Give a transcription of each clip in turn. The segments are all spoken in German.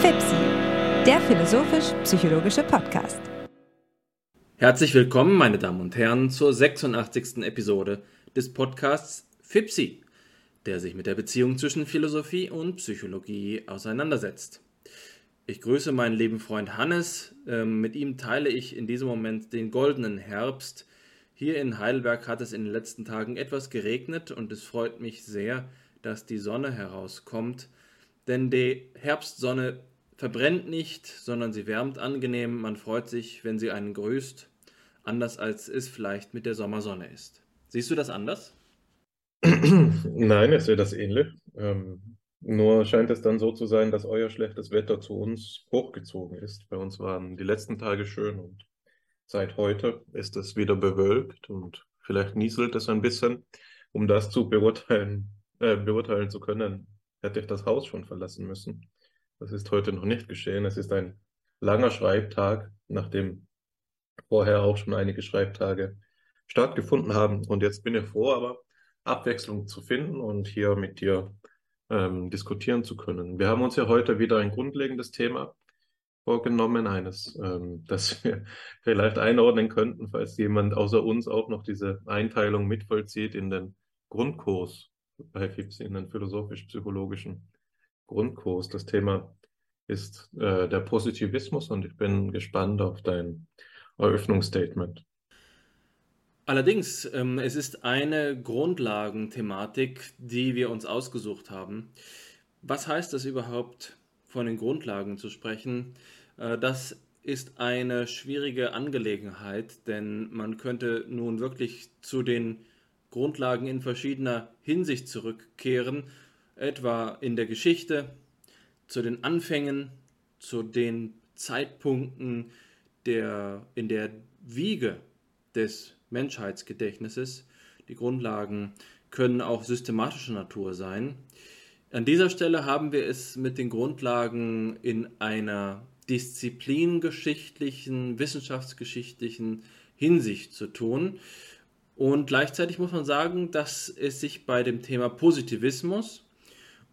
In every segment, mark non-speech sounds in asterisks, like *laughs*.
FIPSI, der philosophisch-psychologische Podcast. Herzlich willkommen, meine Damen und Herren, zur 86. Episode des Podcasts FIPSI, der sich mit der Beziehung zwischen Philosophie und Psychologie auseinandersetzt. Ich grüße meinen lieben Freund Hannes. Ähm, mit ihm teile ich in diesem Moment den goldenen Herbst. Hier in Heidelberg hat es in den letzten Tagen etwas geregnet und es freut mich sehr, dass die Sonne herauskommt. Denn die Herbstsonne verbrennt nicht, sondern sie wärmt angenehm. Man freut sich, wenn sie einen grüßt, anders als es vielleicht mit der Sommersonne ist. Siehst du das anders? *clears throat* Nein, ich sehe das ähnlich. Ähm, nur scheint es dann so zu sein, dass euer schlechtes Wetter zu uns hochgezogen ist. Bei uns waren die letzten Tage schön und seit heute ist es wieder bewölkt und vielleicht nieselt es ein bisschen. Um das zu beurteilen, äh, beurteilen zu können, hätte ich das Haus schon verlassen müssen. Das ist heute noch nicht geschehen. Es ist ein langer Schreibtag, nachdem vorher auch schon einige Schreibtage stattgefunden haben. Und jetzt bin ich froh, aber Abwechslung zu finden und hier mit dir ähm, diskutieren zu können. Wir haben uns ja heute wieder ein grundlegendes Thema vorgenommen, eines, ähm, *laughs* das wir vielleicht einordnen könnten, falls jemand außer uns auch noch diese Einteilung mitvollzieht in den Grundkurs bei FIPS, in den philosophisch-psychologischen Grundkurs. Das Thema ist äh, der Positivismus und ich bin gespannt auf dein Eröffnungsstatement. Allerdings, ähm, es ist eine Grundlagenthematik, die wir uns ausgesucht haben. Was heißt es überhaupt, von den Grundlagen zu sprechen? Äh, das ist eine schwierige Angelegenheit, denn man könnte nun wirklich zu den Grundlagen in verschiedener Hinsicht zurückkehren etwa in der Geschichte, zu den Anfängen, zu den Zeitpunkten der, in der Wiege des Menschheitsgedächtnisses. Die Grundlagen können auch systematischer Natur sein. An dieser Stelle haben wir es mit den Grundlagen in einer disziplingeschichtlichen, wissenschaftsgeschichtlichen Hinsicht zu tun. Und gleichzeitig muss man sagen, dass es sich bei dem Thema Positivismus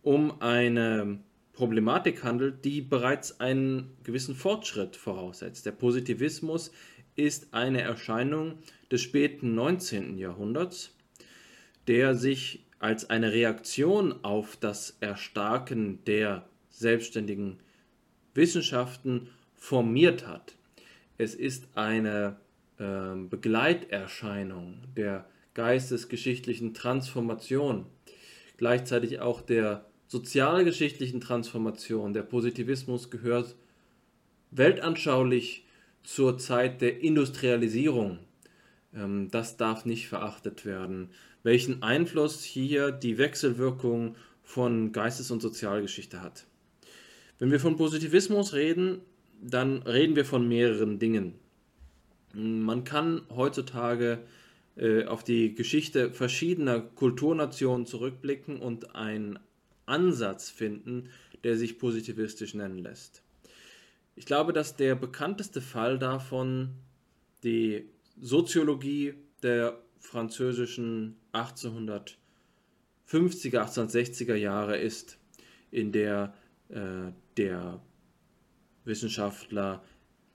um eine Problematik handelt, die bereits einen gewissen Fortschritt voraussetzt. Der Positivismus ist eine Erscheinung des späten 19. Jahrhunderts, der sich als eine Reaktion auf das Erstarken der selbstständigen Wissenschaften formiert hat. Es ist eine äh, Begleiterscheinung der geistesgeschichtlichen Transformation, gleichzeitig auch der sozialgeschichtlichen Transformation. Der Positivismus gehört weltanschaulich zur Zeit der Industrialisierung. Ähm, das darf nicht verachtet werden. Welchen Einfluss hier die Wechselwirkung von Geistes- und Sozialgeschichte hat. Wenn wir von Positivismus reden, dann reden wir von mehreren Dingen. Man kann heutzutage äh, auf die Geschichte verschiedener Kulturnationen zurückblicken und ein Ansatz finden, der sich positivistisch nennen lässt. Ich glaube, dass der bekannteste Fall davon die Soziologie der französischen 1850er, 1860er Jahre ist, in der äh, der Wissenschaftler,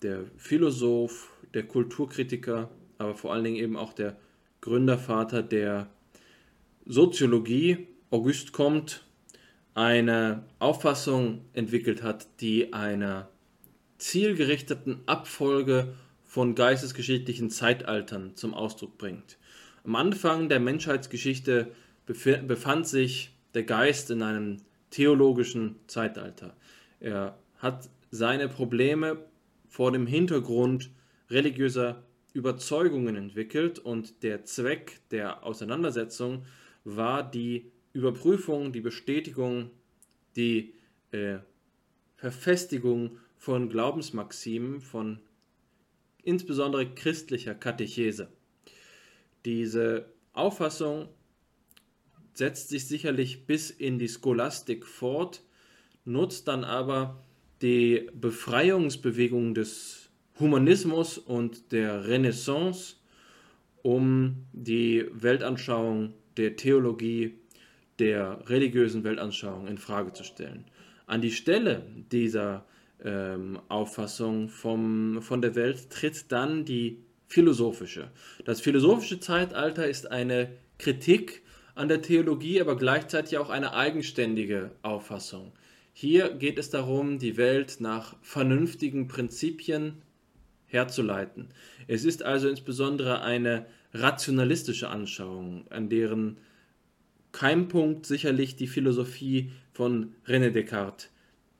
der Philosoph, der Kulturkritiker, aber vor allen Dingen eben auch der Gründervater der Soziologie, Auguste Comte, eine Auffassung entwickelt hat, die einer zielgerichteten Abfolge von geistesgeschichtlichen Zeitaltern zum Ausdruck bringt. Am Anfang der Menschheitsgeschichte befand sich der Geist in einem theologischen Zeitalter. Er hat seine Probleme vor dem Hintergrund religiöser Überzeugungen entwickelt und der Zweck der Auseinandersetzung war die Überprüfung, die Bestätigung, die äh, Verfestigung von Glaubensmaximen, von insbesondere christlicher Katechese. Diese Auffassung setzt sich sicherlich bis in die Scholastik fort, nutzt dann aber die Befreiungsbewegung des Humanismus und der Renaissance, um die Weltanschauung der Theologie der religiösen Weltanschauung in Frage zu stellen. An die Stelle dieser ähm, Auffassung vom, von der Welt tritt dann die philosophische. Das philosophische Zeitalter ist eine Kritik an der Theologie, aber gleichzeitig auch eine eigenständige Auffassung. Hier geht es darum, die Welt nach vernünftigen Prinzipien herzuleiten. Es ist also insbesondere eine rationalistische Anschauung, an deren Keimpunkt sicherlich die Philosophie von René Descartes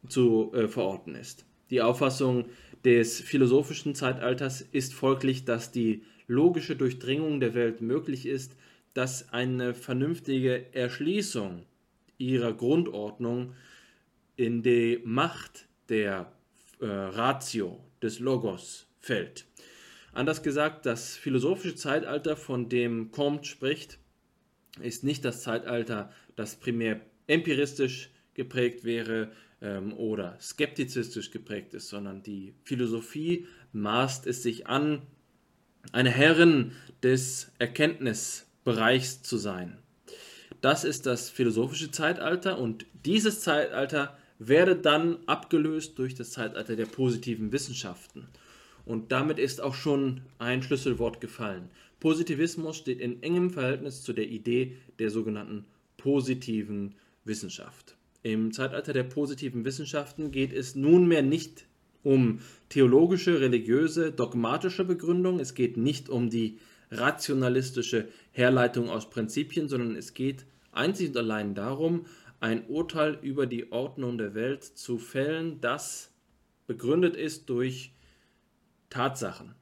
zu äh, verorten ist. Die Auffassung des philosophischen Zeitalters ist folglich, dass die logische Durchdringung der Welt möglich ist, dass eine vernünftige Erschließung ihrer Grundordnung in die Macht der äh, Ratio, des Logos fällt. Anders gesagt, das philosophische Zeitalter, von dem Comte spricht, ist nicht das Zeitalter, das primär empiristisch geprägt wäre ähm, oder skeptizistisch geprägt ist, sondern die Philosophie maßt es sich an, eine Herrin des Erkenntnisbereichs zu sein. Das ist das philosophische Zeitalter und dieses Zeitalter werde dann abgelöst durch das Zeitalter der positiven Wissenschaften. Und damit ist auch schon ein Schlüsselwort gefallen. Positivismus steht in engem Verhältnis zu der Idee der sogenannten positiven Wissenschaft. Im Zeitalter der positiven Wissenschaften geht es nunmehr nicht um theologische, religiöse, dogmatische Begründung, es geht nicht um die rationalistische Herleitung aus Prinzipien, sondern es geht einzig und allein darum, ein Urteil über die Ordnung der Welt zu fällen, das begründet ist durch Tatsachen.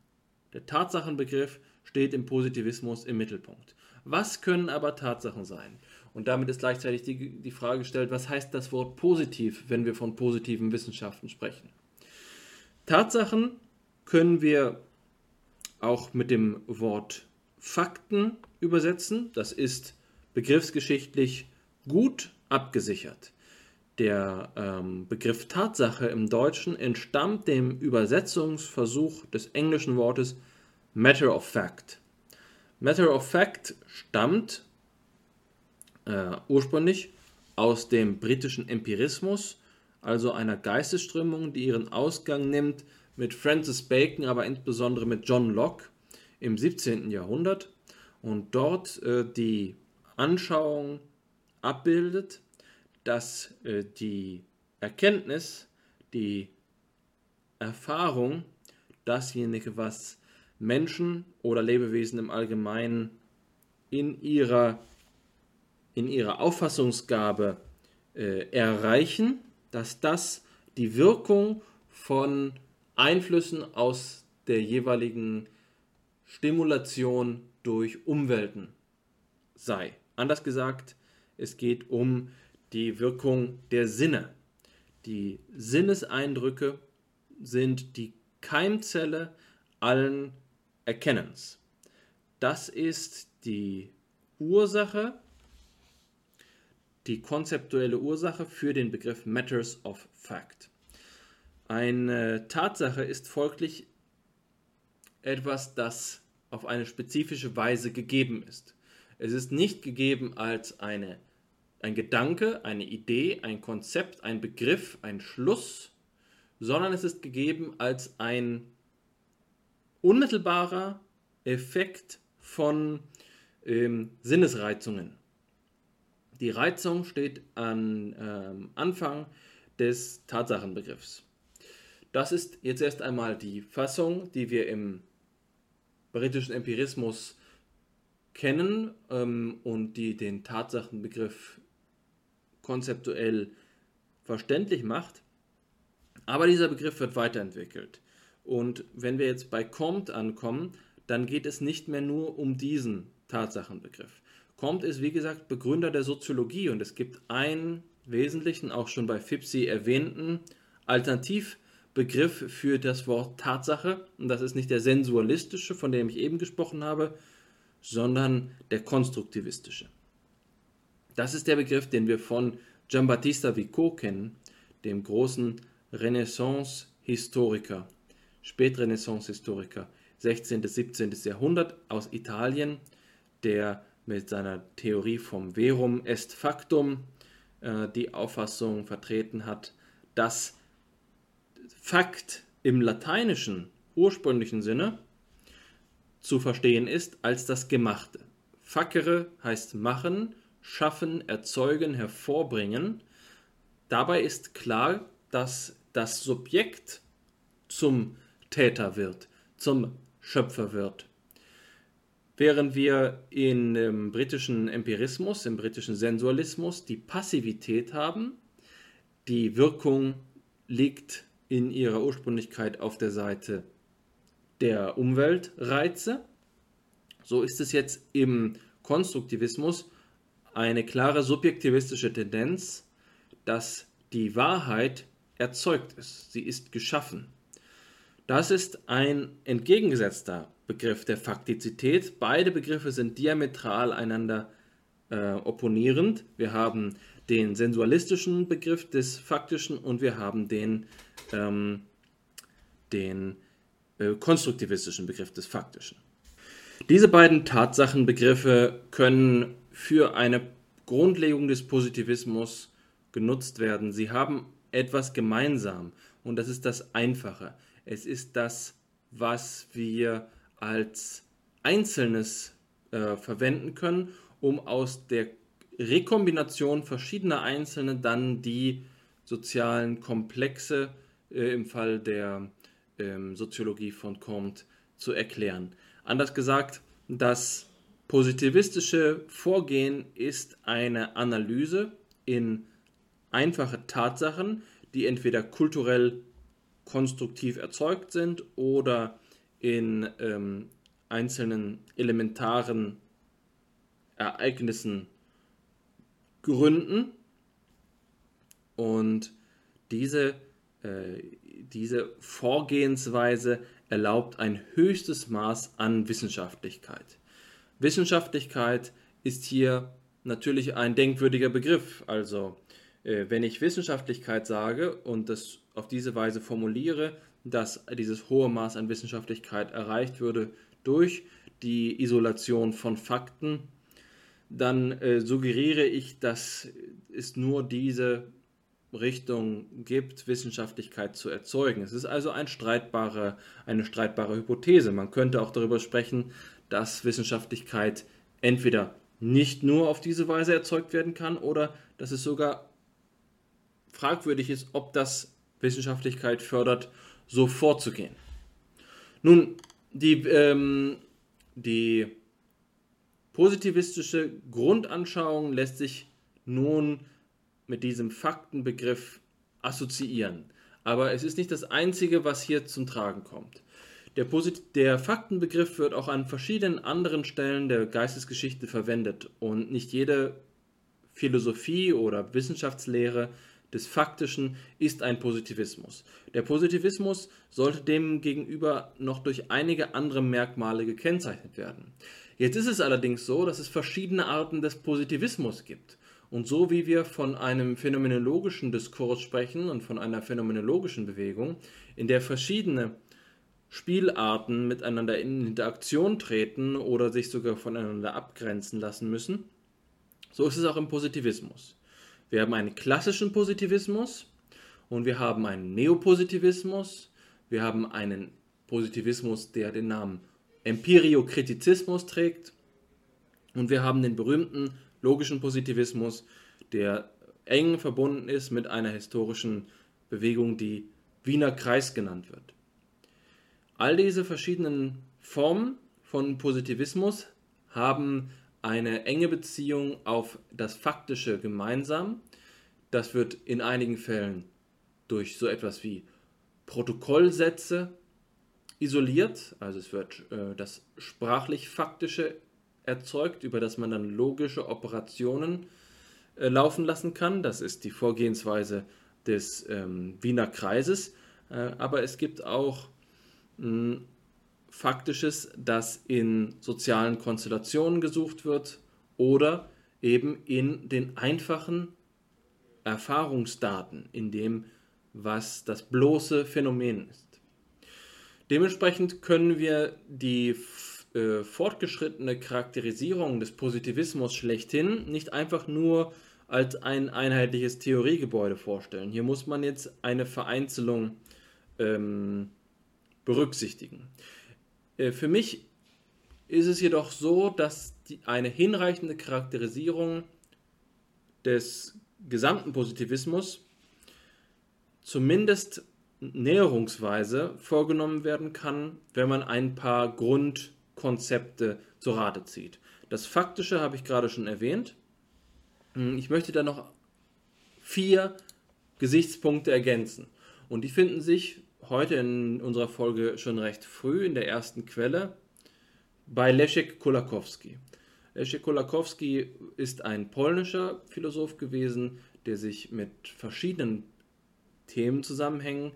Der Tatsachenbegriff steht im Positivismus im Mittelpunkt. Was können aber Tatsachen sein? Und damit ist gleichzeitig die, die Frage gestellt, was heißt das Wort positiv, wenn wir von positiven Wissenschaften sprechen? Tatsachen können wir auch mit dem Wort Fakten übersetzen. Das ist begriffsgeschichtlich gut abgesichert. Der ähm, Begriff Tatsache im Deutschen entstammt dem Übersetzungsversuch des englischen Wortes Matter of Fact. Matter of Fact stammt äh, ursprünglich aus dem britischen Empirismus, also einer Geistesströmung, die ihren Ausgang nimmt mit Francis Bacon, aber insbesondere mit John Locke im 17. Jahrhundert und dort äh, die Anschauung abbildet, dass äh, die Erkenntnis, die Erfahrung, dasjenige, was Menschen oder Lebewesen im Allgemeinen in ihrer, in ihrer Auffassungsgabe äh, erreichen, dass das die Wirkung von Einflüssen aus der jeweiligen Stimulation durch Umwelten sei. Anders gesagt, es geht um die Wirkung der Sinne. Die Sinneseindrücke sind die Keimzelle allen Erkennens. Das ist die Ursache, die konzeptuelle Ursache für den Begriff Matters of Fact. Eine Tatsache ist folglich etwas, das auf eine spezifische Weise gegeben ist. Es ist nicht gegeben als eine ein Gedanke, eine Idee, ein Konzept, ein Begriff, ein Schluss, sondern es ist gegeben als ein unmittelbarer Effekt von ähm, Sinnesreizungen. Die Reizung steht am ähm, Anfang des Tatsachenbegriffs. Das ist jetzt erst einmal die Fassung, die wir im britischen Empirismus kennen ähm, und die den Tatsachenbegriff konzeptuell verständlich macht. Aber dieser Begriff wird weiterentwickelt. Und wenn wir jetzt bei Comte ankommen, dann geht es nicht mehr nur um diesen Tatsachenbegriff. Comte ist, wie gesagt, Begründer der Soziologie und es gibt einen wesentlichen, auch schon bei Fipsi erwähnten, Alternativbegriff für das Wort Tatsache. Und das ist nicht der sensualistische, von dem ich eben gesprochen habe, sondern der konstruktivistische. Das ist der Begriff, den wir von Giambattista Vico kennen, dem großen Renaissance-Historiker, Spätrenaissance-Historiker, 16. bis 17. Jahrhundert aus Italien, der mit seiner Theorie vom Verum est Factum äh, die Auffassung vertreten hat, dass Fakt im lateinischen ursprünglichen Sinne zu verstehen ist als das Gemachte. Facere heißt machen, schaffen, erzeugen, hervorbringen. Dabei ist klar, dass das Subjekt zum Täter wird, zum Schöpfer wird. Während wir in dem britischen Empirismus, im britischen Sensualismus die Passivität haben, die Wirkung liegt in ihrer Ursprünglichkeit auf der Seite der Umweltreize, so ist es jetzt im Konstruktivismus eine klare subjektivistische Tendenz, dass die Wahrheit erzeugt ist, sie ist geschaffen. Das ist ein entgegengesetzter Begriff der Faktizität. Beide Begriffe sind diametral einander äh, opponierend. Wir haben den sensualistischen Begriff des Faktischen und wir haben den, ähm, den äh, konstruktivistischen Begriff des Faktischen. Diese beiden Tatsachenbegriffe können für eine Grundlegung des Positivismus genutzt werden. Sie haben etwas gemeinsam und das ist das Einfache. Es ist das, was wir als Einzelnes äh, verwenden können, um aus der Rekombination verschiedener Einzelne dann die sozialen Komplexe äh, im Fall der ähm, Soziologie von Comte zu erklären. Anders gesagt, das positivistische Vorgehen ist eine Analyse in einfache Tatsachen, die entweder kulturell konstruktiv erzeugt sind oder in ähm, einzelnen elementaren Ereignissen gründen. Und diese, äh, diese Vorgehensweise erlaubt ein höchstes Maß an Wissenschaftlichkeit. Wissenschaftlichkeit ist hier natürlich ein denkwürdiger Begriff. Also äh, wenn ich Wissenschaftlichkeit sage und das auf diese Weise formuliere, dass dieses hohe Maß an Wissenschaftlichkeit erreicht würde durch die Isolation von Fakten, dann äh, suggeriere ich, dass es nur diese Richtung gibt, Wissenschaftlichkeit zu erzeugen. Es ist also ein streitbare, eine streitbare Hypothese. Man könnte auch darüber sprechen, dass Wissenschaftlichkeit entweder nicht nur auf diese Weise erzeugt werden kann oder dass es sogar fragwürdig ist, ob das Wissenschaftlichkeit fördert so vorzugehen. Nun, die, ähm, die positivistische Grundanschauung lässt sich nun mit diesem Faktenbegriff assoziieren. Aber es ist nicht das Einzige, was hier zum Tragen kommt. Der, Posit der Faktenbegriff wird auch an verschiedenen anderen Stellen der Geistesgeschichte verwendet und nicht jede Philosophie oder Wissenschaftslehre des Faktischen ist ein Positivismus. Der Positivismus sollte demgegenüber noch durch einige andere Merkmale gekennzeichnet werden. Jetzt ist es allerdings so, dass es verschiedene Arten des Positivismus gibt. Und so wie wir von einem phänomenologischen Diskurs sprechen und von einer phänomenologischen Bewegung, in der verschiedene Spielarten miteinander in Interaktion treten oder sich sogar voneinander abgrenzen lassen müssen, so ist es auch im Positivismus. Wir haben einen klassischen Positivismus und wir haben einen Neopositivismus. Wir haben einen Positivismus, der den Namen Empiriokritizismus trägt. Und wir haben den berühmten logischen Positivismus, der eng verbunden ist mit einer historischen Bewegung, die Wiener Kreis genannt wird. All diese verschiedenen Formen von Positivismus haben eine enge Beziehung auf das Faktische gemeinsam. Das wird in einigen Fällen durch so etwas wie Protokollsätze isoliert, also es wird äh, das sprachlich-faktische erzeugt, über das man dann logische Operationen äh, laufen lassen kann. Das ist die Vorgehensweise des ähm, Wiener Kreises. Äh, aber es gibt auch mh, Faktisches, das in sozialen Konstellationen gesucht wird oder eben in den einfachen Erfahrungsdaten, in dem, was das bloße Phänomen ist. Dementsprechend können wir die äh, fortgeschrittene Charakterisierung des Positivismus schlechthin nicht einfach nur als ein einheitliches Theoriegebäude vorstellen. Hier muss man jetzt eine Vereinzelung ähm, berücksichtigen. Äh, für mich ist es jedoch so, dass die, eine hinreichende Charakterisierung des gesamten Positivismus zumindest näherungsweise vorgenommen werden kann, wenn man ein paar Grundkonzepte zu Rate zieht. Das Faktische habe ich gerade schon erwähnt. Hm, ich möchte da noch vier Gesichtspunkte ergänzen. Und die finden sich heute in unserer Folge schon recht früh in der ersten Quelle bei Leszek Kolakowski. Leszek Kolakowski ist ein polnischer Philosoph gewesen, der sich mit verschiedenen Themenzusammenhängen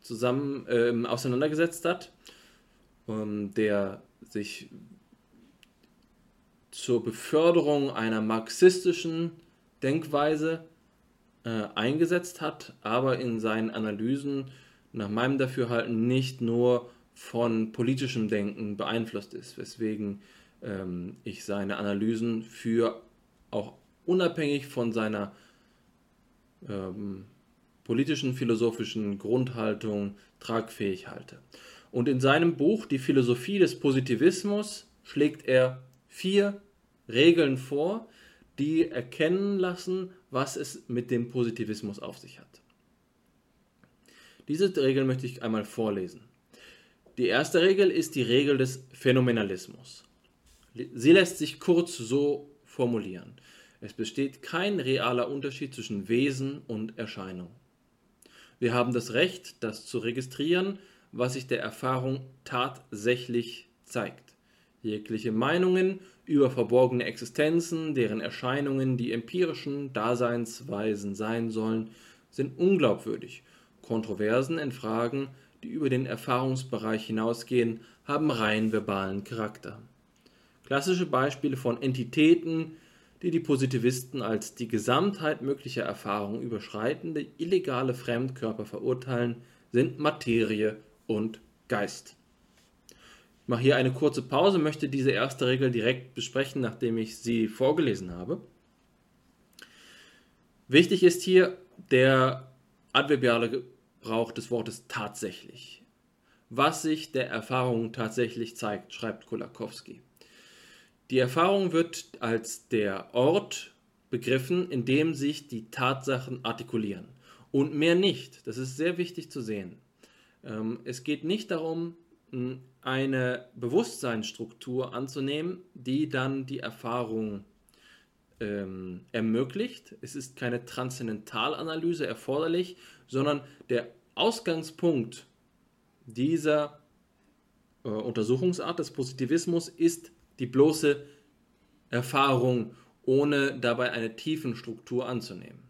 zusammen ähm, auseinandergesetzt hat, ähm, der sich zur Beförderung einer marxistischen Denkweise äh, eingesetzt hat, aber in seinen Analysen nach meinem Dafürhalten nicht nur von politischem Denken beeinflusst ist, weswegen ähm, ich seine Analysen für auch unabhängig von seiner ähm, politischen, philosophischen Grundhaltung tragfähig halte. Und in seinem Buch Die Philosophie des Positivismus schlägt er vier Regeln vor, die erkennen lassen, was es mit dem Positivismus auf sich hat. Diese Regel möchte ich einmal vorlesen. Die erste Regel ist die Regel des Phänomenalismus. Sie lässt sich kurz so formulieren. Es besteht kein realer Unterschied zwischen Wesen und Erscheinung. Wir haben das Recht, das zu registrieren, was sich der Erfahrung tatsächlich zeigt. Jegliche Meinungen über verborgene Existenzen, deren Erscheinungen die empirischen Daseinsweisen sein sollen, sind unglaubwürdig. Kontroversen in Fragen, die über den Erfahrungsbereich hinausgehen, haben rein verbalen Charakter. Klassische Beispiele von Entitäten, die die Positivisten als die Gesamtheit möglicher Erfahrungen überschreitende illegale Fremdkörper verurteilen, sind Materie und Geist. Ich mache hier eine kurze Pause, möchte diese erste Regel direkt besprechen, nachdem ich sie vorgelesen habe. Wichtig ist hier der adverbiale Gebrauch des Wortes tatsächlich. Was sich der Erfahrung tatsächlich zeigt, schreibt Kolakowski. Die Erfahrung wird als der Ort begriffen, in dem sich die Tatsachen artikulieren. Und mehr nicht. Das ist sehr wichtig zu sehen. Ähm, es geht nicht darum, eine Bewusstseinsstruktur anzunehmen, die dann die Erfahrung ähm, ermöglicht. Es ist keine Transzendentalanalyse erforderlich, sondern der Ausgangspunkt dieser äh, Untersuchungsart des Positivismus ist die bloße Erfahrung, ohne dabei eine Tiefenstruktur anzunehmen.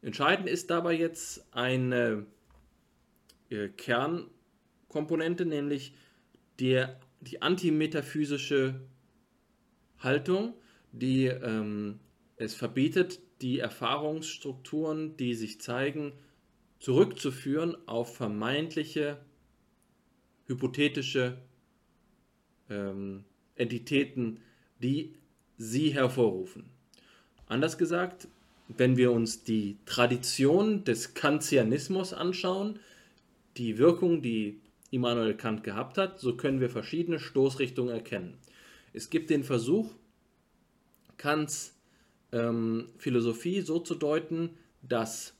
Entscheidend ist dabei jetzt eine äh, Kernkomponente, nämlich der, die antimetaphysische Haltung, die ähm, es verbietet, die Erfahrungsstrukturen, die sich zeigen, zurückzuführen auf vermeintliche, hypothetische ähm, Entitäten, die sie hervorrufen. Anders gesagt, wenn wir uns die Tradition des Kantianismus anschauen, die Wirkung, die Immanuel Kant gehabt hat, so können wir verschiedene Stoßrichtungen erkennen. Es gibt den Versuch, Kants ähm, Philosophie so zu deuten, dass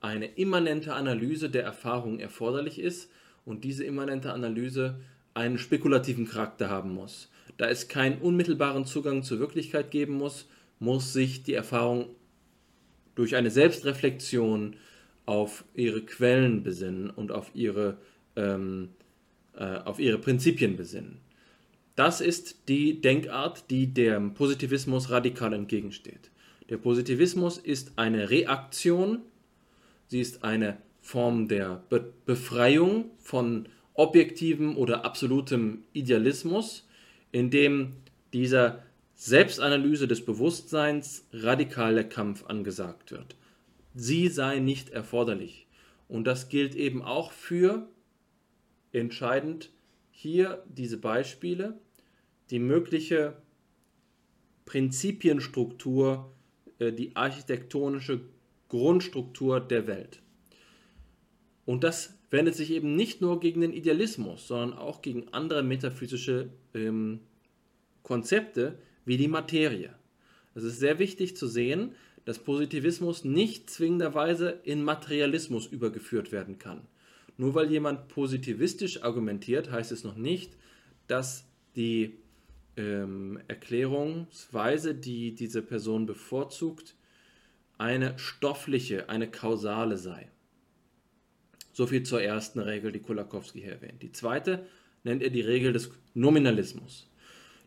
eine immanente Analyse der Erfahrung erforderlich ist und diese immanente Analyse einen spekulativen Charakter haben muss. Da es keinen unmittelbaren Zugang zur Wirklichkeit geben muss, muss sich die Erfahrung durch eine Selbstreflexion auf ihre Quellen besinnen und auf ihre, ähm, äh, auf ihre Prinzipien besinnen. Das ist die Denkart, die dem Positivismus radikal entgegensteht. Der Positivismus ist eine Reaktion, sie ist eine Form der Be Befreiung von objektivem oder absolutem Idealismus in dem dieser Selbstanalyse des Bewusstseins radikal der Kampf angesagt wird. Sie sei nicht erforderlich. Und das gilt eben auch für, entscheidend hier diese Beispiele, die mögliche Prinzipienstruktur, äh, die architektonische Grundstruktur der Welt. Und das wendet sich eben nicht nur gegen den Idealismus, sondern auch gegen andere metaphysische ähm, Konzepte wie die Materie. Es ist sehr wichtig zu sehen, dass Positivismus nicht zwingenderweise in Materialismus übergeführt werden kann. Nur weil jemand positivistisch argumentiert, heißt es noch nicht, dass die ähm, Erklärungsweise, die diese Person bevorzugt, eine stoffliche, eine kausale sei. So viel zur ersten Regel, die Kolakowski hier erwähnt. Die zweite nennt er die Regel des Nominalismus.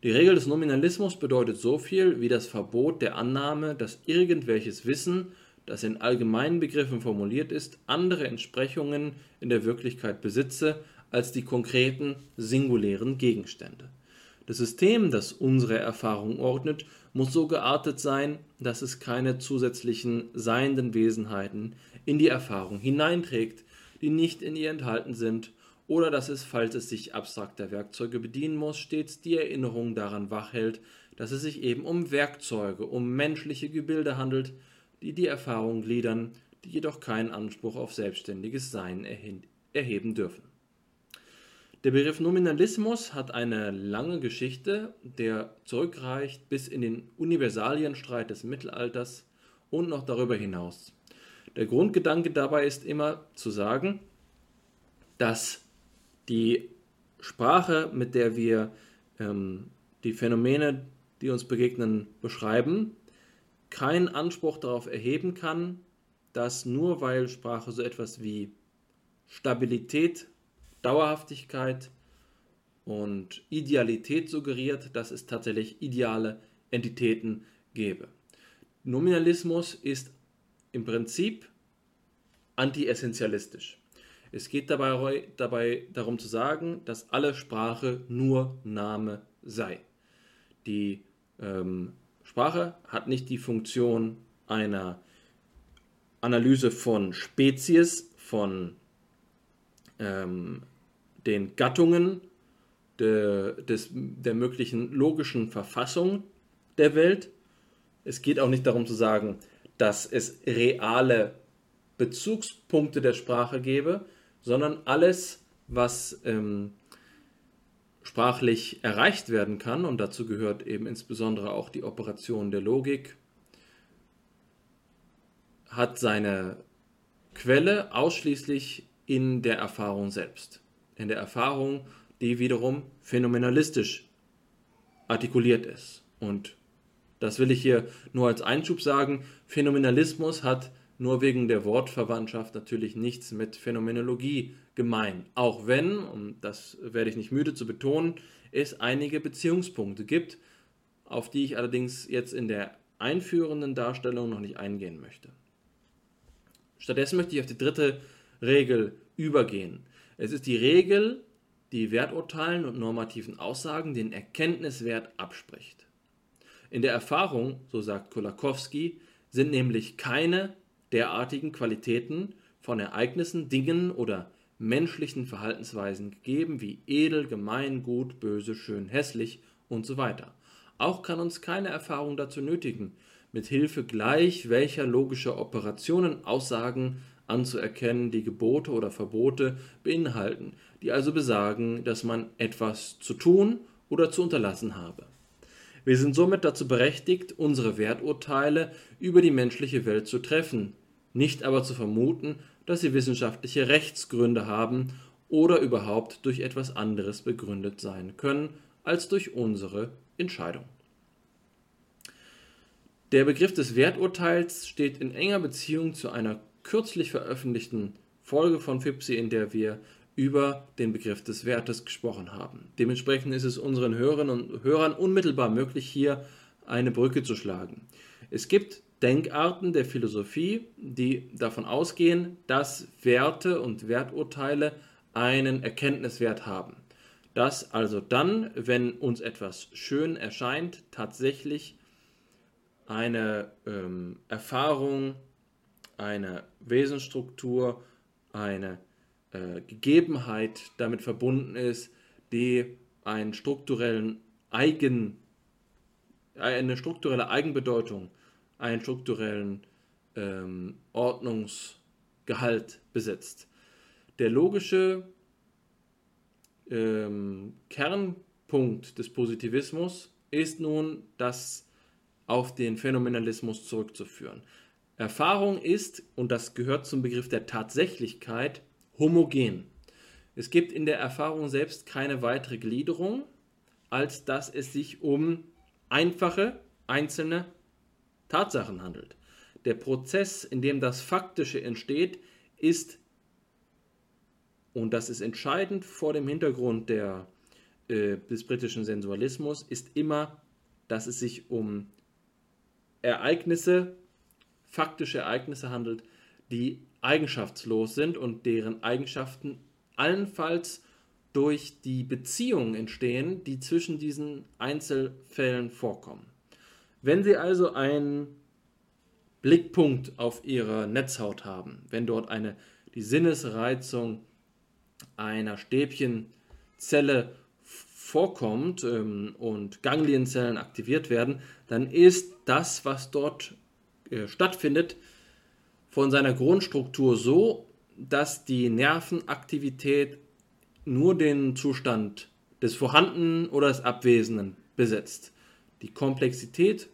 Die Regel des Nominalismus bedeutet so viel wie das Verbot der Annahme, dass irgendwelches Wissen, das in allgemeinen Begriffen formuliert ist, andere Entsprechungen in der Wirklichkeit besitze als die konkreten, singulären Gegenstände. Das System, das unsere Erfahrung ordnet, muss so geartet sein, dass es keine zusätzlichen seienden Wesenheiten in die Erfahrung hineinträgt, die nicht in ihr enthalten sind, oder dass es, falls es sich abstrakter Werkzeuge bedienen muss, stets die Erinnerung daran wachhält, dass es sich eben um Werkzeuge, um menschliche Gebilde handelt, die die Erfahrung gliedern, die jedoch keinen Anspruch auf selbstständiges Sein erheben dürfen. Der Begriff Nominalismus hat eine lange Geschichte, der zurückreicht bis in den Universalienstreit des Mittelalters und noch darüber hinaus. Der Grundgedanke dabei ist immer zu sagen, dass die Sprache, mit der wir ähm, die Phänomene, die uns begegnen, beschreiben, keinen Anspruch darauf erheben kann, dass nur weil Sprache so etwas wie Stabilität, Dauerhaftigkeit und Idealität suggeriert, dass es tatsächlich ideale Entitäten gäbe. Nominalismus ist im Prinzip anti-essentialistisch. Es geht dabei, dabei darum zu sagen, dass alle Sprache nur Name sei. Die ähm, Sprache hat nicht die Funktion einer Analyse von Spezies, von ähm, den Gattungen, de, des, der möglichen logischen Verfassung der Welt. Es geht auch nicht darum zu sagen, dass es reale Bezugspunkte der Sprache gäbe, sondern alles, was ähm, sprachlich erreicht werden kann, und dazu gehört eben insbesondere auch die Operation der Logik, hat seine Quelle ausschließlich in der Erfahrung selbst. In der Erfahrung, die wiederum phänomenalistisch artikuliert ist. Und das will ich hier nur als Einschub sagen. Phänomenalismus hat nur wegen der Wortverwandtschaft natürlich nichts mit Phänomenologie gemein. Auch wenn, und das werde ich nicht müde zu betonen, es einige Beziehungspunkte gibt, auf die ich allerdings jetzt in der einführenden Darstellung noch nicht eingehen möchte. Stattdessen möchte ich auf die dritte Regel übergehen. Es ist die Regel, die Werturteilen und normativen Aussagen den Erkenntniswert abspricht. In der Erfahrung, so sagt Kolakowski, sind nämlich keine derartigen Qualitäten von Ereignissen, Dingen oder menschlichen Verhaltensweisen gegeben wie edel, gemein, gut, böse, schön, hässlich und so weiter. Auch kann uns keine Erfahrung dazu nötigen, mit Hilfe gleich welcher logischer Operationen Aussagen anzuerkennen, die Gebote oder Verbote beinhalten, die also besagen, dass man etwas zu tun oder zu unterlassen habe. Wir sind somit dazu berechtigt, unsere Werturteile über die menschliche Welt zu treffen, nicht aber zu vermuten, dass sie wissenschaftliche Rechtsgründe haben oder überhaupt durch etwas anderes begründet sein können als durch unsere Entscheidung. Der Begriff des Werturteils steht in enger Beziehung zu einer kürzlich veröffentlichten Folge von FIPSI, in der wir über den Begriff des Wertes gesprochen haben. Dementsprechend ist es unseren Hörerinnen und Hörern unmittelbar möglich, hier eine Brücke zu schlagen. Es gibt Denkarten der Philosophie, die davon ausgehen, dass Werte und Werturteile einen Erkenntniswert haben. Dass also dann, wenn uns etwas schön erscheint, tatsächlich eine ähm, Erfahrung, eine Wesensstruktur, eine äh, Gegebenheit damit verbunden ist, die einen strukturellen Eigen, eine strukturelle Eigenbedeutung, einen strukturellen ähm, Ordnungsgehalt besitzt. Der logische ähm, Kernpunkt des Positivismus ist nun das auf den Phänomenalismus zurückzuführen. Erfahrung ist, und das gehört zum Begriff der Tatsächlichkeit, homogen. Es gibt in der Erfahrung selbst keine weitere Gliederung, als dass es sich um einfache, einzelne Tatsachen handelt. Der Prozess, in dem das Faktische entsteht, ist, und das ist entscheidend vor dem Hintergrund der, äh, des britischen Sensualismus, ist immer, dass es sich um Ereignisse, faktische Ereignisse handelt, die eigenschaftslos sind und deren Eigenschaften allenfalls durch die Beziehungen entstehen, die zwischen diesen Einzelfällen vorkommen. Wenn Sie also einen Blickpunkt auf Ihre Netzhaut haben, wenn dort eine, die Sinnesreizung einer Stäbchenzelle vorkommt ähm, und Ganglienzellen aktiviert werden, dann ist das, was dort äh, stattfindet, von seiner Grundstruktur so, dass die Nervenaktivität nur den Zustand des Vorhandenen oder des Abwesenden besetzt. Die Komplexität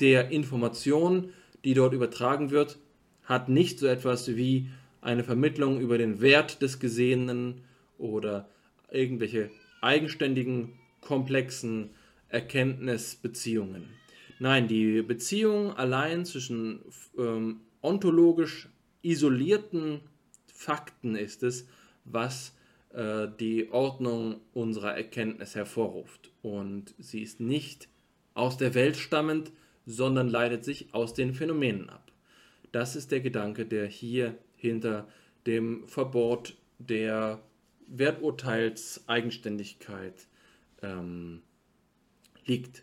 der Information, die dort übertragen wird, hat nicht so etwas wie eine Vermittlung über den Wert des Gesehenen oder irgendwelche eigenständigen, komplexen Erkenntnisbeziehungen. Nein, die Beziehung allein zwischen ähm, ontologisch isolierten Fakten ist es, was äh, die Ordnung unserer Erkenntnis hervorruft. Und sie ist nicht aus der Welt stammend, sondern leitet sich aus den Phänomenen ab. Das ist der Gedanke, der hier hinter dem Verbot der Werturteilseigenständigkeit ähm, liegt.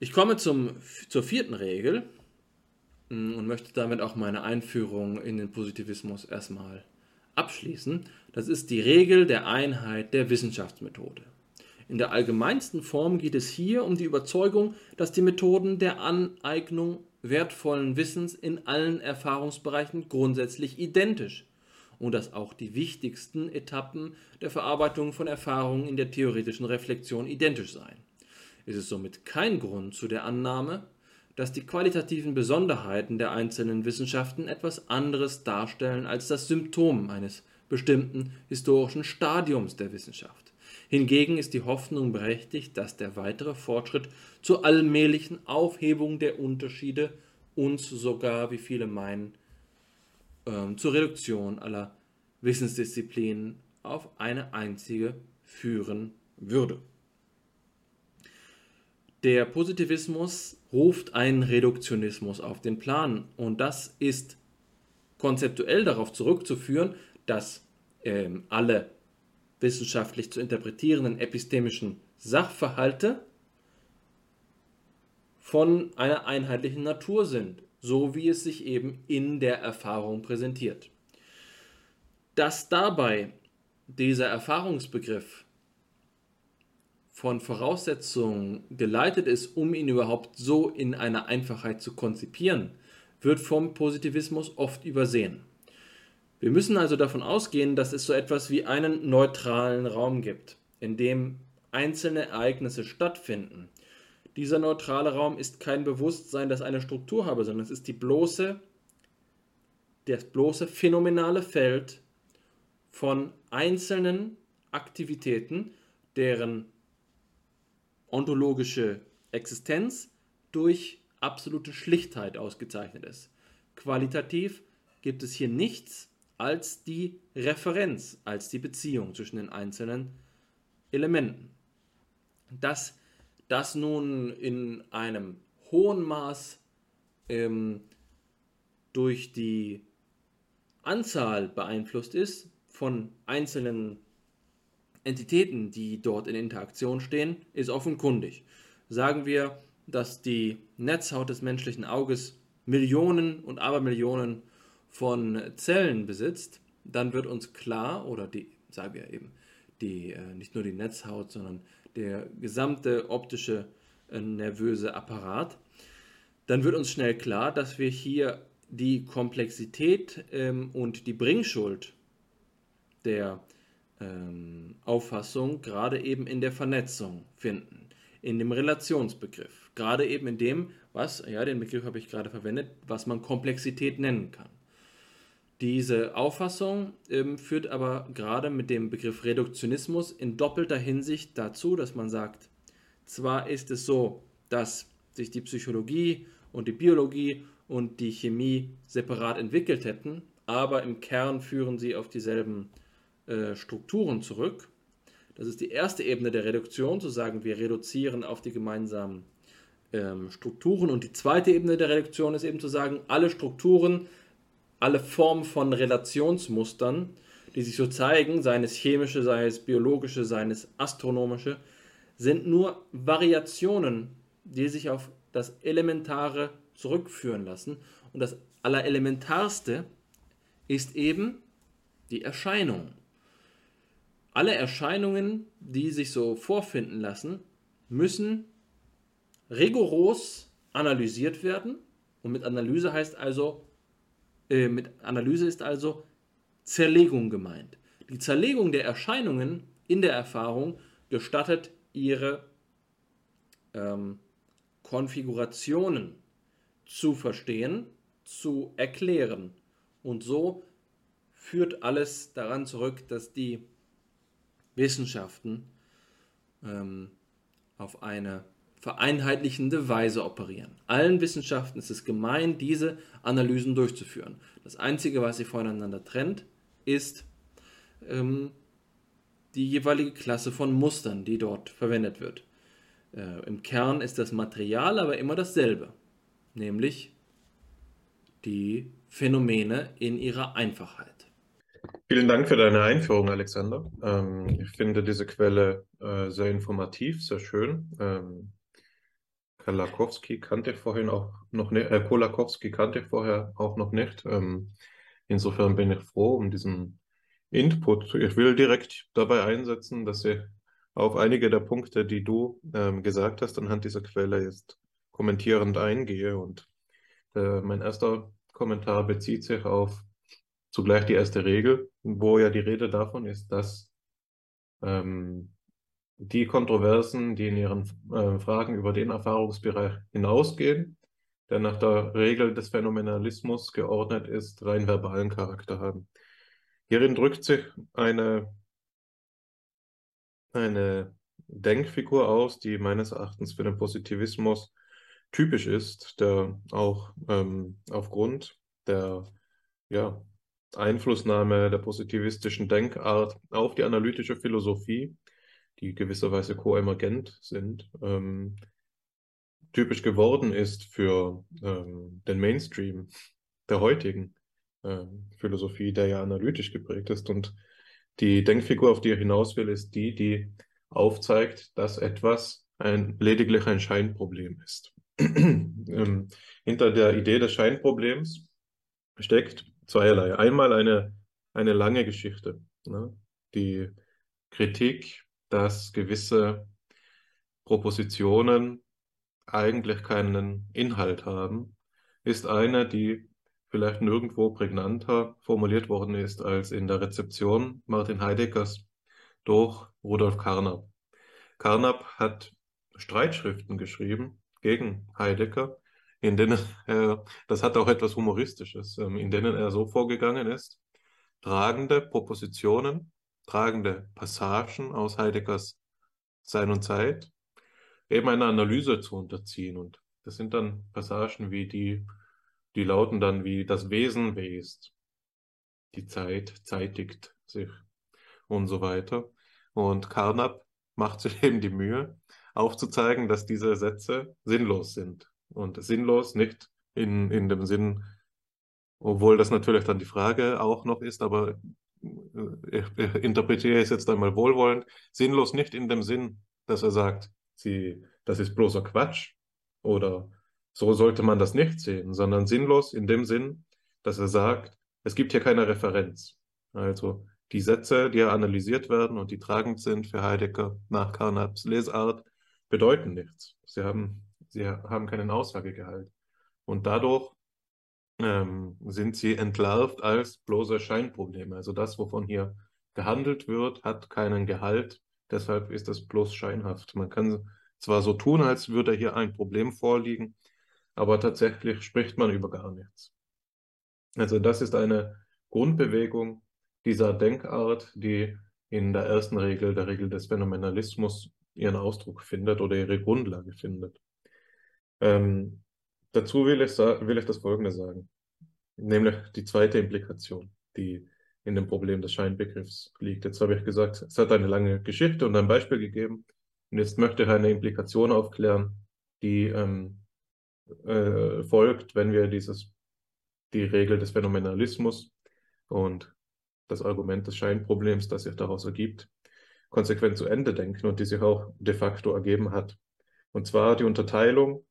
Ich komme zum, zur vierten Regel und möchte damit auch meine Einführung in den Positivismus erstmal abschließen. Das ist die Regel der Einheit der Wissenschaftsmethode. In der allgemeinsten Form geht es hier um die Überzeugung, dass die Methoden der Aneignung wertvollen Wissens in allen Erfahrungsbereichen grundsätzlich identisch und dass auch die wichtigsten Etappen der Verarbeitung von Erfahrungen in der theoretischen Reflexion identisch seien. Es ist somit kein Grund zu der Annahme, dass die qualitativen Besonderheiten der einzelnen Wissenschaften etwas anderes darstellen als das Symptom eines bestimmten historischen Stadiums der Wissenschaft. Hingegen ist die Hoffnung berechtigt, dass der weitere Fortschritt zur allmählichen Aufhebung der Unterschiede uns sogar, wie viele meinen, ähm, zur Reduktion aller Wissensdisziplinen auf eine einzige führen würde. Der Positivismus ruft einen Reduktionismus auf den Plan und das ist konzeptuell darauf zurückzuführen, dass ähm, alle wissenschaftlich zu interpretierenden epistemischen Sachverhalte von einer einheitlichen Natur sind, so wie es sich eben in der Erfahrung präsentiert. Dass dabei dieser Erfahrungsbegriff von Voraussetzungen geleitet ist, um ihn überhaupt so in einer Einfachheit zu konzipieren, wird vom Positivismus oft übersehen. Wir müssen also davon ausgehen, dass es so etwas wie einen neutralen Raum gibt, in dem einzelne Ereignisse stattfinden. Dieser neutrale Raum ist kein Bewusstsein, das eine Struktur habe, sondern es ist die bloße, das bloße phänomenale Feld von einzelnen Aktivitäten, deren ontologische Existenz durch absolute Schlichtheit ausgezeichnet ist. Qualitativ gibt es hier nichts als die Referenz, als die Beziehung zwischen den einzelnen Elementen. Dass das nun in einem hohen Maß ähm, durch die Anzahl beeinflusst ist von einzelnen Entitäten, die dort in Interaktion stehen, ist offenkundig. Sagen wir, dass die Netzhaut des menschlichen Auges Millionen und Abermillionen von Zellen besitzt, dann wird uns klar, oder die, sagen wir eben, die, äh, nicht nur die Netzhaut, sondern der gesamte optische äh, nervöse Apparat, dann wird uns schnell klar, dass wir hier die Komplexität ähm, und die Bringschuld der ähm, Auffassung gerade eben in der Vernetzung finden, in dem Relationsbegriff, gerade eben in dem, was, ja, den Begriff habe ich gerade verwendet, was man Komplexität nennen kann. Diese Auffassung ähm, führt aber gerade mit dem Begriff Reduktionismus in doppelter Hinsicht dazu, dass man sagt, zwar ist es so, dass sich die Psychologie und die Biologie und die Chemie separat entwickelt hätten, aber im Kern führen sie auf dieselben äh, Strukturen zurück. Das ist die erste Ebene der Reduktion, zu sagen, wir reduzieren auf die gemeinsamen ähm, Strukturen. Und die zweite Ebene der Reduktion ist eben zu sagen, alle Strukturen alle Formen von Relationsmustern, die sich so zeigen, seien es chemische, sei es biologische, seien es astronomische, sind nur Variationen, die sich auf das Elementare zurückführen lassen. Und das Allerelementarste ist eben die Erscheinung. Alle Erscheinungen, die sich so vorfinden lassen, müssen rigoros analysiert werden. Und mit Analyse heißt also äh, mit Analyse ist also Zerlegung gemeint. Die Zerlegung der Erscheinungen in der Erfahrung gestattet ihre ähm, Konfigurationen zu verstehen, zu erklären. Und so führt alles daran zurück, dass die Wissenschaften ähm, auf eine vereinheitlichende Weise operieren. Allen Wissenschaften ist es gemein, diese Analysen durchzuführen. Das Einzige, was sie voneinander trennt, ist ähm, die jeweilige Klasse von Mustern, die dort verwendet wird. Äh, Im Kern ist das Material aber immer dasselbe, nämlich die Phänomene in ihrer Einfachheit. Vielen Dank für deine Einführung, Alexander. Ähm, ich finde diese Quelle äh, sehr informativ, sehr schön. Ähm, Kolakowski kannte ich vorhin auch noch nicht, äh, Kolakowski kannte ich vorher auch noch nicht. Ähm, insofern bin ich froh um diesen Input. Ich will direkt dabei einsetzen, dass ich auf einige der Punkte, die du ähm, gesagt hast, anhand dieser Quelle jetzt kommentierend eingehe. Und äh, mein erster Kommentar bezieht sich auf zugleich die erste Regel, wo ja die Rede davon ist, dass ähm, die Kontroversen, die in ihren äh, Fragen über den Erfahrungsbereich hinausgehen, der nach der Regel des Phänomenalismus geordnet ist, rein verbalen Charakter haben. Hierin drückt sich eine, eine Denkfigur aus, die meines Erachtens für den Positivismus typisch ist, der auch ähm, aufgrund der ja, Einflussnahme der positivistischen Denkart auf die analytische Philosophie die gewisserweise koemergent sind, ähm, typisch geworden ist für ähm, den Mainstream der heutigen äh, Philosophie, der ja analytisch geprägt ist. Und die Denkfigur, auf die er hinaus will, ist die, die aufzeigt, dass etwas ein, lediglich ein Scheinproblem ist. *clears throat* ähm, hinter der Idee des Scheinproblems steckt zweierlei. Einmal eine, eine lange Geschichte, ne? die Kritik dass gewisse Propositionen eigentlich keinen Inhalt haben, ist eine, die vielleicht nirgendwo prägnanter formuliert worden ist als in der Rezeption Martin Heideggers durch Rudolf Carnap. Carnap hat Streitschriften geschrieben gegen Heidegger, in denen er, das hat auch etwas Humoristisches, ähm, in denen er so vorgegangen ist, tragende Propositionen tragende Passagen aus Heideggers Sein und Zeit eben einer Analyse zu unterziehen. Und das sind dann Passagen wie die, die lauten dann wie das Wesen west, die Zeit zeitigt sich und so weiter. Und Carnap macht sich *laughs* eben die Mühe, aufzuzeigen, dass diese Sätze sinnlos sind. Und sinnlos nicht in, in dem Sinn, obwohl das natürlich dann die Frage auch noch ist, aber ich, ich interpretiere es jetzt einmal wohlwollend, sinnlos nicht in dem Sinn, dass er sagt, sie, das ist bloßer Quatsch oder so sollte man das nicht sehen, sondern sinnlos in dem Sinn, dass er sagt, es gibt hier keine Referenz. Also die Sätze, die analysiert werden und die tragend sind für Heidegger nach Carnaps Lesart, bedeuten nichts. Sie haben, sie haben keinen Aussagegehalt. Und dadurch ähm, sind sie entlarvt als bloße Scheinprobleme. Also das, wovon hier gehandelt wird, hat keinen Gehalt. Deshalb ist es bloß scheinhaft. Man kann zwar so tun, als würde hier ein Problem vorliegen, aber tatsächlich spricht man über gar nichts. Also das ist eine Grundbewegung dieser Denkart, die in der ersten Regel, der Regel des Phänomenalismus, ihren Ausdruck findet oder ihre Grundlage findet. Ähm, dazu will ich, will ich das Folgende sagen, nämlich die zweite Implikation, die in dem Problem des Scheinbegriffs liegt. Jetzt habe ich gesagt, es hat eine lange Geschichte und ein Beispiel gegeben. Und jetzt möchte ich eine Implikation aufklären, die ähm, äh, folgt, wenn wir dieses, die Regel des Phänomenalismus und das Argument des Scheinproblems, das sich daraus ergibt, konsequent zu Ende denken und die sich auch de facto ergeben hat. Und zwar die Unterteilung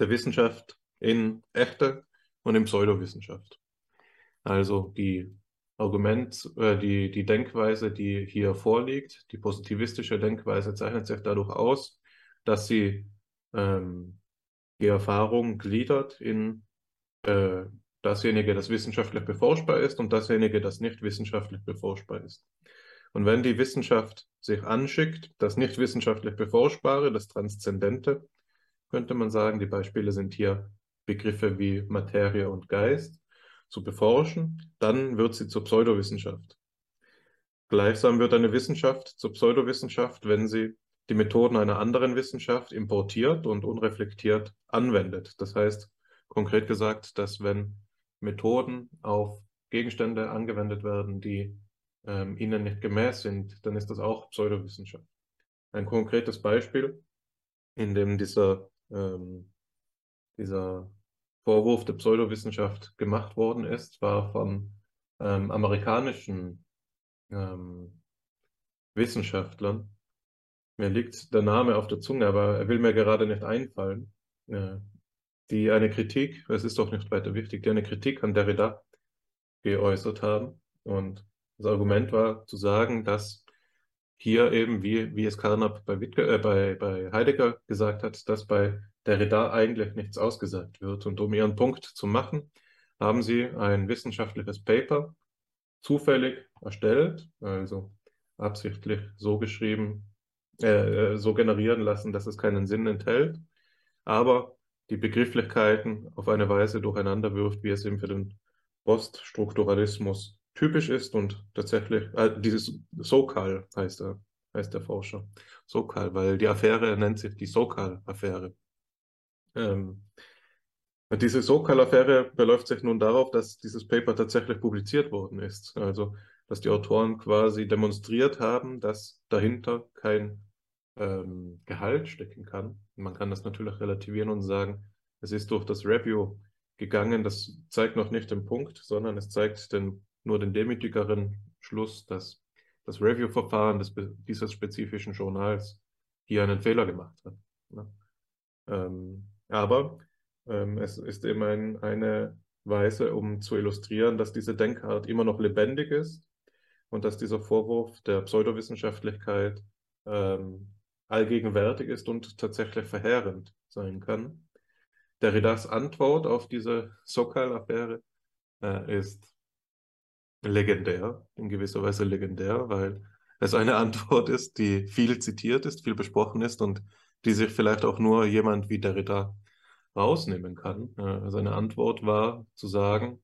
der Wissenschaft in echte und in Pseudowissenschaft. Also die Argument, äh, die, die Denkweise, die hier vorliegt, die positivistische Denkweise zeichnet sich dadurch aus, dass sie ähm, die Erfahrung gliedert in äh, dasjenige, das wissenschaftlich beforschbar ist und dasjenige, das nicht wissenschaftlich beforschbar ist. Und wenn die Wissenschaft sich anschickt, das nicht wissenschaftlich Beforschbare, das Transzendente, könnte man sagen, die Beispiele sind hier Begriffe wie Materie und Geist, zu beforschen, dann wird sie zur Pseudowissenschaft. Gleichsam wird eine Wissenschaft zur Pseudowissenschaft, wenn sie die Methoden einer anderen Wissenschaft importiert und unreflektiert anwendet. Das heißt, konkret gesagt, dass wenn Methoden auf Gegenstände angewendet werden, die ähm, ihnen nicht gemäß sind, dann ist das auch Pseudowissenschaft. Ein konkretes Beispiel, in dem dieser, ähm, dieser Vorwurf der Pseudowissenschaft gemacht worden ist, war von ähm, amerikanischen ähm, Wissenschaftlern. Mir liegt der Name auf der Zunge, aber er will mir gerade nicht einfallen. Äh, die eine Kritik, es ist doch nicht weiter wichtig, die eine Kritik an Derrida geäußert haben. Und das Argument war zu sagen, dass hier eben, wie, wie es Carnap bei, äh, bei, bei Heidegger gesagt hat, dass bei Derrida eigentlich nichts ausgesagt wird. Und um ihren Punkt zu machen, haben sie ein wissenschaftliches Paper zufällig erstellt, also absichtlich so geschrieben, äh, äh, so generieren lassen, dass es keinen Sinn enthält, aber die Begrifflichkeiten auf eine Weise durcheinander wirft, wie es eben für den Poststrukturalismus typisch ist und tatsächlich, äh, dieses Sokal heißt er, heißt der Forscher, Sokal, weil die Affäre nennt sich die Sokal-Affäre. Ähm, diese Sokal-Affäre beläuft sich nun darauf, dass dieses Paper tatsächlich publiziert worden ist. Also, dass die Autoren quasi demonstriert haben, dass dahinter kein ähm, Gehalt stecken kann. Man kann das natürlich relativieren und sagen, es ist durch das Review gegangen. Das zeigt noch nicht den Punkt, sondern es zeigt den, nur den demütigeren Schluss, dass das Review-Verfahren dieses spezifischen Journals hier einen Fehler gemacht hat. Ne? Ähm, aber ähm, es ist eben ein, eine Weise, um zu illustrieren, dass diese Denkart immer noch lebendig ist und dass dieser Vorwurf der Pseudowissenschaftlichkeit ähm, allgegenwärtig ist und tatsächlich verheerend sein kann. Derridas Antwort auf diese Sokal-Affäre äh, ist legendär, in gewisser Weise legendär, weil es eine *laughs* Antwort ist, die viel zitiert ist, viel besprochen ist und die sich vielleicht auch nur jemand wie Derrida rausnehmen kann. Seine Antwort war zu sagen,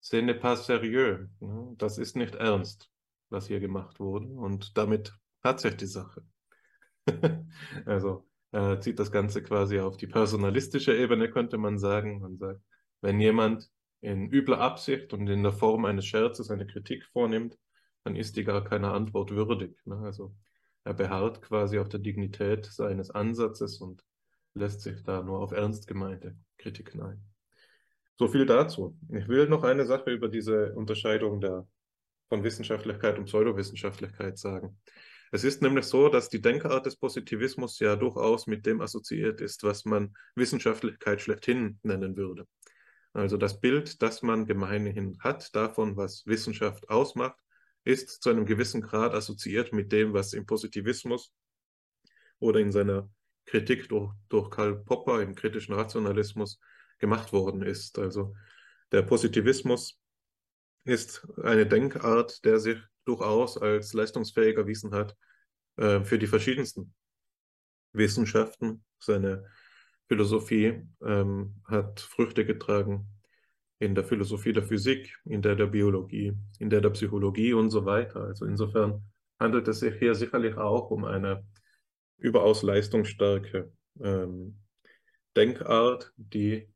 ce n'est pas sérieux, das ist nicht ernst, was hier gemacht wurde und damit hat sich die Sache. *laughs* also er zieht das Ganze quasi auf die personalistische Ebene, könnte man sagen. Man sagt, wenn jemand in übler Absicht und in der Form eines Scherzes eine Kritik vornimmt, dann ist die gar keiner Antwort würdig. Also er beharrt quasi auf der Dignität seines Ansatzes und lässt sich da nur auf ernst gemeinte Kritiken ein. So viel dazu. Ich will noch eine Sache über diese Unterscheidung der, von Wissenschaftlichkeit und Pseudowissenschaftlichkeit sagen. Es ist nämlich so, dass die Denkart des Positivismus ja durchaus mit dem assoziiert ist, was man Wissenschaftlichkeit schlechthin nennen würde. Also das Bild, das man gemeinhin hat davon, was Wissenschaft ausmacht, ist zu einem gewissen Grad assoziiert mit dem, was im Positivismus oder in seiner Kritik durch, durch Karl Popper im kritischen Rationalismus gemacht worden ist. Also der Positivismus ist eine Denkart, der sich durchaus als leistungsfähig erwiesen hat äh, für die verschiedensten Wissenschaften. Seine Philosophie ähm, hat Früchte getragen in der Philosophie der Physik, in der der Biologie, in der der Psychologie und so weiter. Also insofern handelt es sich hier sicherlich auch um eine überaus leistungsstarke ähm, Denkart, die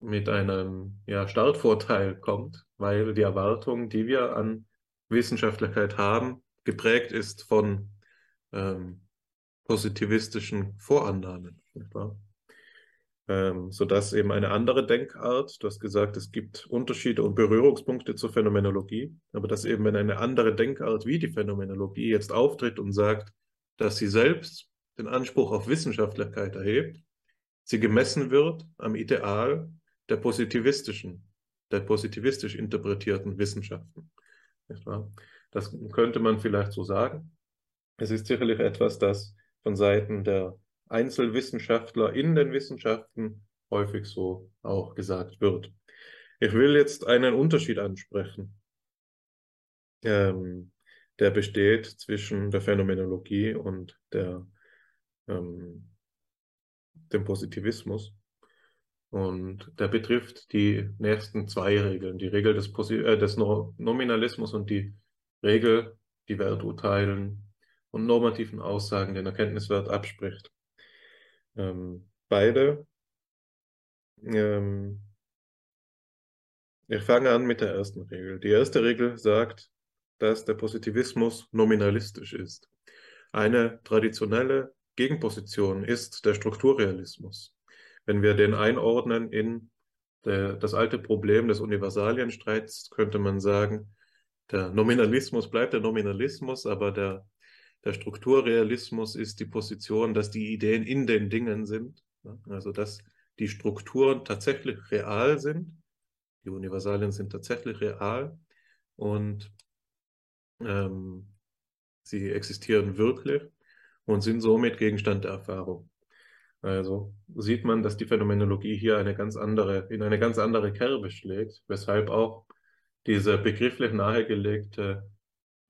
mit einem ja, Startvorteil kommt, weil die Erwartung, die wir an Wissenschaftlichkeit haben, geprägt ist von ähm, positivistischen Vorannahmen. Nicht wahr? Ähm, sodass eben eine andere Denkart, du hast gesagt, es gibt Unterschiede und Berührungspunkte zur Phänomenologie, aber dass eben wenn eine andere Denkart wie die Phänomenologie jetzt auftritt und sagt, dass sie selbst den Anspruch auf Wissenschaftlichkeit erhebt, sie gemessen wird am Ideal der positivistischen, der positivistisch interpretierten Wissenschaften. Das könnte man vielleicht so sagen. Es ist sicherlich etwas, das von Seiten der Einzelwissenschaftler in den Wissenschaften häufig so auch gesagt wird. Ich will jetzt einen Unterschied ansprechen. Ähm, der besteht zwischen der Phänomenologie und der, ähm, dem Positivismus. Und der betrifft die nächsten zwei Regeln, die Regel des, Posi äh, des no Nominalismus und die Regel, die Werturteilen und normativen Aussagen den Erkenntniswert abspricht. Ähm, beide. Ähm, ich fange an mit der ersten Regel. Die erste Regel sagt, dass der Positivismus nominalistisch ist. Eine traditionelle Gegenposition ist der Strukturrealismus. Wenn wir den einordnen in der, das alte Problem des Universalienstreits, könnte man sagen, der Nominalismus bleibt der Nominalismus, aber der, der Strukturrealismus ist die Position, dass die Ideen in den Dingen sind, also dass die Strukturen tatsächlich real sind, die Universalien sind tatsächlich real und ähm, sie existieren wirklich und sind somit Gegenstand der Erfahrung. Also sieht man, dass die Phänomenologie hier eine ganz andere, in eine ganz andere Kerbe schlägt, weshalb auch diese begrifflich nahegelegte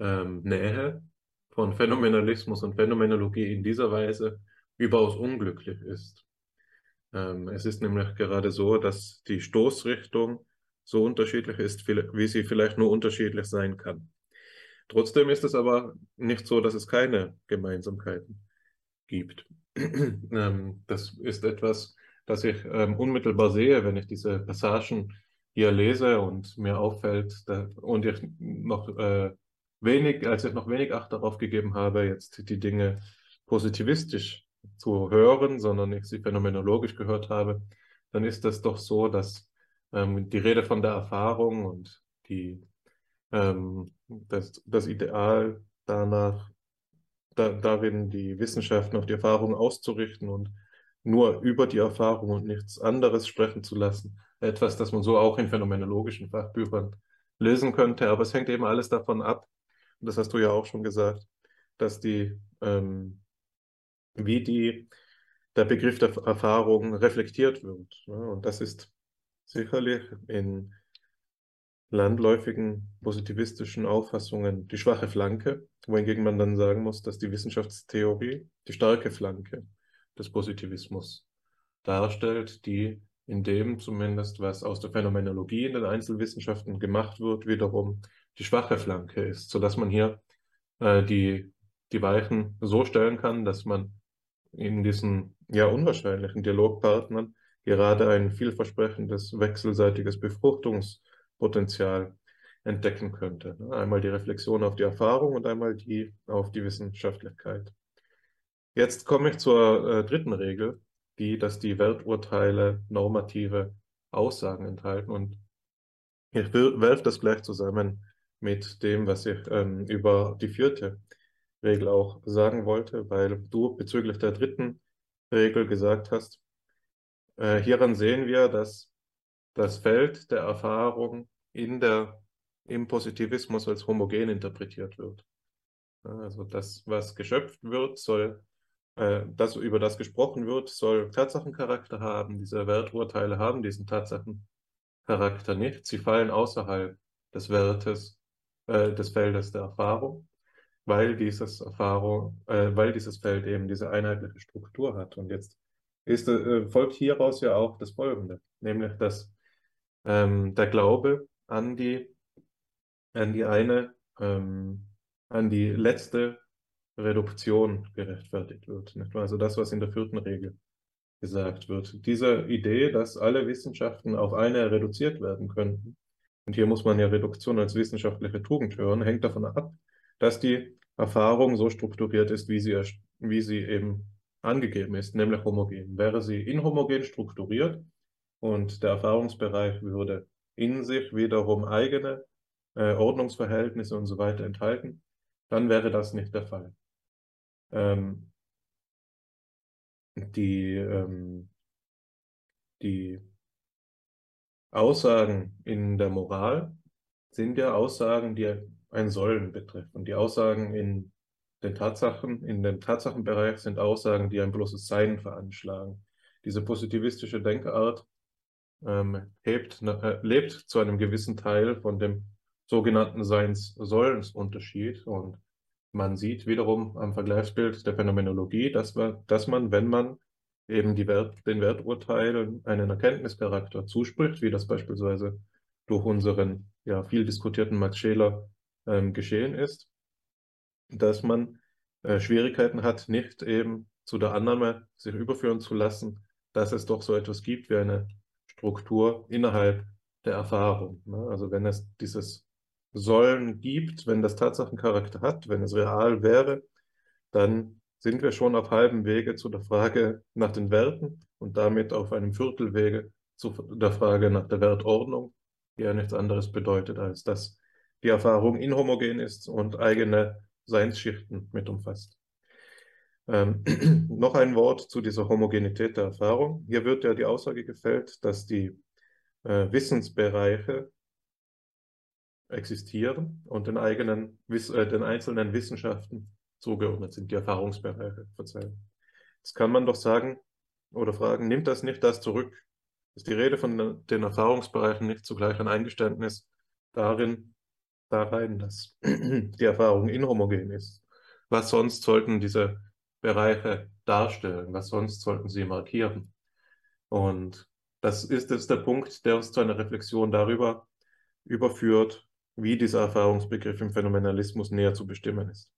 ähm, Nähe von Phänomenalismus und Phänomenologie in dieser Weise überaus unglücklich ist. Ähm, es ist nämlich gerade so, dass die Stoßrichtung so unterschiedlich ist, wie sie vielleicht nur unterschiedlich sein kann. Trotzdem ist es aber nicht so, dass es keine Gemeinsamkeiten gibt. *clears throat* Ähm, das ist etwas, das ich ähm, unmittelbar sehe, wenn ich diese Passagen hier lese und mir auffällt und ich noch äh, wenig, als ich noch wenig Acht darauf gegeben habe, jetzt die Dinge positivistisch zu hören, sondern ich sie phänomenologisch gehört habe, dann ist das doch so, dass ähm, die Rede von der Erfahrung und die ähm, das, das Ideal danach, da, darin die Wissenschaften auf die Erfahrung auszurichten und nur über die Erfahrung und nichts anderes sprechen zu lassen. Etwas, das man so auch in phänomenologischen Fachbüchern lesen könnte, aber es hängt eben alles davon ab, das hast du ja auch schon gesagt, dass die, ähm, wie die, der Begriff der Erfahrung reflektiert wird. Ne? Und das ist sicherlich in landläufigen positivistischen Auffassungen die schwache Flanke, wohingegen man dann sagen muss, dass die Wissenschaftstheorie die starke Flanke des Positivismus darstellt, die in dem zumindest, was aus der Phänomenologie in den Einzelwissenschaften gemacht wird, wiederum die schwache Flanke ist, sodass man hier äh, die, die Weichen so stellen kann, dass man in diesen ja unwahrscheinlichen Dialogpartnern gerade ein vielversprechendes wechselseitiges Befruchtungs- Potenzial entdecken könnte. Ne? Einmal die Reflexion auf die Erfahrung und einmal die auf die Wissenschaftlichkeit. Jetzt komme ich zur äh, dritten Regel, die, dass die Werturteile normative Aussagen enthalten. Und ich werfe das gleich zusammen mit dem, was ich ähm, über die vierte Regel auch sagen wollte, weil du bezüglich der dritten Regel gesagt hast, äh, hieran sehen wir, dass das Feld der Erfahrung in der im Positivismus als homogen interpretiert wird. Also das, was geschöpft wird, soll, äh, das, über das gesprochen wird, soll Tatsachencharakter haben. Diese Werturteile haben diesen Tatsachencharakter nicht. Sie fallen außerhalb des Wertes, äh, des Feldes der Erfahrung, weil dieses Erfahrung, äh, weil dieses Feld eben diese einheitliche Struktur hat. Und jetzt ist, äh, folgt hieraus ja auch das Folgende, nämlich dass ähm, der Glaube an die, an die eine, ähm, an die letzte Reduktion gerechtfertigt wird. Nicht? Also das, was in der vierten Regel gesagt wird. Diese Idee, dass alle Wissenschaften auf eine reduziert werden könnten, und hier muss man ja Reduktion als wissenschaftliche Tugend hören, hängt davon ab, dass die Erfahrung so strukturiert ist, wie sie, wie sie eben angegeben ist, nämlich homogen. Wäre sie inhomogen strukturiert und der Erfahrungsbereich würde in sich wiederum eigene äh, Ordnungsverhältnisse und so weiter enthalten, dann wäre das nicht der Fall. Ähm, die, ähm, die Aussagen in der Moral sind ja Aussagen, die ein Sollen betreffen. Die Aussagen in den Tatsachen, in dem Tatsachenbereich sind Aussagen, die ein bloßes Sein veranschlagen. Diese positivistische Denkart ähm, hebt, äh, lebt zu einem gewissen Teil von dem sogenannten Seins-Sollens-Unterschied und man sieht wiederum am Vergleichsbild der Phänomenologie, dass, wir, dass man, wenn man eben Wert, den Werturteilen einen Erkenntnischarakter zuspricht, wie das beispielsweise durch unseren ja, viel diskutierten Max Scheler ähm, geschehen ist, dass man äh, Schwierigkeiten hat, nicht eben zu der Annahme sich überführen zu lassen, dass es doch so etwas gibt wie eine Struktur innerhalb der Erfahrung. Ne? Also wenn es dieses Sollen gibt, wenn das Tatsachencharakter hat, wenn es real wäre, dann sind wir schon auf halbem Wege zu der Frage nach den Werten und damit auf einem Viertelwege zu der Frage nach der Wertordnung, die ja nichts anderes bedeutet, als dass die Erfahrung inhomogen ist und eigene Seinsschichten mit umfasst. Ähm, *clears throat* noch ein Wort zu dieser Homogenität der Erfahrung. Hier wird ja die Aussage gefällt, dass die äh, Wissensbereiche existieren und den eigenen, äh, den einzelnen Wissenschaften zugeordnet sind, die Erfahrungsbereiche, verzeihen. Jetzt kann man doch sagen oder fragen, nimmt das nicht das zurück? Ist die Rede von den Erfahrungsbereichen nicht zugleich ein Eingeständnis darin, da rein, dass *clears throat* die Erfahrung inhomogen ist? Was sonst sollten diese Bereiche darstellen? Was sonst sollten sie markieren? Und das ist jetzt der Punkt, der uns zu einer Reflexion darüber überführt, wie dieser Erfahrungsbegriff im Phänomenalismus näher zu bestimmen ist.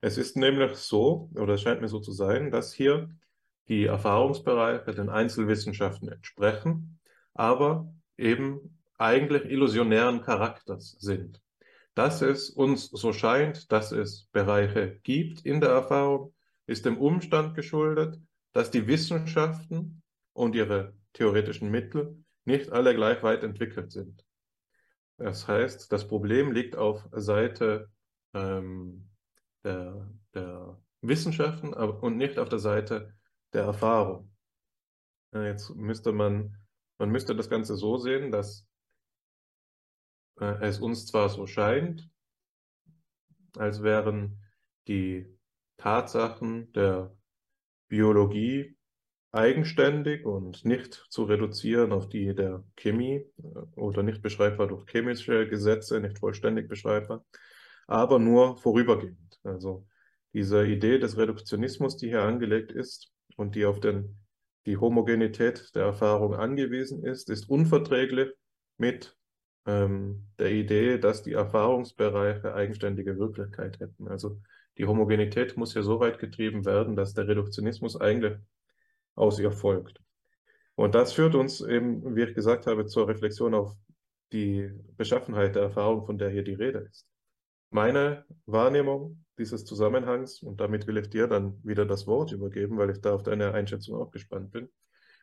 Es ist nämlich so, oder es scheint mir so zu sein, dass hier die Erfahrungsbereiche den Einzelwissenschaften entsprechen, aber eben eigentlich illusionären Charakters sind. Dass es uns so scheint, dass es Bereiche gibt in der Erfahrung, ist dem Umstand geschuldet, dass die Wissenschaften und ihre theoretischen Mittel nicht alle gleich weit entwickelt sind. Das heißt, das Problem liegt auf Seite ähm, der, der Wissenschaften und nicht auf der Seite der Erfahrung. Jetzt müsste man, man müsste das Ganze so sehen, dass äh, es uns zwar so scheint, als wären die Tatsachen der Biologie eigenständig und nicht zu reduzieren auf die der Chemie äh, oder nicht beschreibbar durch chemische Gesetze, nicht vollständig beschreibbar, aber nur vorübergehend. Also diese Idee des Reduktionismus, die hier angelegt ist und die auf den, die Homogenität der Erfahrung angewiesen ist, ist unverträglich mit ähm, der Idee, dass die Erfahrungsbereiche eigenständige Wirklichkeit hätten. Also die Homogenität muss ja so weit getrieben werden, dass der Reduktionismus eigentlich aus ihr folgt. Und das führt uns eben, wie ich gesagt habe, zur Reflexion auf die Beschaffenheit der Erfahrung, von der hier die Rede ist. Meine Wahrnehmung dieses Zusammenhangs, und damit will ich dir dann wieder das Wort übergeben, weil ich da auf deine Einschätzung auch gespannt bin.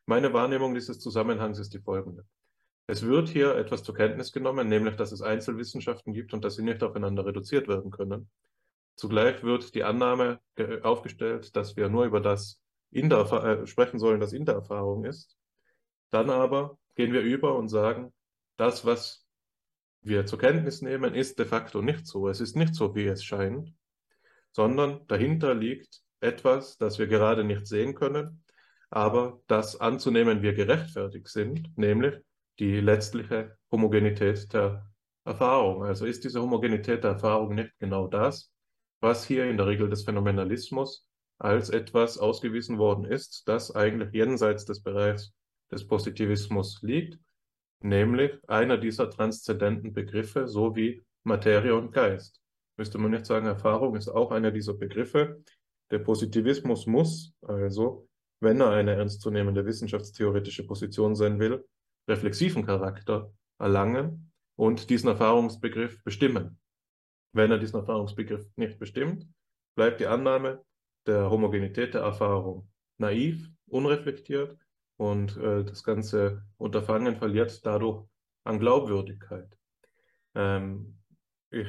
Meine Wahrnehmung dieses Zusammenhangs ist die folgende. Es wird hier etwas zur Kenntnis genommen, nämlich dass es Einzelwissenschaften gibt und dass sie nicht aufeinander reduziert werden können. Zugleich wird die Annahme aufgestellt, dass wir nur über das in der, äh, sprechen sollen, das in der Erfahrung ist. Dann aber gehen wir über und sagen, das, was wir zur Kenntnis nehmen, ist de facto nicht so. Es ist nicht so, wie es scheint, sondern dahinter liegt etwas, das wir gerade nicht sehen können, aber das anzunehmen wir gerechtfertigt sind, nämlich die letztliche Homogenität der Erfahrung. Also ist diese Homogenität der Erfahrung nicht genau das, was hier in der Regel des Phänomenalismus als etwas ausgewiesen worden ist, das eigentlich jenseits des Bereichs des Positivismus liegt, nämlich einer dieser transzendenten Begriffe, so wie Materie und Geist. Müsste man nicht sagen, Erfahrung ist auch einer dieser Begriffe. Der Positivismus muss also, wenn er eine ernstzunehmende wissenschaftstheoretische Position sein will, reflexiven Charakter erlangen und diesen Erfahrungsbegriff bestimmen. Wenn er diesen Erfahrungsbegriff nicht bestimmt, bleibt die Annahme der Homogenität der Erfahrung naiv, unreflektiert und äh, das ganze Unterfangen verliert dadurch an Glaubwürdigkeit. Ähm, ich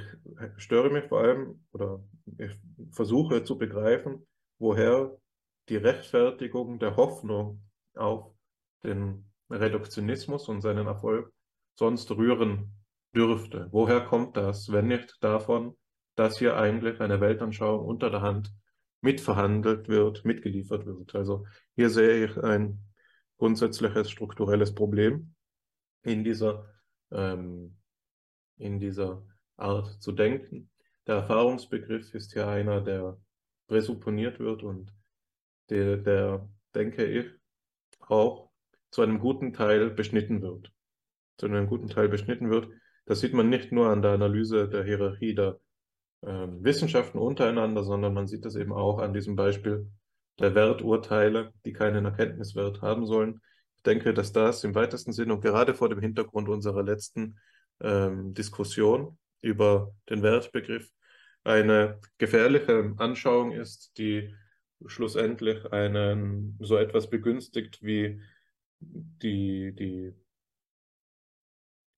störe mich vor allem oder ich versuche zu begreifen, woher die Rechtfertigung der Hoffnung auf den Reduktionismus und seinen Erfolg sonst rühren dürfte. Woher kommt das, wenn nicht davon, dass hier eigentlich eine Weltanschauung unter der Hand mitverhandelt wird, mitgeliefert wird. Also hier sehe ich ein grundsätzliches strukturelles Problem in dieser, ähm, in dieser Art zu denken. Der Erfahrungsbegriff ist hier einer, der präsupponiert wird und der, der, denke ich, auch zu einem guten Teil beschnitten wird. Zu einem guten Teil beschnitten wird. Das sieht man nicht nur an der Analyse der Hierarchie der ähm, Wissenschaften untereinander, sondern man sieht das eben auch an diesem Beispiel der Werturteile, die keinen Erkenntniswert haben sollen. Ich denke, dass das im weitesten Sinne und gerade vor dem Hintergrund unserer letzten ähm, Diskussion über den Wertbegriff eine gefährliche Anschauung ist, die schlussendlich einen so etwas begünstigt wie die, die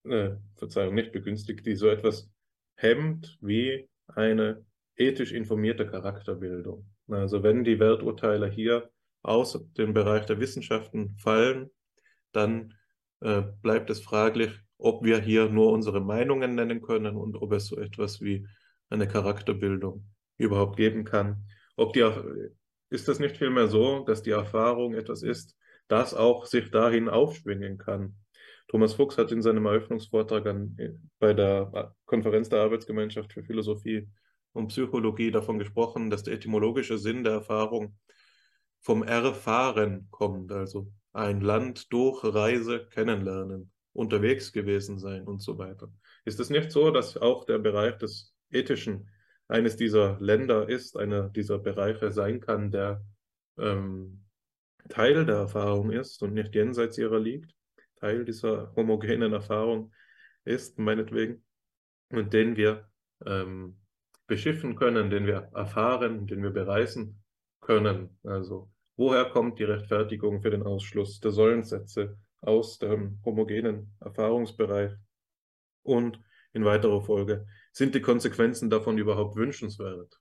äh, Verzeihung, nicht begünstigt, die so etwas hemmt wie eine ethisch informierte Charakterbildung. Also wenn die Werturteile hier aus dem Bereich der Wissenschaften fallen, dann äh, bleibt es fraglich, ob wir hier nur unsere Meinungen nennen können und ob es so etwas wie eine Charakterbildung überhaupt geben kann. Ob die, ist das nicht vielmehr so, dass die Erfahrung etwas ist, das auch sich dahin aufschwingen kann? Thomas Fuchs hat in seinem Eröffnungsvortrag an, bei der Konferenz der Arbeitsgemeinschaft für Philosophie und Psychologie davon gesprochen, dass der etymologische Sinn der Erfahrung vom Erfahren kommt, also ein Land durch Reise kennenlernen, unterwegs gewesen sein und so weiter. Ist es nicht so, dass auch der Bereich des Ethischen eines dieser Länder ist, einer dieser Bereiche sein kann, der ähm, Teil der Erfahrung ist und nicht jenseits ihrer liegt? Teil dieser homogenen Erfahrung ist, meinetwegen, und den wir ähm, beschiffen können, den wir erfahren, den wir bereisen können. Also woher kommt die Rechtfertigung für den Ausschluss der Sollensätze aus dem homogenen Erfahrungsbereich? Und in weiterer Folge, sind die Konsequenzen davon überhaupt wünschenswert?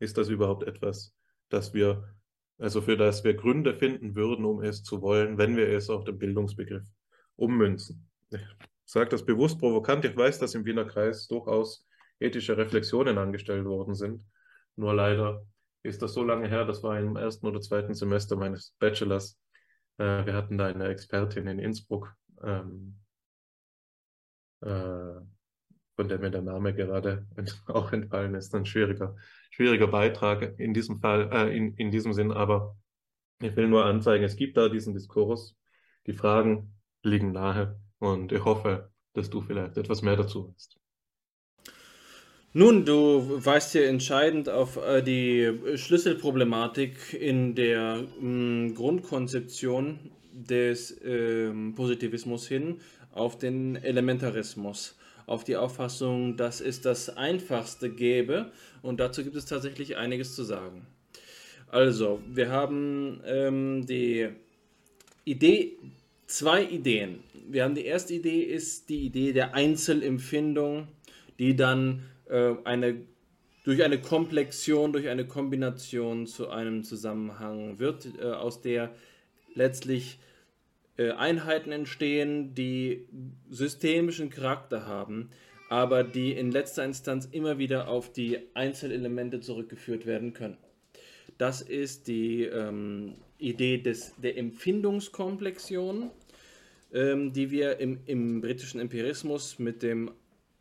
Ist das überhaupt etwas, das wir also für das wir Gründe finden würden, um es zu wollen, wenn wir es auf den Bildungsbegriff ummünzen. Ich sage das bewusst provokant. Ich weiß, dass im Wiener Kreis durchaus ethische Reflexionen angestellt worden sind. Nur leider ist das so lange her, das war im ersten oder zweiten Semester meines Bachelors. Äh, wir hatten da eine Expertin in Innsbruck, ähm, äh, von der mir der Name gerade *laughs* auch entfallen ist. Ein schwieriger, schwieriger Beitrag in diesem Fall, äh, in, in diesem Sinn, aber ich will nur anzeigen, es gibt da diesen Diskurs. Die Fragen liegen nahe und ich hoffe, dass du vielleicht etwas mehr dazu hast. Nun, du weist hier entscheidend auf äh, die Schlüsselproblematik in der mh, Grundkonzeption des äh, Positivismus hin auf den Elementarismus auf die Auffassung, dass es das Einfachste gäbe und dazu gibt es tatsächlich einiges zu sagen. Also, wir haben ähm, die Idee, zwei Ideen. Wir haben die erste Idee ist die Idee der Einzelempfindung, die dann äh, eine durch eine Komplexion, durch eine Kombination zu einem Zusammenhang wird, äh, aus der letztlich äh, Einheiten entstehen, die systemischen Charakter haben, aber die in letzter Instanz immer wieder auf die Einzelelemente zurückgeführt werden können. Das ist die ähm, Idee des, der Empfindungskomplexion, ähm, die wir im, im britischen Empirismus mit dem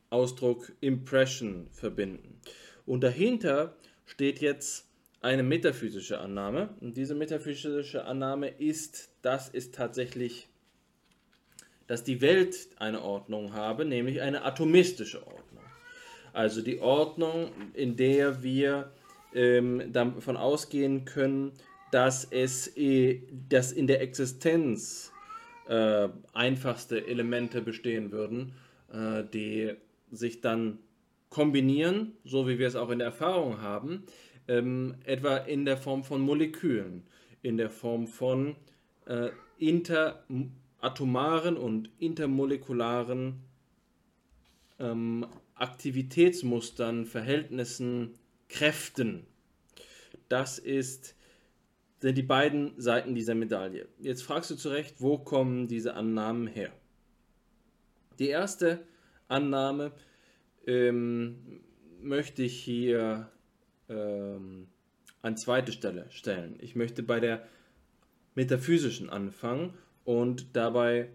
Ausdruck Impression verbinden. Und dahinter steht jetzt eine metaphysische Annahme. Und diese metaphysische Annahme ist, dass es tatsächlich, dass die Welt eine Ordnung habe, nämlich eine atomistische Ordnung. Also die Ordnung, in der wir ähm, davon ausgehen können, dass es äh, dass in der Existenz äh, einfachste Elemente bestehen würden, äh, die sich dann kombinieren, so wie wir es auch in der Erfahrung haben, ähm, etwa in der Form von Molekülen, in der Form von äh, interatomaren und intermolekularen ähm, Aktivitätsmustern, Verhältnissen, Kräften. Das ist, sind die beiden Seiten dieser Medaille. Jetzt fragst du zu Recht, wo kommen diese Annahmen her? Die erste Annahme ähm, möchte ich hier ähm, an zweite Stelle stellen. Ich möchte bei der metaphysischen anfangen und dabei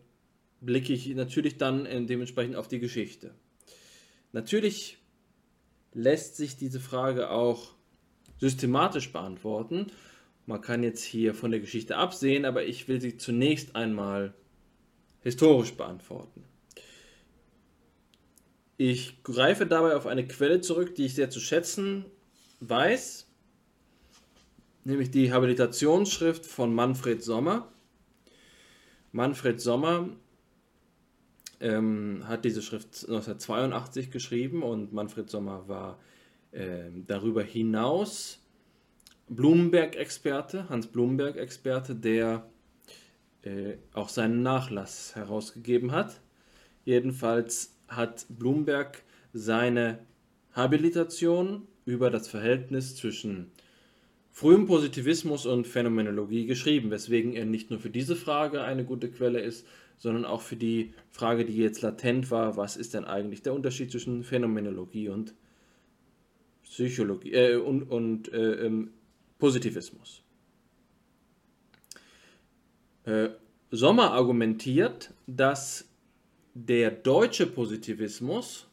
blicke ich natürlich dann dementsprechend auf die Geschichte. Natürlich lässt sich diese Frage auch systematisch beantworten. Man kann jetzt hier von der Geschichte absehen, aber ich will sie zunächst einmal historisch beantworten. Ich greife dabei auf eine Quelle zurück, die ich sehr zu schätzen weiß, nämlich die Habilitationsschrift von Manfred Sommer. Manfred Sommer ähm, hat diese Schrift 1982 geschrieben und Manfred Sommer war äh, darüber hinaus Blumenberg-Experte, Hans Blumenberg-Experte, der äh, auch seinen Nachlass herausgegeben hat. Jedenfalls hat Blumenberg seine Habilitation über das Verhältnis zwischen frühem Positivismus und Phänomenologie geschrieben, weswegen er nicht nur für diese Frage eine gute Quelle ist, sondern auch für die Frage, die jetzt latent war, was ist denn eigentlich der Unterschied zwischen Phänomenologie und Psychologie äh, und, und äh, ähm, Positivismus. Äh, Sommer argumentiert, dass der deutsche Positivismus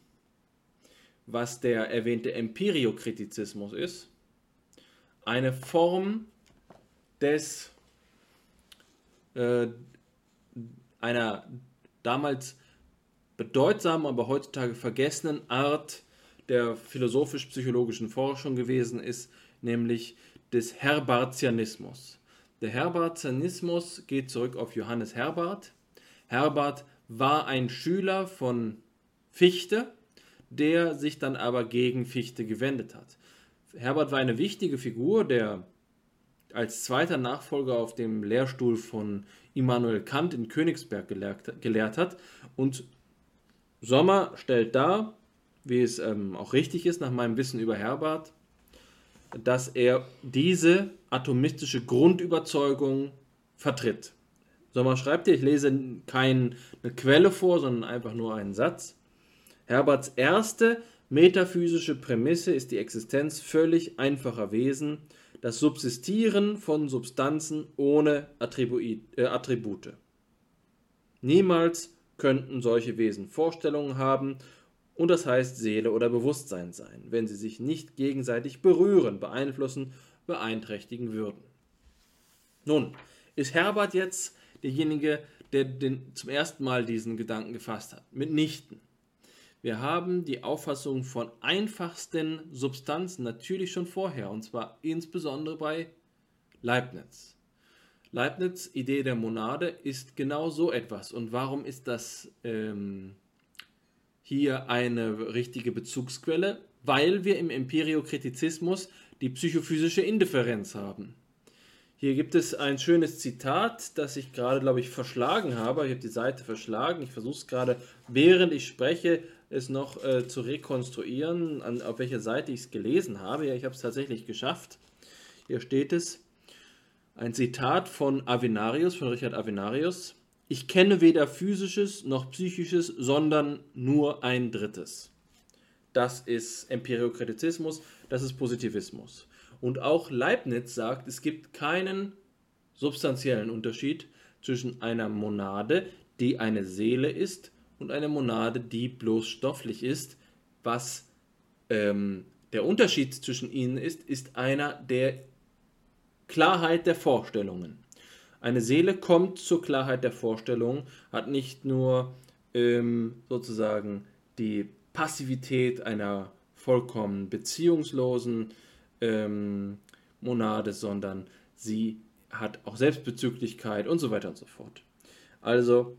was der erwähnte Empiriokritizismus ist, eine Form des äh, einer damals bedeutsamen, aber heutzutage vergessenen Art der philosophisch-psychologischen Forschung gewesen ist, nämlich des Herbartianismus. Der Herbartianismus geht zurück auf Johannes Herbart. Herbart war ein Schüler von Fichte, der sich dann aber gegen Fichte gewendet hat. Herbert war eine wichtige Figur, der als zweiter Nachfolger auf dem Lehrstuhl von Immanuel Kant in Königsberg gelehrt, gelehrt hat. Und Sommer stellt dar, wie es ähm, auch richtig ist nach meinem Wissen über Herbert, dass er diese atomistische Grundüberzeugung vertritt. Sommer schreibt hier, ich lese keine Quelle vor, sondern einfach nur einen Satz. Herberts erste metaphysische Prämisse ist die Existenz völlig einfacher Wesen, das Subsistieren von Substanzen ohne äh, Attribute. Niemals könnten solche Wesen Vorstellungen haben und das heißt Seele oder Bewusstsein sein, wenn sie sich nicht gegenseitig berühren, beeinflussen, beeinträchtigen würden. Nun, ist Herbert jetzt derjenige, der den, zum ersten Mal diesen Gedanken gefasst hat? Mitnichten. Wir haben die Auffassung von einfachsten Substanzen natürlich schon vorher, und zwar insbesondere bei Leibniz. Leibniz Idee der Monade ist genau so etwas. Und warum ist das ähm, hier eine richtige Bezugsquelle? Weil wir im Empiriokritizismus die psychophysische Indifferenz haben. Hier gibt es ein schönes Zitat, das ich gerade, glaube ich, verschlagen habe. Ich habe die Seite verschlagen. Ich versuche es gerade, während ich spreche, es noch äh, zu rekonstruieren, an, auf welcher Seite ich es gelesen habe. Ja, ich habe es tatsächlich geschafft. Hier steht es, ein Zitat von Avenarius, von Richard Avenarius. ich kenne weder physisches noch psychisches, sondern nur ein drittes. Das ist Empiriokritizismus, das ist Positivismus. Und auch Leibniz sagt, es gibt keinen substanziellen Unterschied zwischen einer Monade, die eine Seele ist, und einer Monade, die bloß stofflich ist. Was ähm, der Unterschied zwischen ihnen ist, ist einer der Klarheit der Vorstellungen. Eine Seele kommt zur Klarheit der Vorstellung, hat nicht nur ähm, sozusagen die Passivität einer vollkommen beziehungslosen ähm, Monade, sondern sie hat auch Selbstbezüglichkeit und so weiter und so fort. Also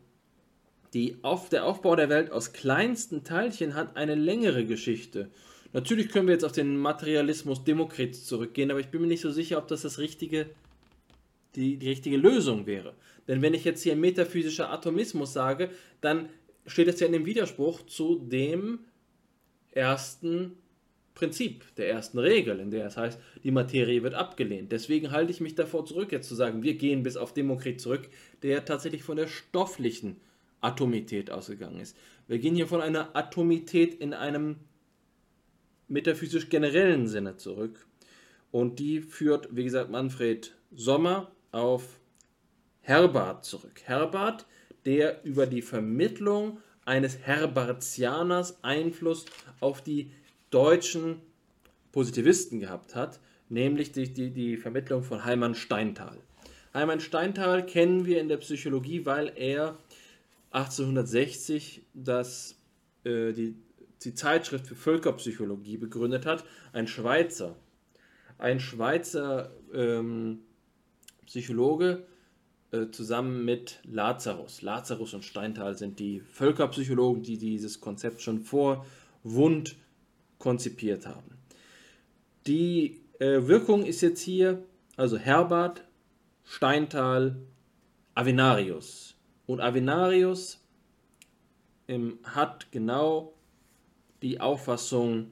die auf, der Aufbau der Welt aus kleinsten Teilchen hat eine längere Geschichte. Natürlich können wir jetzt auf den Materialismus Demokrits zurückgehen, aber ich bin mir nicht so sicher, ob das das richtige die, die richtige Lösung wäre. Denn wenn ich jetzt hier metaphysischer Atomismus sage, dann steht es ja in dem Widerspruch zu dem ersten Prinzip, der ersten Regel, in der es heißt, die Materie wird abgelehnt. Deswegen halte ich mich davor zurück, jetzt zu sagen, wir gehen bis auf Demokrit zurück, der tatsächlich von der stofflichen Atomität ausgegangen ist. Wir gehen hier von einer Atomität in einem metaphysisch generellen Sinne zurück. Und die führt, wie gesagt, Manfred Sommer auf Herbart zurück. Herbart, der über die Vermittlung eines Herbartianers Einfluss auf die deutschen Positivisten gehabt hat, nämlich die, die, die Vermittlung von Heimann Steinthal. Heimann Steinthal kennen wir in der Psychologie, weil er 1860 das, äh, die, die Zeitschrift für Völkerpsychologie begründet hat, ein Schweizer. Ein Schweizer ähm, Psychologe äh, zusammen mit Lazarus. Lazarus und Steinthal sind die Völkerpsychologen, die dieses Konzept schon vor Wund konzipiert haben. Die äh, Wirkung ist jetzt hier, also Herbert, Steinthal, Avenarius. Und Avenarius ähm, hat genau die Auffassung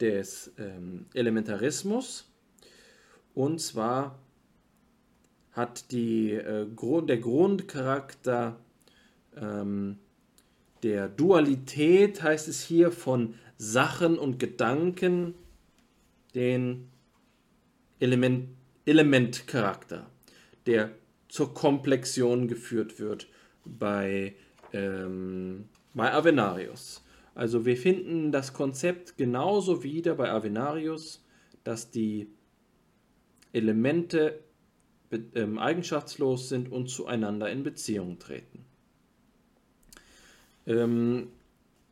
des ähm, Elementarismus. Und zwar hat die, äh, Grund, der Grundcharakter ähm, der Dualität, heißt es hier, von Sachen und Gedanken, den Element, Elementcharakter, der zur Komplexion geführt wird bei, ähm, bei Avenarius. Also wir finden das Konzept genauso wieder bei Avenarius, dass die Elemente ähm, eigenschaftslos sind und zueinander in Beziehung treten. Ähm,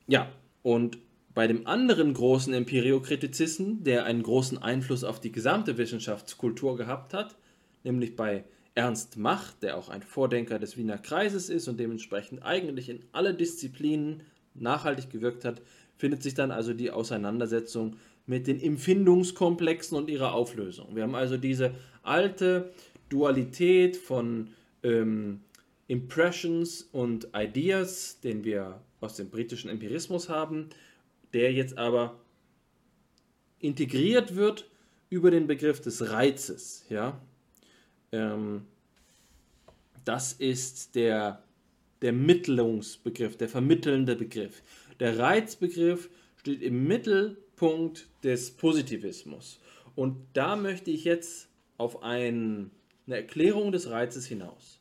ja, und bei dem anderen großen Empiriokritizisten, der einen großen Einfluss auf die gesamte Wissenschaftskultur gehabt hat, nämlich bei Ernst Mach, der auch ein Vordenker des Wiener Kreises ist und dementsprechend eigentlich in alle Disziplinen nachhaltig gewirkt hat, findet sich dann also die Auseinandersetzung mit den Empfindungskomplexen und ihrer Auflösung. Wir haben also diese alte Dualität von ähm, Impressions und Ideas, den wir aus dem britischen Empirismus haben, der jetzt aber integriert wird über den Begriff des Reizes. Ja? Ähm, das ist der, der Mittlungsbegriff, der vermittelnde Begriff. Der Reizbegriff steht im Mittelpunkt des Positivismus. Und da möchte ich jetzt auf einen eine Erklärung des Reizes hinaus.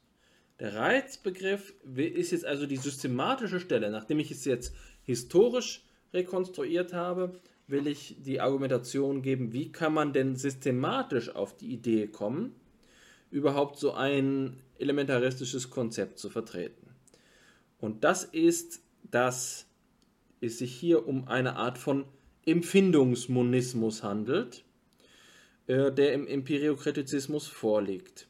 Der Reizbegriff ist jetzt also die systematische Stelle. Nachdem ich es jetzt historisch rekonstruiert habe, will ich die Argumentation geben, wie kann man denn systematisch auf die Idee kommen, überhaupt so ein elementaristisches Konzept zu vertreten. Und das ist, dass es sich hier um eine Art von Empfindungsmonismus handelt, äh, der im Empiriokritizismus vorliegt.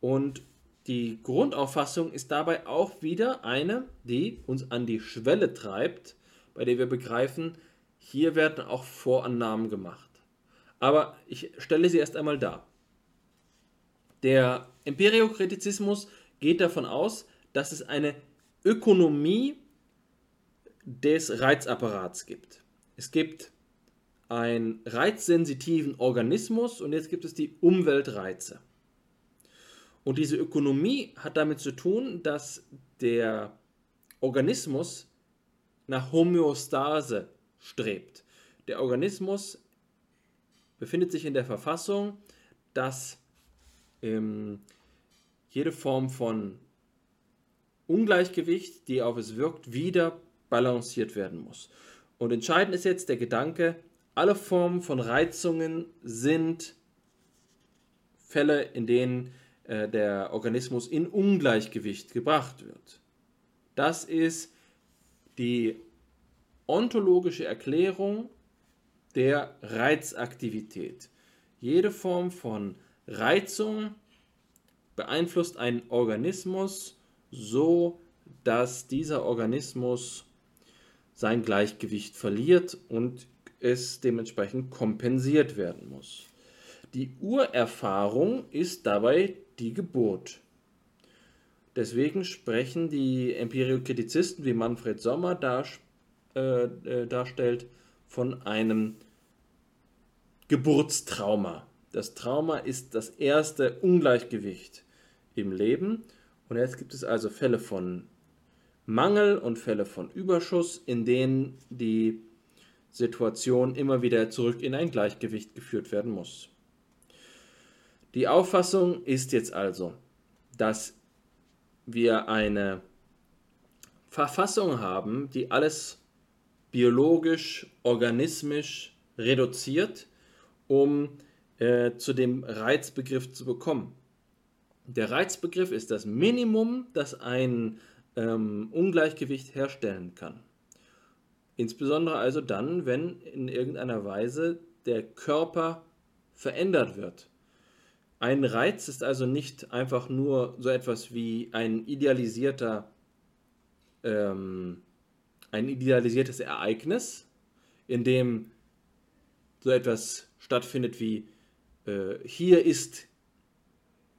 Und die Grundauffassung ist dabei auch wieder eine, die uns an die Schwelle treibt, bei der wir begreifen, hier werden auch Vorannahmen gemacht. Aber ich stelle sie erst einmal dar. Der Empiriokritizismus geht davon aus, dass es eine Ökonomie des Reizapparats gibt. Es gibt einen reizsensitiven Organismus und jetzt gibt es die Umweltreize. Und diese Ökonomie hat damit zu tun, dass der Organismus nach Homöostase strebt. Der Organismus befindet sich in der Verfassung, dass ähm, jede Form von Ungleichgewicht, die auf es wirkt, wieder balanciert werden muss. Und entscheidend ist jetzt der Gedanke, alle Formen von Reizungen sind Fälle, in denen äh, der Organismus in Ungleichgewicht gebracht wird. Das ist die ontologische Erklärung der Reizaktivität. Jede Form von Reizung beeinflusst einen Organismus so, dass dieser Organismus sein Gleichgewicht verliert und es dementsprechend kompensiert werden muss. Die Urerfahrung ist dabei die Geburt. Deswegen sprechen die Empiriokritizisten wie Manfred Sommer dar, äh, äh, darstellt von einem Geburtstrauma. Das Trauma ist das erste Ungleichgewicht im Leben. Und jetzt gibt es also Fälle von Mangel und Fälle von Überschuss, in denen die Situation immer wieder zurück in ein Gleichgewicht geführt werden muss. Die Auffassung ist jetzt also, dass wir eine Verfassung haben, die alles biologisch, organismisch reduziert, um äh, zu dem Reizbegriff zu bekommen. Der Reizbegriff ist das Minimum, das ein ähm, Ungleichgewicht herstellen kann. Insbesondere also dann, wenn in irgendeiner Weise der Körper verändert wird. Ein Reiz ist also nicht einfach nur so etwas wie ein idealisierter, ähm, ein idealisiertes Ereignis, in dem so etwas stattfindet wie äh, hier ist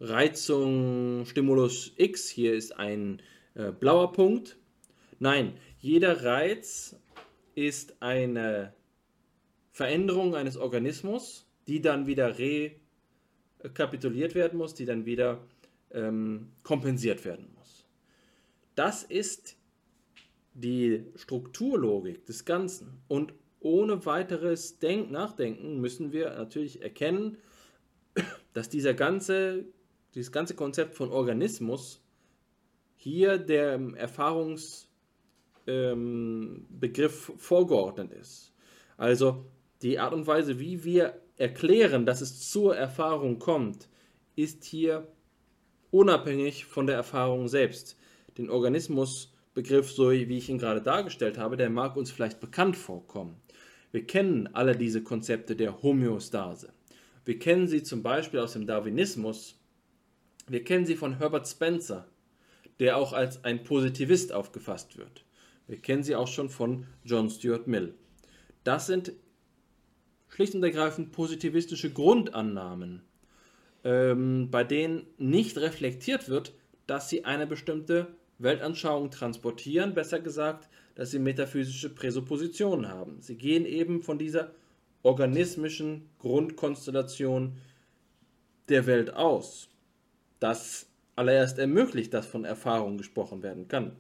Reizung Stimulus X, hier ist ein äh, blauer Punkt. Nein, jeder Reiz ist eine Veränderung eines Organismus, die dann wieder rekapituliert werden muss, die dann wieder ähm, kompensiert werden muss. Das ist die Strukturlogik des Ganzen. Und ohne weiteres Denk Nachdenken müssen wir natürlich erkennen, *coughs* dass dieser ganze, dieses ganze Konzept von Organismus hier der Erfahrungsbegriff ähm, vorgeordnet ist. Also die Art und Weise, wie wir erklären, dass es zur Erfahrung kommt, ist hier unabhängig von der Erfahrung selbst. Den Organismusbegriff, so wie ich ihn gerade dargestellt habe, der mag uns vielleicht bekannt vorkommen. Wir kennen alle diese Konzepte der Homöostase. Wir kennen sie zum Beispiel aus dem Darwinismus. Wir kennen sie von Herbert Spencer, der auch als ein Positivist aufgefasst wird. Wir kennen sie auch schon von John Stuart Mill. Das sind schlicht und ergreifend positivistische Grundannahmen, ähm, bei denen nicht reflektiert wird, dass sie eine bestimmte Weltanschauung transportieren, besser gesagt, dass sie metaphysische Präsuppositionen haben. Sie gehen eben von dieser organismischen Grundkonstellation der Welt aus. Das allererst ermöglicht, dass von Erfahrung gesprochen werden kann.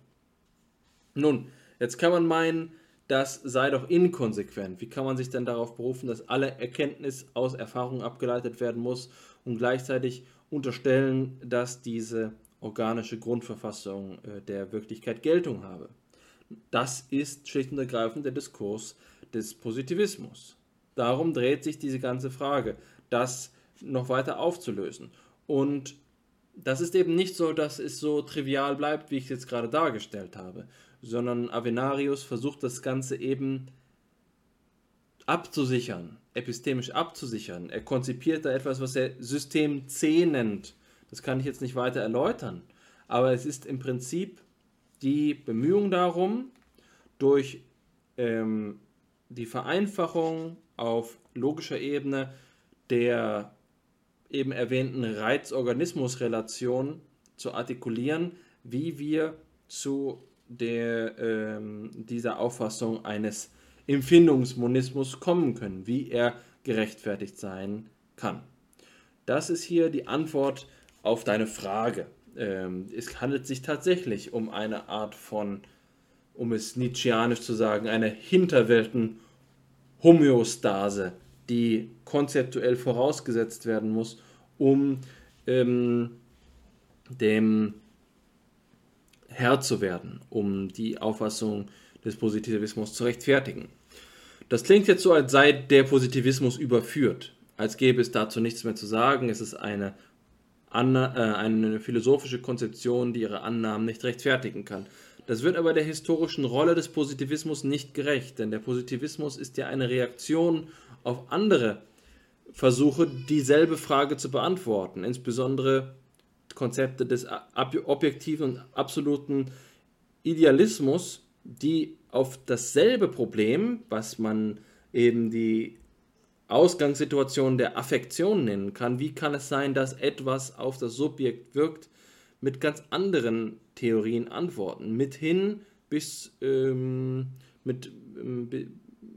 Nun, jetzt kann man meinen, das sei doch inkonsequent. Wie kann man sich denn darauf berufen, dass alle Erkenntnis aus Erfahrung abgeleitet werden muss und gleichzeitig unterstellen, dass diese organische Grundverfassung äh, der Wirklichkeit Geltung habe? Das ist schlicht und ergreifend der Diskurs des Positivismus. Darum dreht sich diese ganze Frage, das noch weiter aufzulösen. Und das ist eben nicht so, dass es so trivial bleibt, wie ich es jetzt gerade dargestellt habe, sondern Avenarius versucht das Ganze eben abzusichern, epistemisch abzusichern. Er konzipiert da etwas, was er System C nennt. Das kann ich jetzt nicht weiter erläutern, aber es ist im Prinzip die Bemühung darum, durch ähm, die Vereinfachung auf logischer Ebene der eben erwähnten Reiz-Organismus-Relation zu artikulieren, wie wir zu der, ähm, dieser Auffassung eines Empfindungsmonismus kommen können, wie er gerechtfertigt sein kann. Das ist hier die Antwort auf deine Frage. Ähm, es handelt sich tatsächlich um eine Art von, um es nietzscheanisch zu sagen, eine Hinterwelten-Homöostase, die konzeptuell vorausgesetzt werden muss, um ähm, dem Herr zu werden, um die Auffassung des Positivismus zu rechtfertigen. Das klingt jetzt so, als sei der Positivismus überführt, als gäbe es dazu nichts mehr zu sagen. Es ist eine, Anna äh, eine philosophische Konzeption, die ihre Annahmen nicht rechtfertigen kann. Das wird aber der historischen Rolle des Positivismus nicht gerecht, denn der Positivismus ist ja eine Reaktion auf andere Versuche, dieselbe Frage zu beantworten, insbesondere Konzepte des objektiven und absoluten Idealismus, die auf dasselbe Problem, was man eben die Ausgangssituation der Affektion nennen kann, wie kann es sein, dass etwas auf das Subjekt wirkt, mit ganz anderen Theorien antworten, mithin bis ähm, mit, ähm,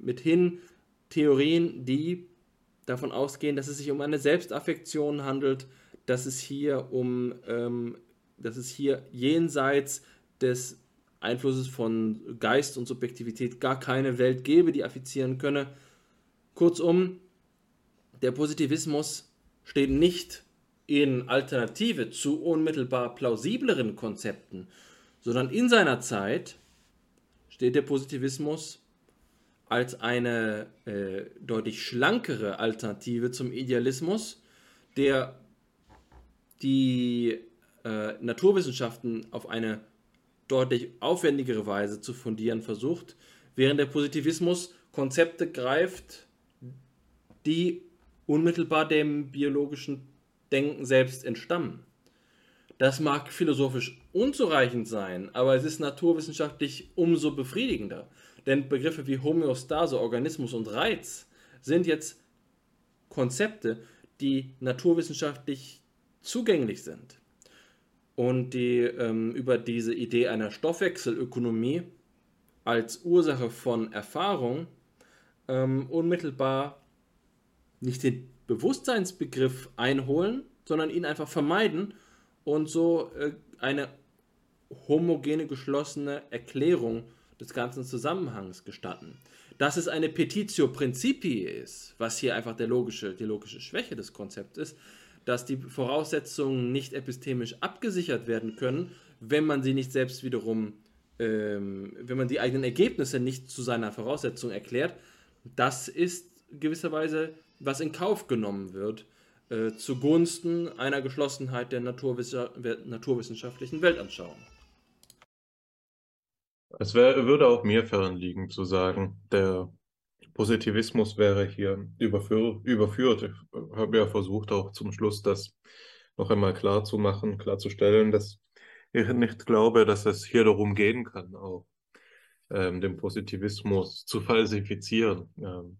mithin Theorien, die davon ausgehen, dass es sich um eine Selbstaffektion handelt, dass es hier um, ähm, dass es hier jenseits des Einflusses von Geist und Subjektivität gar keine Welt gäbe, die affizieren könne. Kurzum, der Positivismus steht nicht in Alternative zu unmittelbar plausibleren Konzepten, sondern in seiner Zeit steht der Positivismus als eine äh, deutlich schlankere Alternative zum Idealismus, der die äh, Naturwissenschaften auf eine deutlich aufwendigere Weise zu fundieren versucht, während der Positivismus Konzepte greift, die unmittelbar dem biologischen Denken selbst entstammen. Das mag philosophisch unzureichend sein, aber es ist naturwissenschaftlich umso befriedigender. Denn Begriffe wie Homöostase, Organismus und Reiz sind jetzt Konzepte, die naturwissenschaftlich zugänglich sind und die ähm, über diese Idee einer Stoffwechselökonomie als Ursache von Erfahrung ähm, unmittelbar nicht den Bewusstseinsbegriff einholen, sondern ihn einfach vermeiden und so äh, eine homogene, geschlossene Erklärung des ganzen Zusammenhangs gestatten. Dass es eine Petitio Principii ist, was hier einfach der logische, die logische Schwäche des Konzepts ist, dass die Voraussetzungen nicht epistemisch abgesichert werden können, wenn man sie nicht selbst wiederum, ähm, wenn man die eigenen Ergebnisse nicht zu seiner Voraussetzung erklärt. Das ist gewisserweise, was in Kauf genommen wird, äh, zugunsten einer Geschlossenheit der naturwissenschaftlichen Weltanschauung. Es wär, würde auch mir fernliegen zu sagen, der Positivismus wäre hier überführ, überführt. Ich habe ja versucht, auch zum Schluss das noch einmal klar zu machen, klarzustellen, dass ich nicht glaube, dass es hier darum gehen kann, auch ähm, den Positivismus zu falsifizieren. Ähm,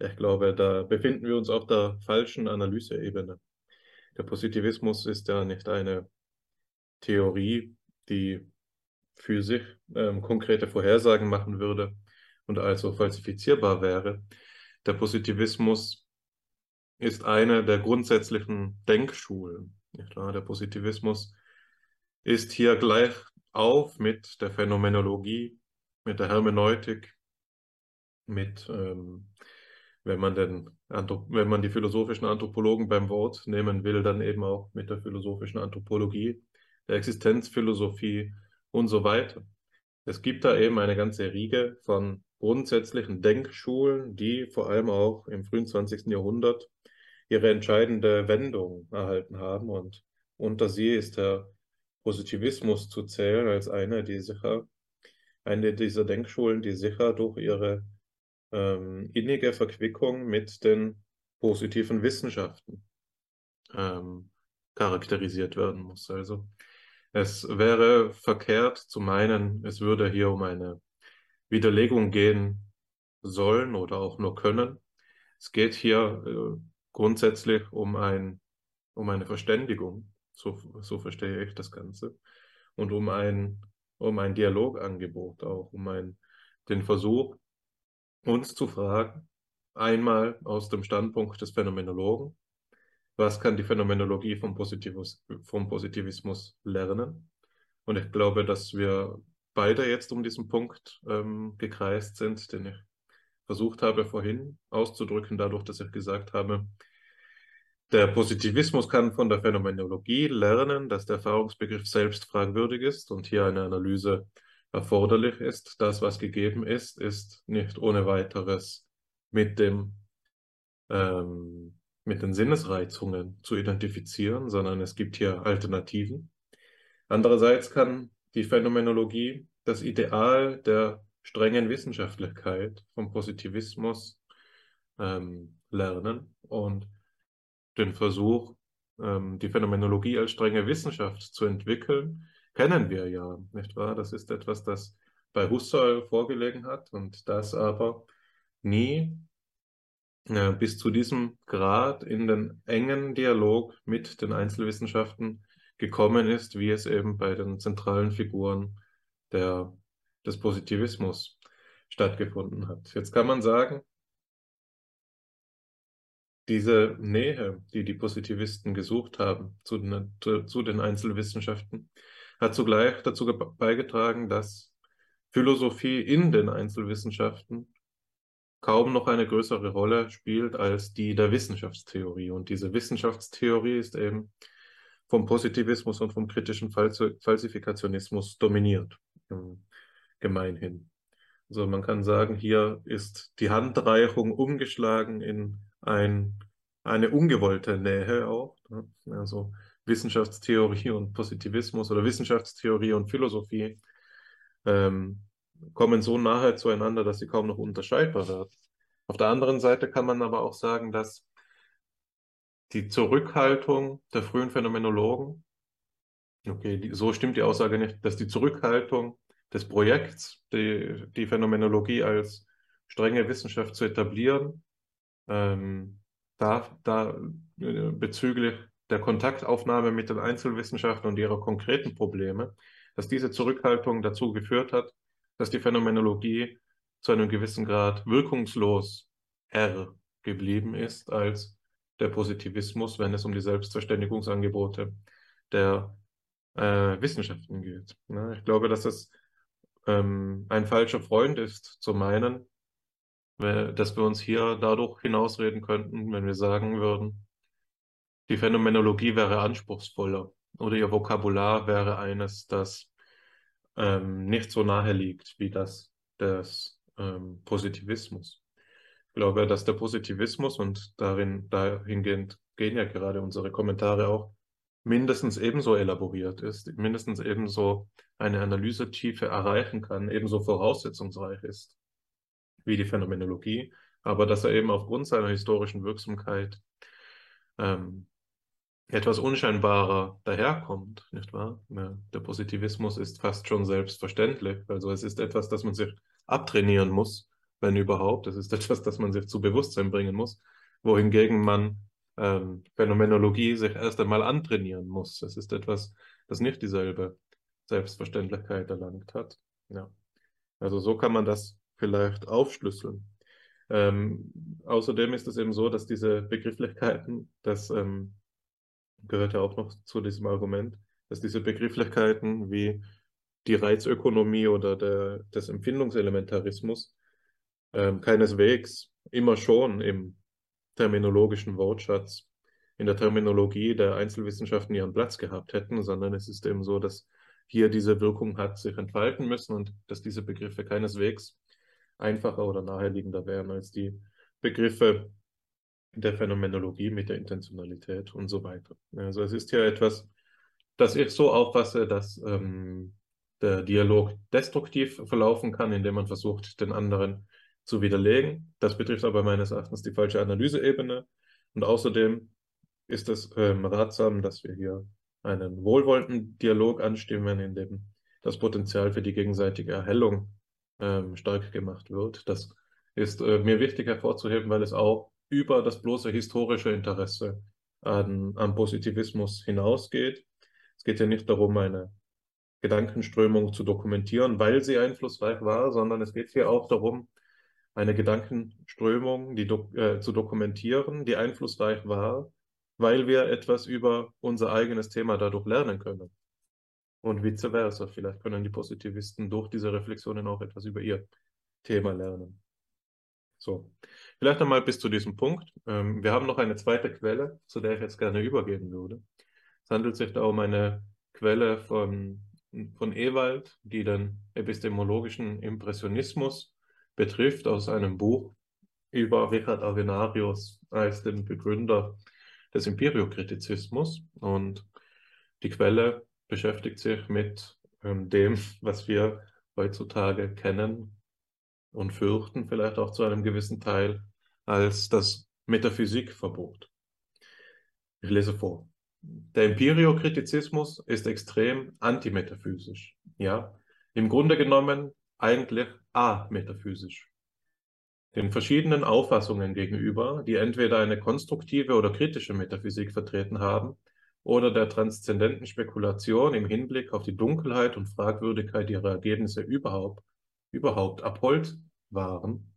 ich glaube, da befinden wir uns auf der falschen Analyseebene. Der Positivismus ist ja nicht eine Theorie, die für sich ähm, konkrete Vorhersagen machen würde, und also falsifizierbar wäre. Der Positivismus ist eine der grundsätzlichen Denkschulen. Der Positivismus ist hier gleich auf mit der Phänomenologie, mit der Hermeneutik, mit, ähm, wenn man den, wenn man die philosophischen Anthropologen beim Wort nehmen will, dann eben auch mit der philosophischen Anthropologie, der Existenzphilosophie und so weiter. Es gibt da eben eine ganze Riege von grundsätzlichen Denkschulen, die vor allem auch im frühen 20. Jahrhundert ihre entscheidende Wendung erhalten haben. Und unter sie ist der Positivismus zu zählen als eine, die sicher, eine dieser Denkschulen, die sicher durch ihre ähm, innige Verquickung mit den positiven Wissenschaften ähm, charakterisiert werden muss. Also es wäre verkehrt zu meinen, es würde hier um eine Widerlegung gehen sollen oder auch nur können. Es geht hier äh, grundsätzlich um, ein, um eine Verständigung, so, so verstehe ich das Ganze, und um ein, um ein Dialogangebot auch, um ein, den Versuch, uns zu fragen, einmal aus dem Standpunkt des Phänomenologen, was kann die Phänomenologie vom, Positivis vom Positivismus lernen? Und ich glaube, dass wir beide jetzt um diesen Punkt ähm, gekreist sind, den ich versucht habe vorhin auszudrücken, dadurch, dass ich gesagt habe, der Positivismus kann von der Phänomenologie lernen, dass der Erfahrungsbegriff selbst fragwürdig ist und hier eine Analyse erforderlich ist. Das, was gegeben ist, ist nicht ohne weiteres mit dem ähm, mit den Sinnesreizungen zu identifizieren, sondern es gibt hier Alternativen. Andererseits kann die Phänomenologie das Ideal der strengen Wissenschaftlichkeit vom Positivismus ähm, lernen und den Versuch, ähm, die Phänomenologie als strenge Wissenschaft zu entwickeln, kennen wir ja, nicht wahr? Das ist etwas, das bei Husserl vorgelegen hat und das aber nie äh, bis zu diesem Grad in den engen Dialog mit den Einzelwissenschaften gekommen ist, wie es eben bei den zentralen Figuren der, des Positivismus stattgefunden hat. Jetzt kann man sagen, diese Nähe, die die Positivisten gesucht haben zu den, zu den Einzelwissenschaften, hat zugleich dazu beigetragen, dass Philosophie in den Einzelwissenschaften kaum noch eine größere Rolle spielt als die der Wissenschaftstheorie. Und diese Wissenschaftstheorie ist eben vom Positivismus und vom kritischen Falsifikationismus dominiert, gemeinhin. Also man kann sagen, hier ist die Handreichung umgeschlagen in ein, eine ungewollte Nähe auch. Ne? Also Wissenschaftstheorie und Positivismus oder Wissenschaftstheorie und Philosophie ähm, kommen so nahe zueinander, dass sie kaum noch unterscheidbar werden. Auf der anderen Seite kann man aber auch sagen, dass die Zurückhaltung der frühen Phänomenologen, okay, die, so stimmt die Aussage nicht, dass die Zurückhaltung des Projekts, die, die Phänomenologie als strenge Wissenschaft zu etablieren, ähm, da, da äh, bezüglich der Kontaktaufnahme mit den Einzelwissenschaften und ihrer konkreten Probleme, dass diese Zurückhaltung dazu geführt hat, dass die Phänomenologie zu einem gewissen Grad wirkungslos R geblieben ist als der Positivismus, wenn es um die Selbstverständigungsangebote der äh, Wissenschaften geht. Ne? Ich glaube, dass es ähm, ein falscher Freund ist, zu meinen, dass wir uns hier dadurch hinausreden könnten, wenn wir sagen würden, die Phänomenologie wäre anspruchsvoller oder ihr Vokabular wäre eines, das ähm, nicht so nahe liegt wie das des ähm, Positivismus. Ich glaube, dass der Positivismus und darin dahingehend gehen ja gerade unsere Kommentare auch mindestens ebenso elaboriert ist, mindestens ebenso eine Analysetiefe erreichen kann, ebenso voraussetzungsreich ist wie die Phänomenologie, aber dass er eben aufgrund seiner historischen Wirksamkeit ähm, etwas unscheinbarer daherkommt, nicht wahr? Ja, der Positivismus ist fast schon selbstverständlich. Also es ist etwas, das man sich abtrainieren muss, wenn überhaupt. Es ist *laughs* etwas, das man sich zu Bewusstsein bringen muss, wohingegen man ähm, Phänomenologie sich erst einmal antrainieren muss. Es ist etwas, das nicht dieselbe Selbstverständlichkeit erlangt hat. Ja. Also so kann man das vielleicht aufschlüsseln. Ähm, außerdem ist es eben so, dass diese Begrifflichkeiten, dass ähm, gehört ja auch noch zu diesem Argument, dass diese Begrifflichkeiten wie die Reizökonomie oder der, des Empfindungselementarismus ähm, keineswegs immer schon im terminologischen Wortschatz, in der Terminologie der Einzelwissenschaften ihren Platz gehabt hätten, sondern es ist eben so, dass hier diese Wirkung hat sich entfalten müssen und dass diese Begriffe keineswegs einfacher oder naheliegender wären als die Begriffe der Phänomenologie mit der Intentionalität und so weiter. Also es ist ja etwas, das ich so auffasse, dass ähm, der Dialog destruktiv verlaufen kann, indem man versucht, den anderen zu widerlegen. Das betrifft aber meines Erachtens die falsche Analyseebene. Und außerdem ist es ähm, ratsam, dass wir hier einen wohlwollenden Dialog anstimmen, in dem das Potenzial für die gegenseitige Erhellung ähm, stark gemacht wird. Das ist äh, mir wichtig hervorzuheben, weil es auch über das bloße historische Interesse an, am Positivismus hinausgeht. Es geht ja nicht darum, eine Gedankenströmung zu dokumentieren, weil sie einflussreich war, sondern es geht hier auch darum, eine Gedankenströmung die do, äh, zu dokumentieren, die einflussreich war, weil wir etwas über unser eigenes Thema dadurch lernen können. Und vice versa. Vielleicht können die Positivisten durch diese Reflexionen auch etwas über ihr Thema lernen. So, vielleicht einmal bis zu diesem Punkt. Ähm, wir haben noch eine zweite Quelle, zu der ich jetzt gerne übergehen würde. Es handelt sich da um eine Quelle von, von Ewald, die den epistemologischen Impressionismus betrifft, aus einem Buch über Richard Avenarius als den Begründer des Empiriokritizismus. Und die Quelle beschäftigt sich mit ähm, dem, was wir heutzutage kennen und fürchten, vielleicht auch zu einem gewissen Teil, als das Metaphysikverbot. Ich lese vor. Der Empiriokritizismus ist extrem antimetaphysisch. Ja, im Grunde genommen eigentlich ametaphysisch. Den verschiedenen Auffassungen gegenüber, die entweder eine konstruktive oder kritische Metaphysik vertreten haben, oder der transzendenten Spekulation im Hinblick auf die Dunkelheit und Fragwürdigkeit ihrer Ergebnisse überhaupt, überhaupt abhold waren,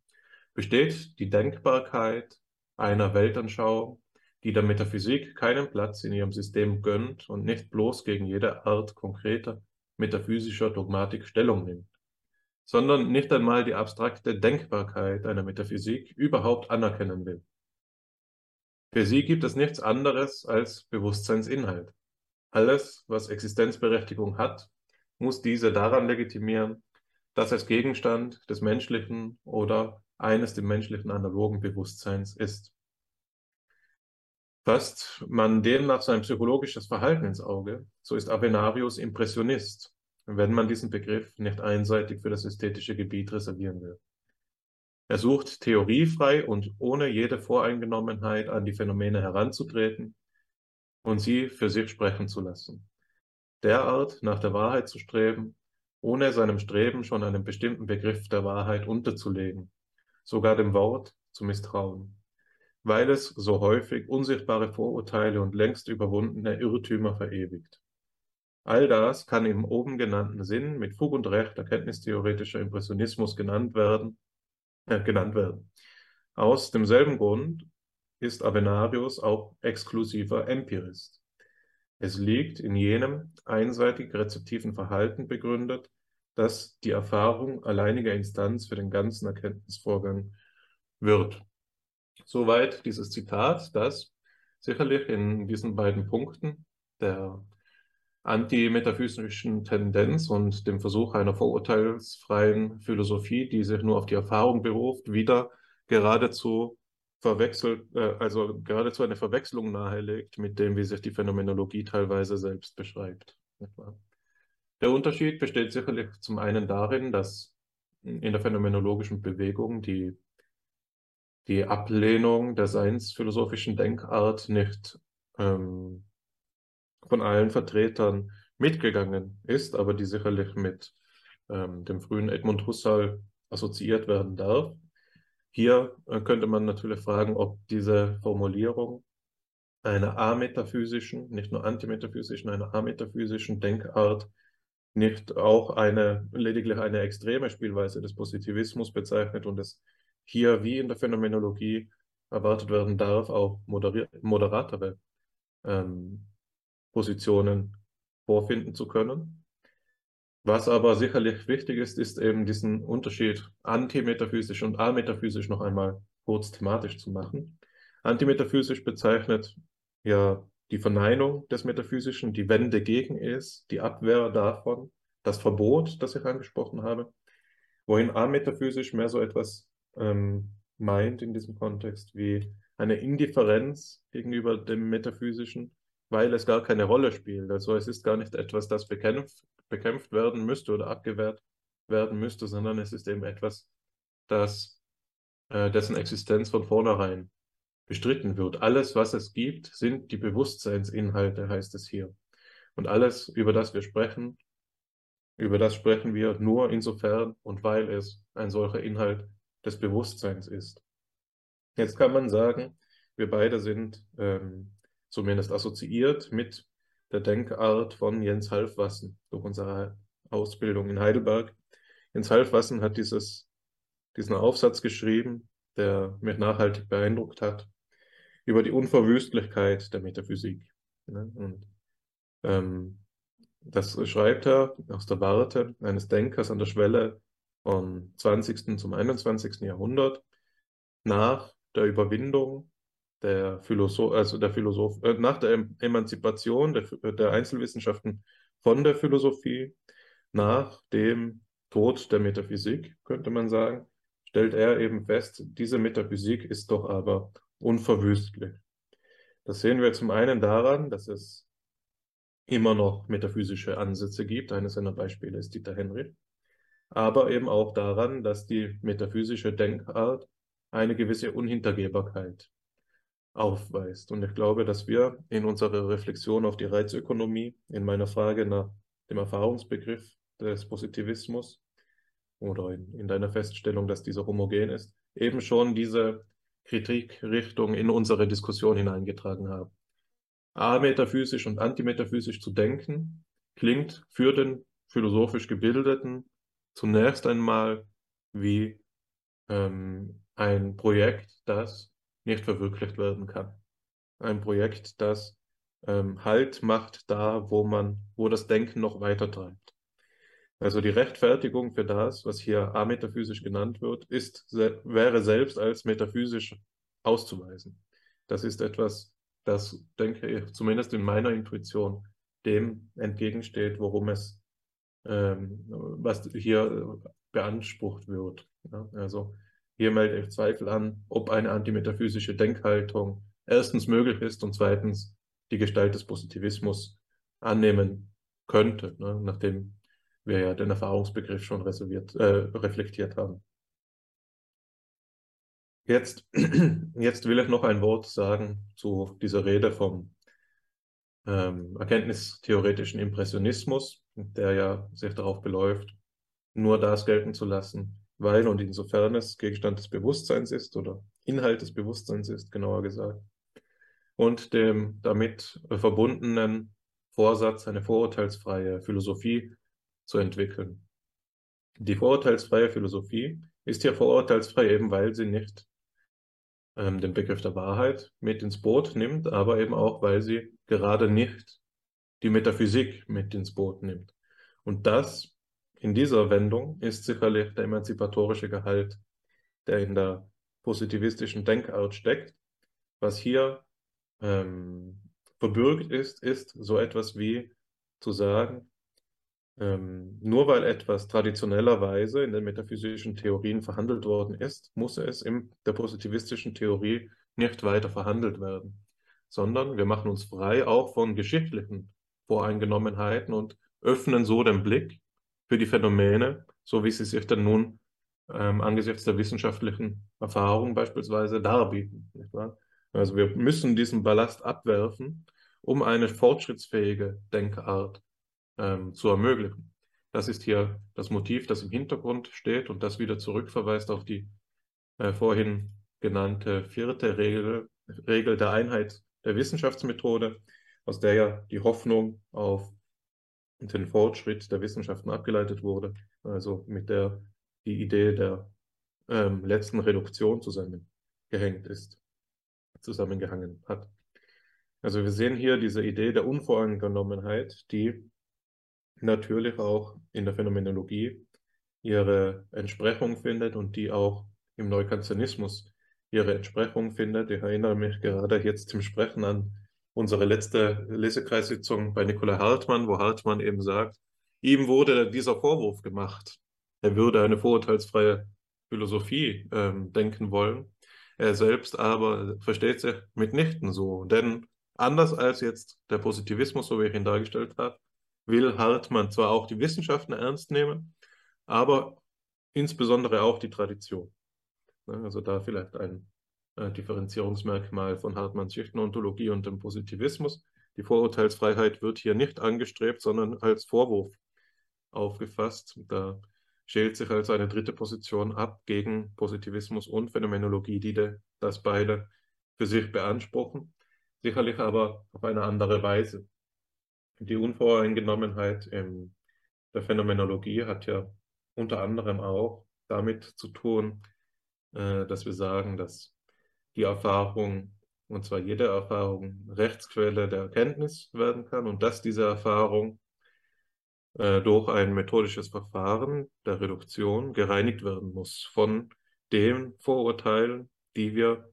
besteht die Denkbarkeit einer Weltanschauung, die der Metaphysik keinen Platz in ihrem System gönnt und nicht bloß gegen jede Art konkreter metaphysischer Dogmatik Stellung nimmt, sondern nicht einmal die abstrakte Denkbarkeit einer Metaphysik überhaupt anerkennen will. Für sie gibt es nichts anderes als Bewusstseinsinhalt. Alles, was Existenzberechtigung hat, muss diese daran legitimieren, dass es Gegenstand des menschlichen oder eines dem menschlichen analogen Bewusstseins ist. Fasst man demnach sein psychologisches Verhalten ins Auge, so ist Avenarius Impressionist, wenn man diesen Begriff nicht einseitig für das ästhetische Gebiet reservieren will. Er sucht theoriefrei und ohne jede Voreingenommenheit an die Phänomene heranzutreten und sie für sich sprechen zu lassen. Derart nach der Wahrheit zu streben, ohne seinem Streben schon einen bestimmten Begriff der Wahrheit unterzulegen, sogar dem Wort zu misstrauen, weil es so häufig unsichtbare Vorurteile und längst überwundene Irrtümer verewigt. All das kann im oben genannten Sinn mit Fug und Recht erkenntnistheoretischer Impressionismus genannt werden äh, genannt werden. Aus demselben Grund ist Avenarius auch exklusiver Empirist. Es liegt in jenem einseitig rezeptiven Verhalten begründet, dass die Erfahrung alleiniger Instanz für den ganzen Erkenntnisvorgang wird. Soweit dieses Zitat, das sicherlich in diesen beiden Punkten der antimetaphysischen Tendenz und dem Versuch einer vorurteilsfreien Philosophie, die sich nur auf die Erfahrung beruft, wieder geradezu verwechselt, äh, also geradezu eine Verwechslung nahelegt mit dem, wie sich die Phänomenologie teilweise selbst beschreibt. Der Unterschied besteht sicherlich zum einen darin, dass in der phänomenologischen Bewegung die, die Ablehnung der seinsphilosophischen Denkart nicht ähm, von allen Vertretern mitgegangen ist, aber die sicherlich mit ähm, dem frühen Edmund Husserl assoziiert werden darf. Hier äh, könnte man natürlich fragen, ob diese Formulierung einer ametaphysischen, nicht nur antimetaphysischen, einer ametaphysischen Denkart nicht auch eine, lediglich eine extreme Spielweise des Positivismus bezeichnet und es hier wie in der Phänomenologie erwartet werden darf, auch moderatere ähm, Positionen vorfinden zu können. Was aber sicherlich wichtig ist, ist eben diesen Unterschied antimetaphysisch und ametaphysisch noch einmal kurz thematisch zu machen. Antimetaphysisch bezeichnet ja die Verneinung des Metaphysischen, die Wende gegen es, die Abwehr davon, das Verbot, das ich angesprochen habe, wohin ametaphysisch mehr so etwas ähm, meint in diesem Kontext wie eine Indifferenz gegenüber dem Metaphysischen, weil es gar keine Rolle spielt. Also es ist gar nicht etwas, das bekämpft, bekämpft werden müsste oder abgewehrt werden müsste, sondern es ist eben etwas, das, äh, dessen Existenz von vornherein bestritten wird. Alles, was es gibt, sind die Bewusstseinsinhalte, heißt es hier. Und alles, über das wir sprechen, über das sprechen wir nur insofern und weil es ein solcher Inhalt des Bewusstseins ist. Jetzt kann man sagen, wir beide sind ähm, zumindest assoziiert mit der Denkart von Jens Halfwassen durch unsere Ausbildung in Heidelberg. Jens Halfwassen hat dieses, diesen Aufsatz geschrieben, der mich nachhaltig beeindruckt hat, über die Unverwüstlichkeit der Metaphysik. Ne? Und ähm, das schreibt er aus der Warte eines Denkers an der Schwelle vom 20. zum 21. Jahrhundert nach der Überwindung der Philosoph, also der Philosoph, äh, nach der Emanzipation der, der Einzelwissenschaften von der Philosophie, nach dem Tod der Metaphysik, könnte man sagen, stellt er eben fest, diese Metaphysik ist doch aber unverwüstlich. Das sehen wir zum einen daran, dass es immer noch metaphysische Ansätze gibt. Eines seiner Beispiele ist Dieter Henry. Aber eben auch daran, dass die metaphysische Denkart eine gewisse Unhintergehbarkeit aufweist. Und ich glaube, dass wir in unserer Reflexion auf die Reizökonomie, in meiner Frage nach dem Erfahrungsbegriff des Positivismus oder in, in deiner Feststellung, dass dieser homogen ist, eben schon diese Kritikrichtung in unsere Diskussion hineingetragen haben. Ametaphysisch und antimetaphysisch zu denken, klingt für den philosophisch Gebildeten zunächst einmal wie ähm, ein Projekt, das nicht verwirklicht werden kann. Ein Projekt, das ähm, Halt macht da, wo man, wo das Denken noch weiter treibt. Also die Rechtfertigung für das, was hier ametaphysisch genannt wird, ist, wäre selbst als metaphysisch auszuweisen. Das ist etwas, das, denke ich, zumindest in meiner Intuition dem entgegensteht, worum es, ähm, was hier beansprucht wird. Ja, also hier melde ich Zweifel an, ob eine antimetaphysische Denkhaltung erstens möglich ist und zweitens die Gestalt des Positivismus annehmen könnte, ne, nachdem wir ja den Erfahrungsbegriff schon reserviert, äh, reflektiert haben. Jetzt, *clears throat* jetzt will ich noch ein Wort sagen zu dieser Rede vom ähm, erkenntnistheoretischen Impressionismus, der ja sich darauf beläuft, nur das gelten zu lassen, weil und insofern es Gegenstand des Bewusstseins ist oder Inhalt des Bewusstseins ist, genauer gesagt, und dem damit verbundenen Vorsatz, eine vorurteilsfreie Philosophie zu entwickeln. Die vorurteilsfreie Philosophie ist ja vorurteilsfrei eben, weil sie nicht ähm, den Begriff der Wahrheit mit ins Boot nimmt, aber eben auch, weil sie gerade nicht die Metaphysik mit ins Boot nimmt. Und das in dieser Wendung ist sicherlich der emanzipatorische Gehalt, der in der positivistischen Denkart steckt. Was hier ähm, verbürgt ist, ist so etwas wie zu sagen, ähm, nur weil etwas traditionellerweise in den metaphysischen Theorien verhandelt worden ist, muss es in der positivistischen Theorie nicht weiter verhandelt werden, sondern wir machen uns frei auch von geschichtlichen Voreingenommenheiten und öffnen so den Blick für die Phänomene, so wie sie sich dann nun ähm, angesichts der wissenschaftlichen Erfahrung beispielsweise darbieten. Also wir müssen diesen Ballast abwerfen, um eine fortschrittsfähige Denkart ähm, zu ermöglichen. Das ist hier das Motiv, das im Hintergrund steht und das wieder zurückverweist auf die äh, vorhin genannte vierte Regel, Regel der Einheit der Wissenschaftsmethode, aus der ja die Hoffnung auf den Fortschritt der Wissenschaften abgeleitet wurde, also mit der die Idee der ähm, letzten Reduktion zusammengehängt ist, zusammengehangen hat. Also wir sehen hier diese Idee der Unvoreingenommenheit, die natürlich auch in der Phänomenologie ihre Entsprechung findet und die auch im Neukantianismus ihre Entsprechung findet. Ich erinnere mich gerade jetzt im Sprechen an unsere letzte Lesekreissitzung bei Nikolai Hartmann, wo Hartmann eben sagt, ihm wurde dieser Vorwurf gemacht. Er würde eine vorurteilsfreie Philosophie ähm, denken wollen. Er selbst aber versteht sich mitnichten so. Denn anders als jetzt der Positivismus, so wie ich ihn dargestellt habe, will Hartmann zwar auch die Wissenschaften ernst nehmen, aber insbesondere auch die Tradition. Ne, also da vielleicht ein äh, Differenzierungsmerkmal von Hartmanns Schichtenontologie und dem Positivismus. Die Vorurteilsfreiheit wird hier nicht angestrebt, sondern als Vorwurf aufgefasst. Da schält sich also eine dritte Position ab gegen Positivismus und Phänomenologie, die das beide für sich beanspruchen, sicherlich aber auf eine andere Weise. Die Unvoreingenommenheit in der Phänomenologie hat ja unter anderem auch damit zu tun, äh, dass wir sagen, dass die Erfahrung und zwar jede Erfahrung Rechtsquelle der Erkenntnis werden kann und dass diese Erfahrung äh, durch ein methodisches Verfahren der Reduktion gereinigt werden muss von den Vorurteilen, die wir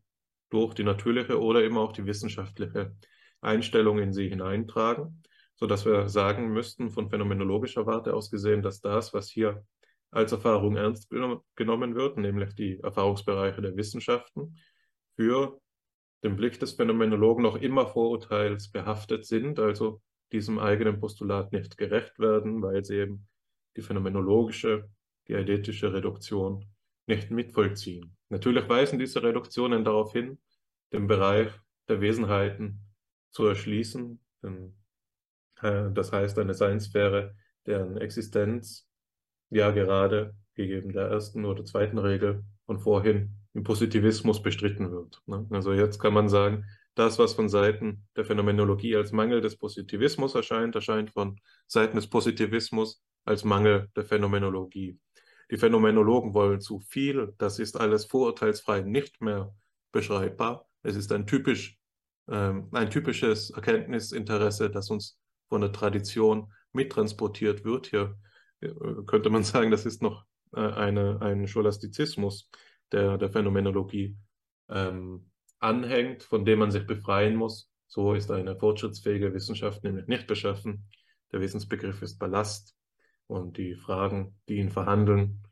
durch die natürliche oder eben auch die wissenschaftliche Einstellung in sie hineintragen, sodass wir sagen müssten, von phänomenologischer Warte aus gesehen, dass das, was hier als Erfahrung ernst genommen wird, nämlich die Erfahrungsbereiche der Wissenschaften, für den Blick des Phänomenologen noch immer vorurteilsbehaftet sind, also diesem eigenen Postulat nicht gerecht werden, weil sie eben die phänomenologische, die eidetische Reduktion nicht mitvollziehen. Natürlich weisen diese Reduktionen darauf hin, den Bereich der Wesenheiten zu erschließen, denn, äh, das heißt eine Seinssphäre, deren Existenz ja gerade gegeben der ersten oder zweiten Regel von vorhin im Positivismus bestritten wird. Ne? Also jetzt kann man sagen, das, was von Seiten der Phänomenologie als Mangel des Positivismus erscheint, erscheint von Seiten des Positivismus als Mangel der Phänomenologie. Die Phänomenologen wollen zu viel, das ist alles vorurteilsfrei nicht mehr beschreibbar. Es ist ein, typisch, ähm, ein typisches Erkenntnisinteresse, das uns von der Tradition mittransportiert wird. Hier äh, könnte man *laughs* sagen, das ist noch äh, eine, ein Scholastizismus der, der Phänomenologie. Ähm, anhängt, von dem man sich befreien muss. So ist eine fortschrittsfähige Wissenschaft nämlich nicht beschaffen. Der Wissensbegriff ist Ballast und die Fragen, die ihn verhandeln,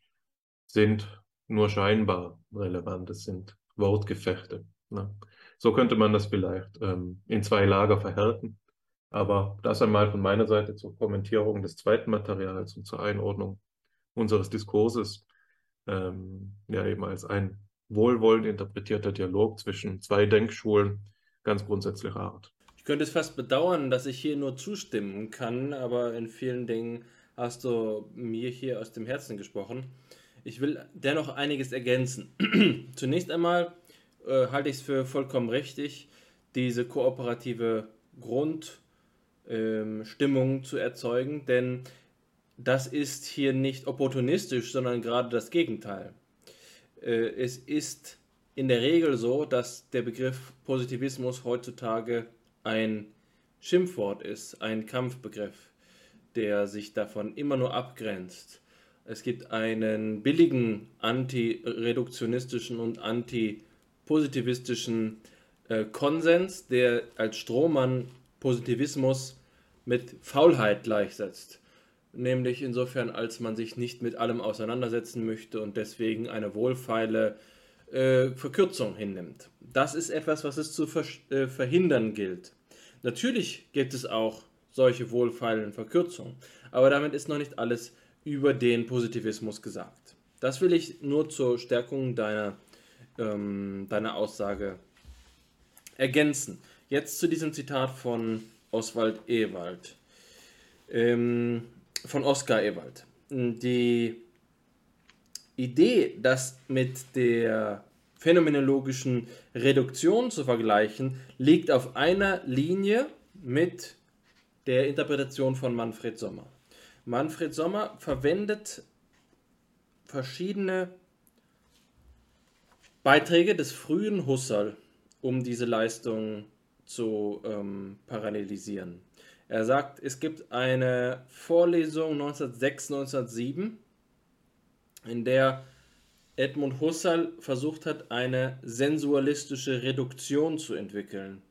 sind nur scheinbar relevant. Es sind Wortgefechte. Ne? So könnte man das vielleicht ähm, in zwei Lager verhärten. Aber das einmal von meiner Seite zur Kommentierung des zweiten Materials und zur Einordnung unseres Diskurses, ähm, ja eben als ein wohlwollend interpretierter Dialog zwischen zwei Denkschulen ganz grundsätzlicher Art. Ich könnte es fast bedauern, dass ich hier nur zustimmen kann, aber in vielen Dingen hast du mir hier aus dem Herzen gesprochen. Ich will dennoch einiges ergänzen. *clears throat* Zunächst einmal äh, halte ich es für vollkommen richtig, diese kooperative Grundstimmung ähm, zu erzeugen, denn das ist hier nicht opportunistisch, sondern gerade das Gegenteil. Äh, es ist in der Regel so, dass der Begriff Positivismus heutzutage ein Schimpfwort ist, ein Kampfbegriff, der sich davon immer nur abgrenzt. Es gibt einen billigen anti-reduktionistischen und anti-positivistischen äh, Konsens, der als Strohmann Positivismus mit Faulheit gleichsetzt nämlich insofern, als man sich nicht mit allem auseinandersetzen möchte und deswegen eine wohlfeile äh, Verkürzung hinnimmt. Das ist etwas, was es zu ver äh, verhindern gilt. Natürlich gibt es auch solche wohlfeilen Verkürzungen, aber damit ist noch nicht alles über den Positivismus gesagt. Das will ich nur zur Stärkung deiner, ähm, deiner Aussage ergänzen. Jetzt zu diesem Zitat von Oswald Ewald. Ähm, von Oscar Ewald. Die Idee, das mit der phänomenologischen Reduktion zu vergleichen, liegt auf einer Linie mit der Interpretation von Manfred Sommer. Manfred Sommer verwendet verschiedene Beiträge des frühen Husserl, um diese Leistung zu ähm, parallelisieren. Er sagt, es gibt eine Vorlesung 1906, 1907, in der Edmund Husserl versucht hat, eine sensualistische Reduktion zu entwickeln.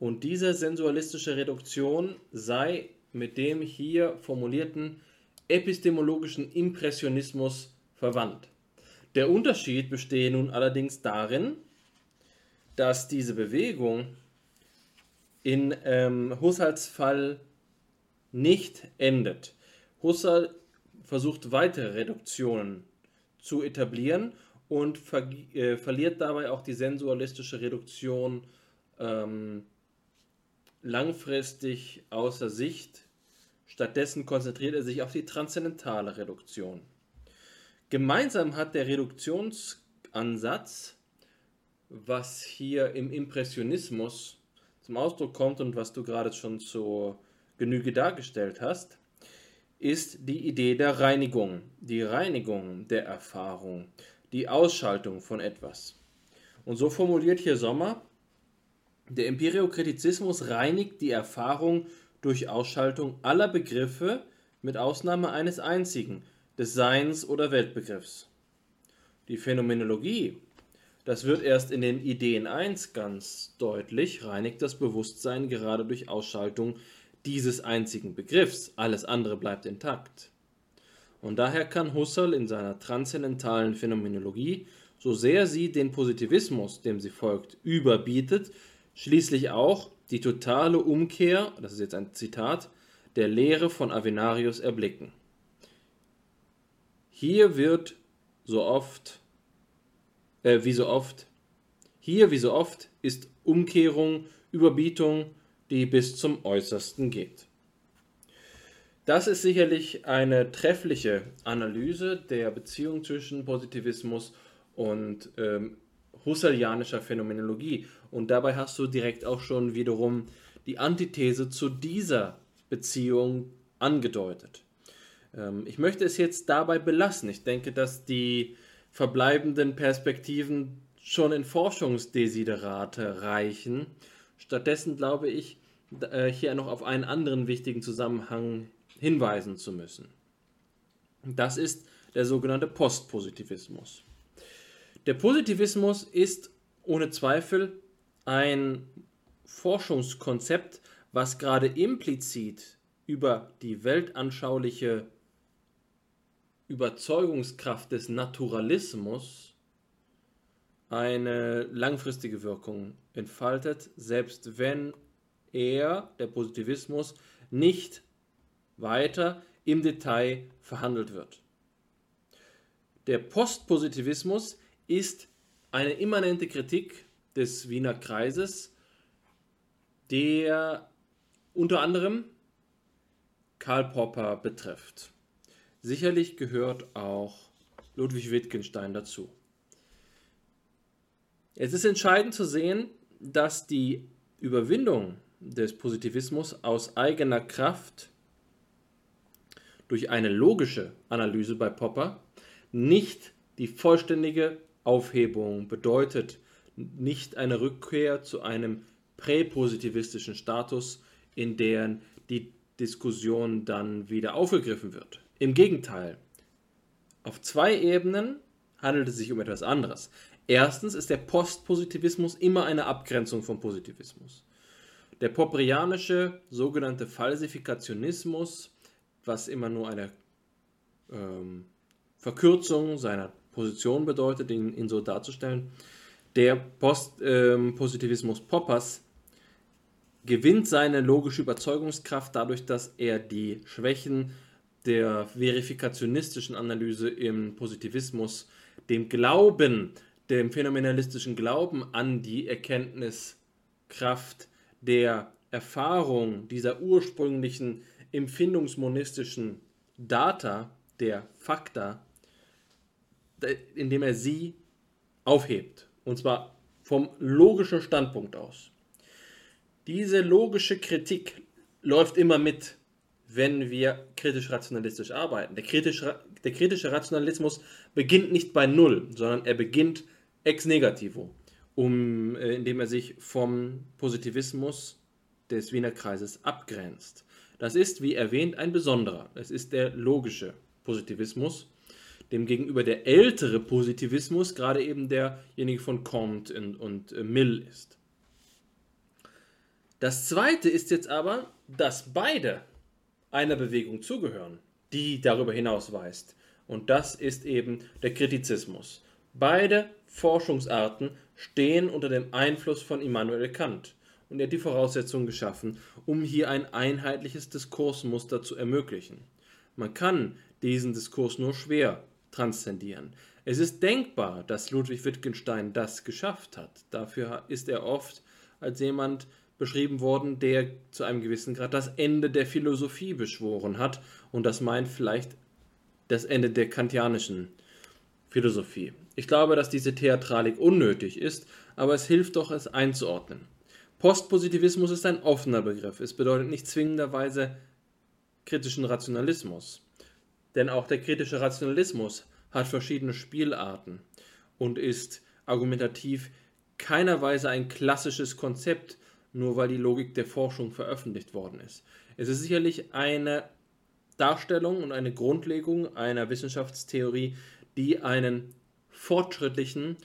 Und diese sensualistische Reduktion sei mit dem hier formulierten epistemologischen Impressionismus verwandt. Der Unterschied bestehe nun allerdings darin, dass diese Bewegung in ähm, Husserls Fall nicht endet. Husserl versucht weitere Reduktionen zu etablieren und ver äh, verliert dabei auch die sensualistische Reduktion ähm, langfristig außer Sicht. Stattdessen konzentriert er sich auf die transzendentale Reduktion. Gemeinsam hat der Reduktionsansatz, was hier im Impressionismus zum Ausdruck kommt und was du gerade schon zur Genüge dargestellt hast, ist die Idee der Reinigung, die Reinigung der Erfahrung, die Ausschaltung von etwas. Und so formuliert hier Sommer, Der Empiriokritizismus reinigt die Erfahrung durch Ausschaltung aller Begriffe mit Ausnahme eines einzigen, des Seins- oder Weltbegriffs. Die Phänomenologie, das wird erst in den Ideen 1 ganz deutlich, reinigt das Bewusstsein gerade durch Ausschaltung dieses einzigen Begriffs, alles andere bleibt intakt. Und daher kann Husserl in seiner transzendentalen Phänomenologie, so sehr sie den Positivismus, dem sie folgt, überbietet, schließlich auch die totale Umkehr, das ist jetzt ein Zitat, der Lehre von Avenarius erblicken. Hier wird so oft, äh, wie so oft, hier wie so oft ist Umkehrung, Überbietung, die bis zum Äußersten geht. Das ist sicherlich eine treffliche Analyse der Beziehung zwischen Positivismus und ähm, husserlianischer Phänomenologie. Und dabei hast du direkt auch schon wiederum die Antithese zu dieser Beziehung angedeutet. Ähm, ich möchte es jetzt dabei belassen. Ich denke, dass die verbleibenden Perspektiven schon in Forschungsdesiderate reichen. Stattdessen glaube ich, äh, hier noch auf einen anderen wichtigen Zusammenhang hinweisen zu müssen. Das ist der sogenannte Postpositivismus. Der Positivismus ist ohne Zweifel ein Forschungskonzept, was gerade implizit über die weltanschauliche Überzeugungskraft des Naturalismus eine langfristige Wirkung entfaltet, selbst wenn er, der Positivismus, nicht weiter im Detail verhandelt wird. Der Postpositivismus ist eine immanente Kritik des Wiener Kreises, der unter anderem Karl Popper betrifft. Sicherlich gehört auch Ludwig Wittgenstein dazu. Es ist entscheidend zu sehen, dass die Überwindung des Positivismus aus eigener Kraft durch eine logische Analyse bei Popper nicht die vollständige Aufhebung bedeutet, nicht eine Rückkehr zu einem präpositivistischen Status, in der die Diskussion dann wieder aufgegriffen wird. Im Gegenteil, auf zwei Ebenen handelt es sich um etwas anderes. Erstens ist der Postpositivismus immer eine Abgrenzung vom Positivismus. Der popperianische sogenannte Falsifikationismus, was immer nur eine ähm, Verkürzung seiner Position bedeutet, ihn, ihn so darzustellen, der Postpositivismus ähm, Poppers gewinnt seine logische Überzeugungskraft dadurch, dass er die Schwächen der verifikationistischen Analyse im Positivismus, dem Glauben, dem phänomenalistischen Glauben an die Erkenntniskraft der Erfahrung dieser ursprünglichen empfindungsmonistischen Data, der Fakta, indem er sie aufhebt. Und zwar vom logischen Standpunkt aus. Diese logische Kritik läuft immer mit, wenn wir kritisch-rationalistisch arbeiten. Der kritische, der kritische Rationalismus beginnt nicht bei Null, sondern er beginnt ex negativo um, äh, indem er sich vom Positivismus des Wiener Kreises abgrenzt. Das ist, wie erwähnt, ein besonderer. Es ist der logische Positivismus, demgegenüber der ältere Positivismus gerade eben derjenige von Comte und, und äh, Mill ist. Das zweite ist jetzt aber, dass beide einer Bewegung zugehören, die darüber hinaus weist. Und das ist eben der Kritizismus. Beide Forschungsarten stehen unter dem Einfluss von Immanuel Kant und er hat die Voraussetzungen geschaffen, um hier ein einheitliches Diskursmuster zu ermöglichen. Man kann diesen Diskurs nur schwer transzendieren. Es ist denkbar, dass Ludwig Wittgenstein das geschafft hat. Dafür ist er oft als jemand beschrieben worden, der zu einem gewissen Grad das Ende der Philosophie beschworen hat. Und das meint vielleicht das Ende der kantianischen Philosophie. Ich glaube, dass diese Theatralik unnötig ist, aber es hilft doch, es einzuordnen. Postpositivismus ist ein offener Begriff. Es bedeutet nicht zwingenderweise kritischen Rationalismus. Denn auch der kritische Rationalismus hat verschiedene Spielarten und ist argumentativ keiner Weise ein klassisches Konzept, nur weil die Logik der Forschung veröffentlicht worden ist. Es ist sicherlich eine Darstellung und eine Grundlegung einer Wissenschaftstheorie, die einen fortschrittlichen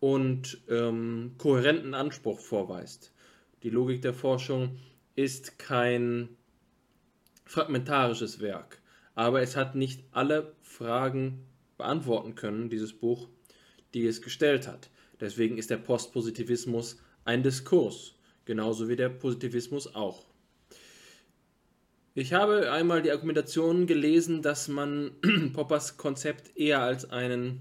und ähm, kohärenten Anspruch vorweist. Die Logik der Forschung ist kein fragmentarisches Werk, aber es hat nicht alle Fragen beantworten können, dieses Buch, die es gestellt hat. Deswegen ist der Postpositivismus ein Diskurs, genauso wie der Positivismus auch. Ich habe einmal die Argumentation gelesen, dass man *clears throat* Poppers Konzept eher als einen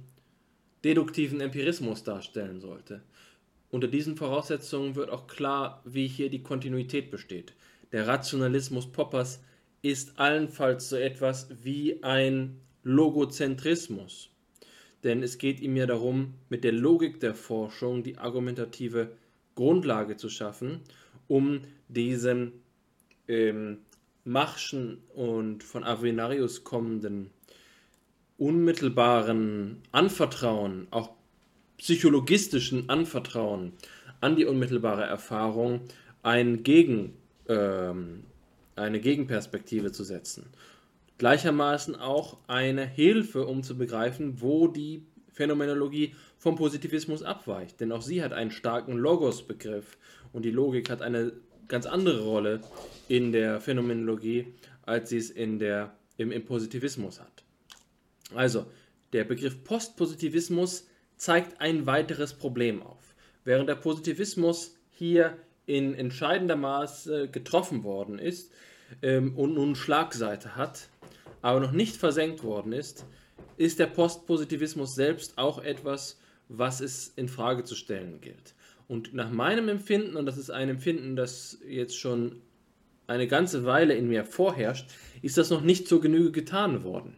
deduktiven Empirismus darstellen sollte. Unter diesen Voraussetzungen wird auch klar, wie hier die Kontinuität besteht. Der Rationalismus Poppers ist allenfalls so etwas wie ein Logozentrismus. Denn es geht ihm ja darum, mit der Logik der Forschung die argumentative Grundlage zu schaffen, um diesen ähm, Machschen und von Avenarius kommenden unmittelbaren Anvertrauen, auch psychologistischen Anvertrauen an die unmittelbare Erfahrung ein Gegen, ähm, eine Gegenperspektive zu setzen. Gleichermaßen auch eine Hilfe, um zu begreifen, wo die Phänomenologie vom Positivismus abweicht. Denn auch sie hat einen starken Logos-Begriff und die Logik hat eine ganz andere Rolle in der Phänomenologie, als sie es in der, im, im Positivismus hat. Also, der Begriff Postpositivismus zeigt ein weiteres Problem auf. Während der Positivismus hier in entscheidender Maße getroffen worden ist ähm, und nun Schlagseite hat, aber noch nicht versenkt worden ist, ist der Postpositivismus selbst auch etwas, was es in Frage zu stellen gilt. Und nach meinem Empfinden, und das ist ein Empfinden, das jetzt schon eine ganze Weile in mir vorherrscht, ist das noch nicht zur Genüge getan worden.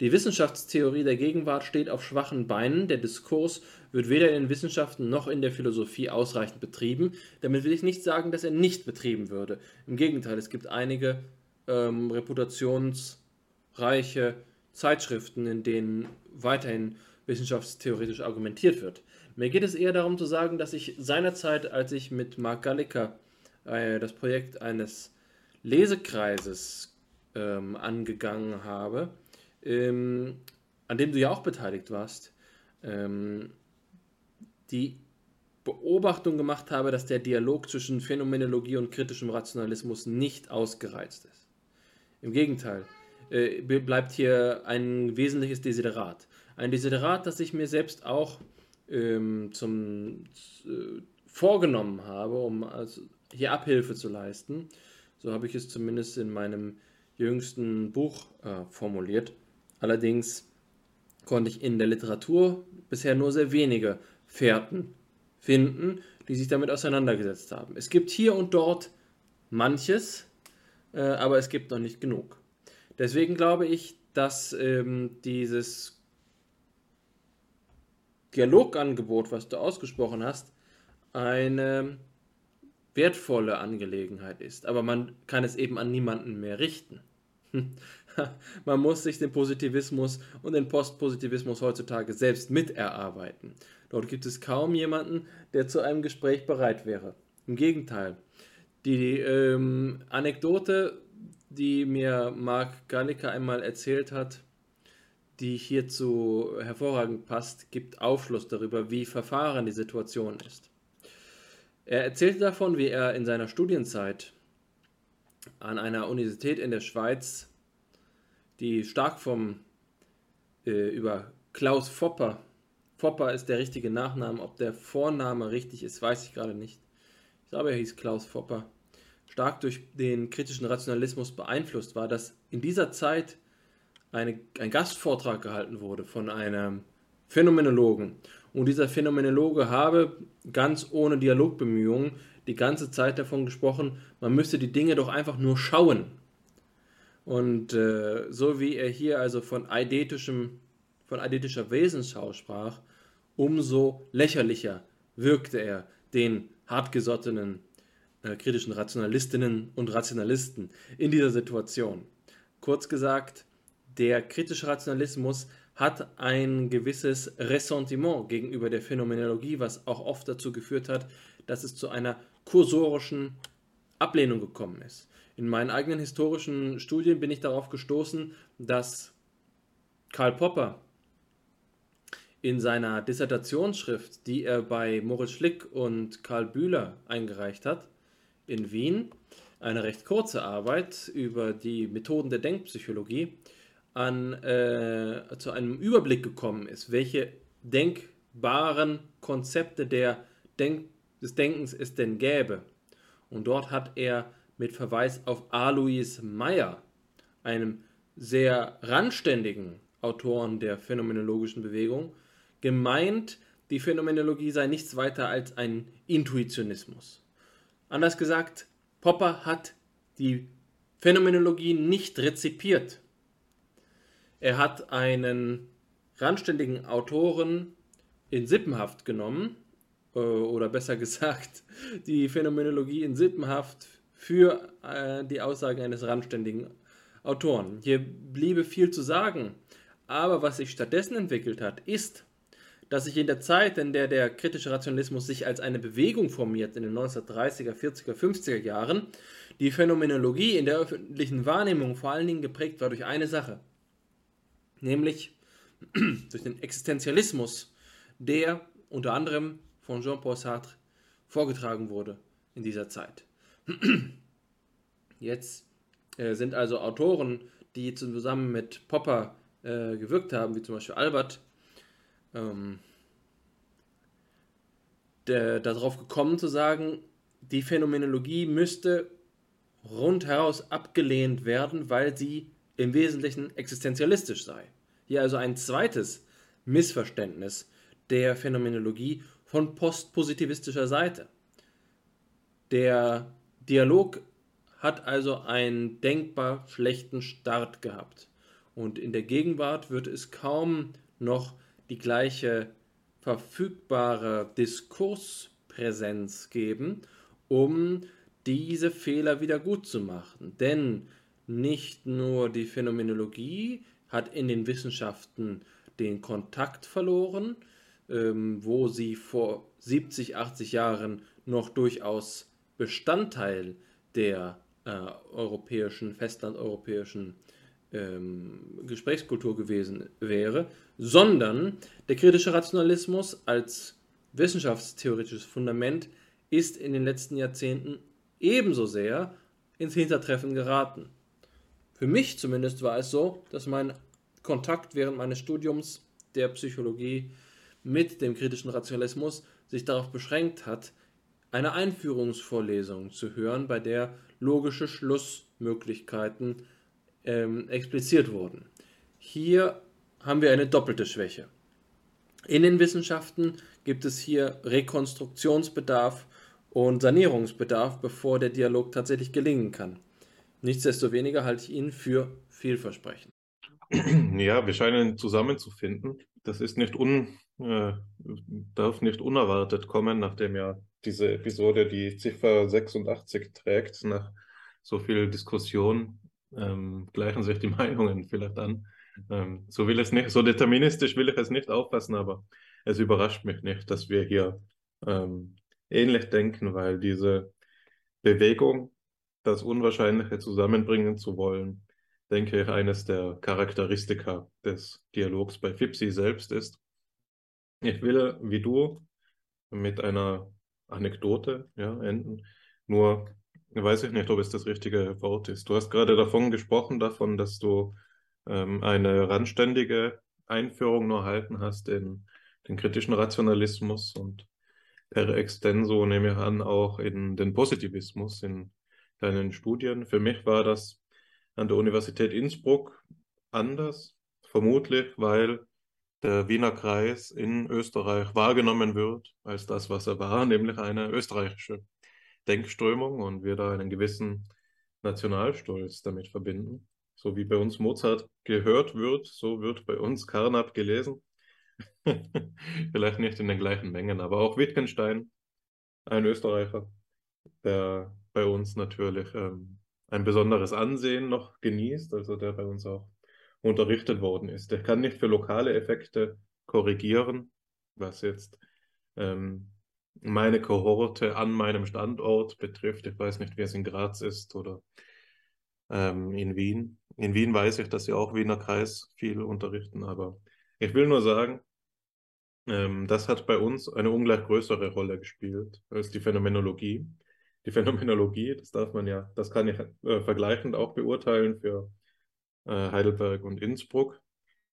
Die Wissenschaftstheorie der Gegenwart steht auf schwachen Beinen. Der Diskurs wird weder in den Wissenschaften noch in der Philosophie ausreichend betrieben. Damit will ich nicht sagen, dass er nicht betrieben würde. Im Gegenteil, es gibt einige ähm, reputationsreiche Zeitschriften, in denen weiterhin wissenschaftstheoretisch argumentiert wird. Mir geht es eher darum zu sagen, dass ich seinerzeit, als ich mit Mark Gallica äh, das Projekt eines Lesekreises ähm, angegangen habe, ähm, an dem du ja auch beteiligt warst, ähm, die Beobachtung gemacht habe, dass der Dialog zwischen Phänomenologie und kritischem Rationalismus nicht ausgereizt ist. Im Gegenteil, äh, bleibt hier ein wesentliches Desiderat. Ein Desiderat, das ich mir selbst auch ähm, zum, äh, vorgenommen habe, um also hier Abhilfe zu leisten. So habe ich es zumindest in meinem jüngsten Buch äh, formuliert. Allerdings konnte ich in der Literatur bisher nur sehr wenige Fährten finden, die sich damit auseinandergesetzt haben. Es gibt hier und dort manches, äh, aber es gibt noch nicht genug. Deswegen glaube ich, dass ähm, dieses Dialogangebot, was du ausgesprochen hast, eine wertvolle Angelegenheit ist. Aber man kann es eben an niemanden mehr richten. *laughs* Man muss sich den Positivismus und den Postpositivismus heutzutage selbst miterarbeiten. Dort gibt es kaum jemanden, der zu einem Gespräch bereit wäre. Im Gegenteil. Die ähm, Anekdote, die mir Mark Gallica einmal erzählt hat, die hierzu hervorragend passt, gibt Aufschluss darüber, wie verfahren die Situation ist. Er erzählte davon, wie er in seiner Studienzeit an einer Universität in der Schweiz die stark vom äh, über Klaus Fopper, Fopper ist der richtige Nachname, ob der Vorname richtig ist, weiß ich gerade nicht. Ich glaube, er hieß Klaus Fopper, stark durch den kritischen Rationalismus beeinflusst war, dass in dieser Zeit eine, ein Gastvortrag gehalten wurde von einem Phänomenologen. Und dieser Phänomenologe habe ganz ohne Dialogbemühungen die ganze Zeit davon gesprochen, man müsste die Dinge doch einfach nur schauen. Und äh, so wie er hier also von eidetischem, von eidetischer Wesensschau sprach, umso lächerlicher wirkte er den hartgesottenen äh, kritischen Rationalistinnen und Rationalisten in dieser Situation. Kurz gesagt, der kritische Rationalismus hat ein gewisses Ressentiment gegenüber der Phänomenologie, was auch oft dazu geführt hat, dass es zu einer kursorischen Ablehnung gekommen ist. In meinen eigenen historischen Studien bin ich darauf gestoßen, dass Karl Popper in seiner Dissertationsschrift, die er bei Moritz Schlick und Karl Bühler eingereicht hat, in Wien, eine recht kurze Arbeit über die Methoden der Denkpsychologie, an, äh, zu einem Überblick gekommen ist, welche denkbaren Konzepte der Denk des Denkens es denn gäbe. Und dort hat er mit Verweis auf Alois Meyer, einem sehr randständigen Autoren der phänomenologischen Bewegung, gemeint, die Phänomenologie sei nichts weiter als ein Intuitionismus. Anders gesagt, Popper hat die Phänomenologie nicht rezipiert. Er hat einen randständigen Autoren in Sippenhaft genommen, äh, oder besser gesagt, *laughs* die Phänomenologie in Sippenhaft für äh, die Aussagen eines randständigen Autoren. Hier bliebe viel zu sagen, aber was sich stattdessen entwickelt hat, ist, dass sich in der Zeit, in der der kritische Rationalismus sich als eine Bewegung formiert, in den 1930er, 40er, 50er Jahren, die Phänomenologie in der öffentlichen Wahrnehmung vor allen Dingen geprägt war durch eine Sache, nämlich *clears throat* durch den Existenzialismus, der unter anderem von Jean-Paul Sartre vorgetragen wurde in dieser Zeit. *clears throat* Jetzt äh, sind also Autoren, die zusammen mit Popper äh, gewirkt haben, wie zum Beispiel Albert, ähm, darauf gekommen zu sagen, die Phänomenologie müsste rundheraus abgelehnt werden, weil sie im Wesentlichen existenzialistisch sei. Hier also ein zweites Missverständnis der Phänomenologie von postpositivistischer Seite. Der Dialog hat also einen denkbar schlechten Start gehabt. Und in der Gegenwart wird es kaum noch die gleiche verfügbare Diskurspräsenz geben, um diese Fehler wieder gut zu machen. Denn nicht nur die Phänomenologie hat in den Wissenschaften den Kontakt verloren, ähm, wo sie vor 70, 80 Jahren noch durchaus Bestandteil der äh, europäischen, festlandeuropäischen ähm, Gesprächskultur gewesen wäre, sondern der kritische Rationalismus als wissenschaftstheoretisches Fundament ist in den letzten Jahrzehnten ebenso sehr ins Hintertreffen geraten. Für mich zumindest war es so, dass mein Kontakt während meines Studiums der Psychologie mit dem kritischen Rationalismus sich darauf beschränkt hat, eine Einführungsvorlesung zu hören, bei der logische Schlussmöglichkeiten ähm, expliziert wurden. Hier haben wir eine doppelte Schwäche. In den Wissenschaften gibt es hier Rekonstruktionsbedarf und Sanierungsbedarf, bevor der Dialog tatsächlich gelingen kann. Nichtsdestoweniger halte ich ihn für vielversprechend. Ja, wir scheinen zusammenzufinden. Das ist nicht un, äh, darf nicht unerwartet kommen, nachdem ja diese Episode die Ziffer 86 trägt, nach so viel Diskussion ähm, gleichen sich die *laughs* Meinungen vielleicht an. Ähm, so will es nicht, so deterministisch will ich es nicht auffassen, aber es überrascht mich nicht, dass wir hier ähm, ähnlich denken, weil diese Bewegung, das Unwahrscheinliche zusammenbringen zu wollen, denke ich, eines der Charakteristika des Dialogs bei Fipsi selbst ist. Ich will, wie du, mit einer Anekdote ja, enden. Nur weiß ich nicht, ob es das richtige Wort ist. Du hast gerade davon gesprochen, davon, dass du ähm, eine randständige Einführung nur erhalten hast in den kritischen Rationalismus und per extenso nehme ich an auch in den Positivismus in deinen Studien. Für mich war das an der Universität Innsbruck anders, vermutlich weil der Wiener Kreis in Österreich wahrgenommen wird als das, was er war, nämlich eine österreichische Denkströmung und wir da einen gewissen Nationalstolz damit verbinden. So wie bei uns Mozart gehört wird, so wird bei uns Carnap gelesen. *laughs* Vielleicht nicht in den gleichen Mengen, aber auch Wittgenstein, ein Österreicher, der bei uns natürlich ähm, ein besonderes Ansehen noch genießt, also der bei uns auch unterrichtet worden ist. Der kann nicht für lokale Effekte korrigieren, was jetzt ähm, meine Kohorte an meinem Standort betrifft. Ich weiß nicht, wie es in Graz ist oder ähm, in Wien. In Wien weiß ich, dass sie auch Wiener Kreis viel unterrichten, aber ich will nur sagen, ähm, das hat bei uns eine ungleich größere Rolle gespielt als die Phänomenologie. Die Phänomenologie, das darf man ja, das kann ich äh, vergleichend auch beurteilen für äh, Heidelberg und Innsbruck,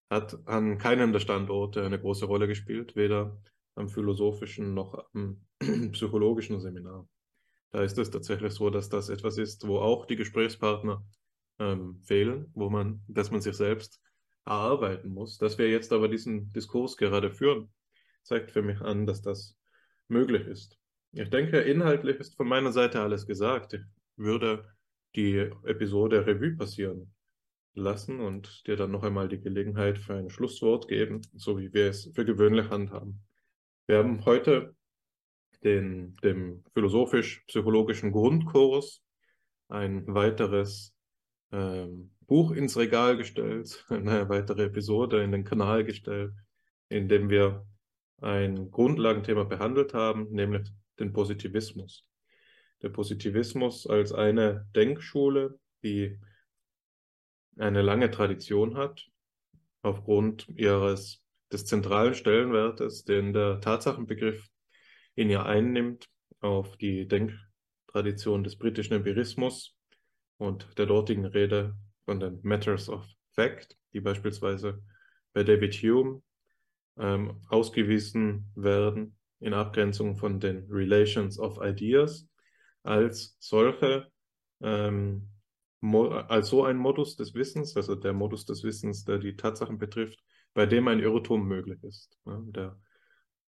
hat an keinem der Standorte eine große Rolle gespielt, weder am philosophischen noch am *clears throat* psychologischen Seminar. Da ist es tatsächlich so, dass das etwas ist, wo auch die Gesprächspartner ähm, fehlen, wo man, dass man sich selbst erarbeiten muss. Dass wir jetzt aber diesen Diskurs gerade führen, zeigt für mich an, dass das möglich ist. Ich denke, inhaltlich ist von meiner Seite alles gesagt. Ich würde die Episode Revue passieren lassen und dir dann noch einmal die Gelegenheit für ein Schlusswort geben, so wie wir es für gewöhnlich handhaben. Wir haben heute den, dem philosophisch-psychologischen Grundkurs ein weiteres ähm, Buch ins Regal gestellt, *laughs* eine weitere Episode in den Kanal gestellt, in dem wir ein Grundlagenthema behandelt haben, nämlich den Positivismus. Der Positivismus als eine Denkschule, die eine lange Tradition hat, aufgrund ihres des zentralen Stellenwertes, den der Tatsachenbegriff in ihr einnimmt, auf die Denktradition des britischen Empirismus und der dortigen Rede von den Matters of Fact, die beispielsweise bei David Hume ähm, ausgewiesen werden in Abgrenzung von den Relations of Ideas als solche ähm, als so ein Modus des Wissens, also der Modus des Wissens, der die Tatsachen betrifft, bei dem ein Irrtum möglich ist, ja, der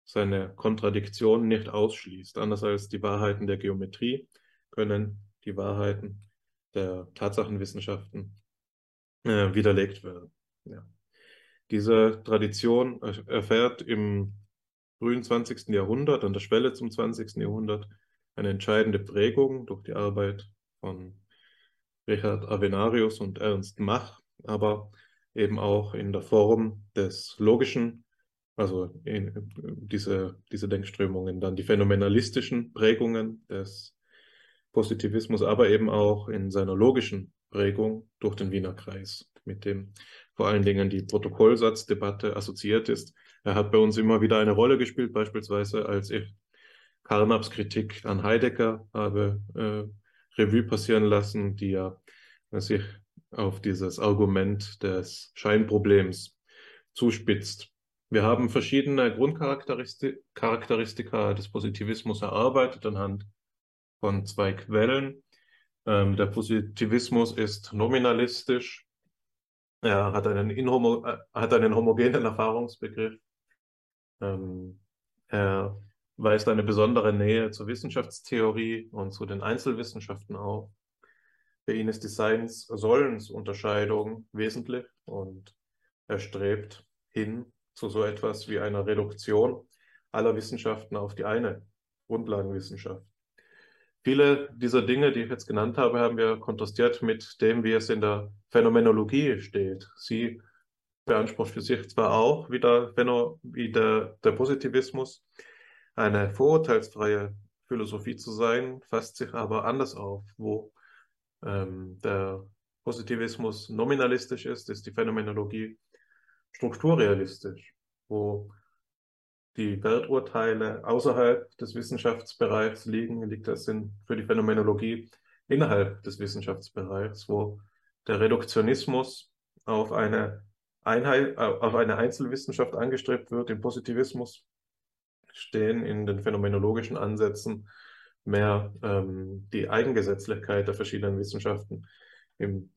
seine Kontradiktion nicht ausschließt. Anders als die Wahrheiten der Geometrie können die Wahrheiten der Tatsachenwissenschaften äh, widerlegt werden. Ja. Diese Tradition erfährt im frühen 20. Jahrhundert, an der Schwelle zum 20. Jahrhundert, eine entscheidende Prägung durch die Arbeit von Richard Avenarius und Ernst Mach, aber eben auch in der Form des logischen, also diese, diese Denkströmungen, dann die phänomenalistischen Prägungen des Positivismus, aber eben auch in seiner logischen Prägung durch den Wiener Kreis, mit dem vor allen Dingen die Protokollsatzdebatte assoziiert ist. Er hat bei uns immer wieder eine Rolle gespielt, beispielsweise als ich Carnaps Kritik an Heidegger habe äh, Revue passieren lassen, die ja sich auf dieses Argument des Scheinproblems zuspitzt. Wir haben verschiedene Grundcharakteristika des Positivismus erarbeitet anhand von zwei Quellen. Ähm, der Positivismus ist nominalistisch. Er hat einen, inhomo äh, hat einen homogenen Erfahrungsbegriff. Ähm, er weist eine besondere Nähe zur Wissenschaftstheorie und zu den Einzelwissenschaften auf. Für ihn ist die Seins-Sollens-Unterscheidung wesentlich und er strebt hin zu so etwas wie einer Reduktion aller Wissenschaften auf die eine Grundlagenwissenschaft. Viele dieser Dinge, die ich jetzt genannt habe, haben wir kontrastiert mit dem, wie es in der Phänomenologie steht. Sie beansprucht für sich zwar auch wie der, wie der, der Positivismus eine vorurteilsfreie Philosophie zu sein, fasst sich aber anders auf. Wo ähm, der Positivismus nominalistisch ist, ist die Phänomenologie strukturrealistisch, wo die Werturteile außerhalb des Wissenschaftsbereichs liegen, liegt das in, für die Phänomenologie innerhalb des Wissenschaftsbereichs, wo der Reduktionismus auf eine Einheit, auf eine Einzelwissenschaft angestrebt wird, im Positivismus stehen in den phänomenologischen Ansätzen mehr ähm, die Eigengesetzlichkeit der verschiedenen Wissenschaften im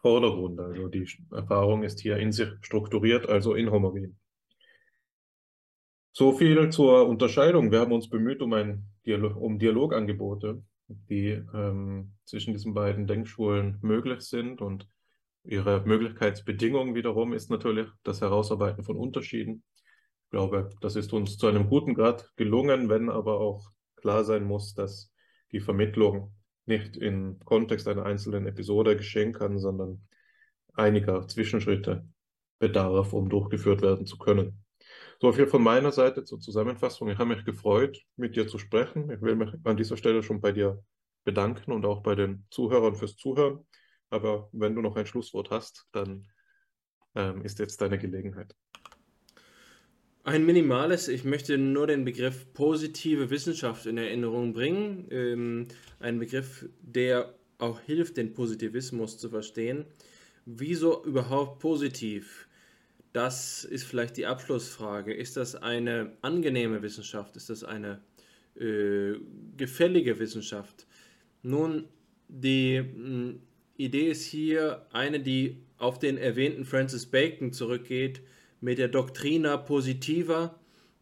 Vordergrund. Also die Erfahrung ist hier in sich strukturiert, also inhomogen. So viel zur Unterscheidung. Wir haben uns bemüht um, ein Dialog, um Dialogangebote, die ähm, zwischen diesen beiden Denkschulen möglich sind. Und ihre Möglichkeitsbedingung wiederum ist natürlich das Herausarbeiten von Unterschieden. Ich glaube, das ist uns zu einem guten Grad gelungen, wenn aber auch klar sein muss, dass die Vermittlung nicht im Kontext einer einzelnen Episode geschehen kann, sondern einiger Zwischenschritte bedarf, um durchgeführt werden zu können. So viel von meiner Seite zur Zusammenfassung. Ich habe mich gefreut, mit dir zu sprechen. Ich will mich an dieser Stelle schon bei dir bedanken und auch bei den Zuhörern fürs Zuhören. Aber wenn du noch ein Schlusswort hast, dann ähm, ist jetzt deine Gelegenheit. Ein minimales, ich möchte nur den Begriff positive Wissenschaft in Erinnerung bringen. Ähm, ein Begriff, der auch hilft, den Positivismus zu verstehen. Wieso überhaupt positiv? Das ist vielleicht die Abschlussfrage. Ist das eine angenehme Wissenschaft? Ist das eine äh, gefällige Wissenschaft? Nun, die mh, hm, Idee ist hier eine, die auf den erwähnten Francis Bacon zurückgeht, mit der Doctrina Positiva,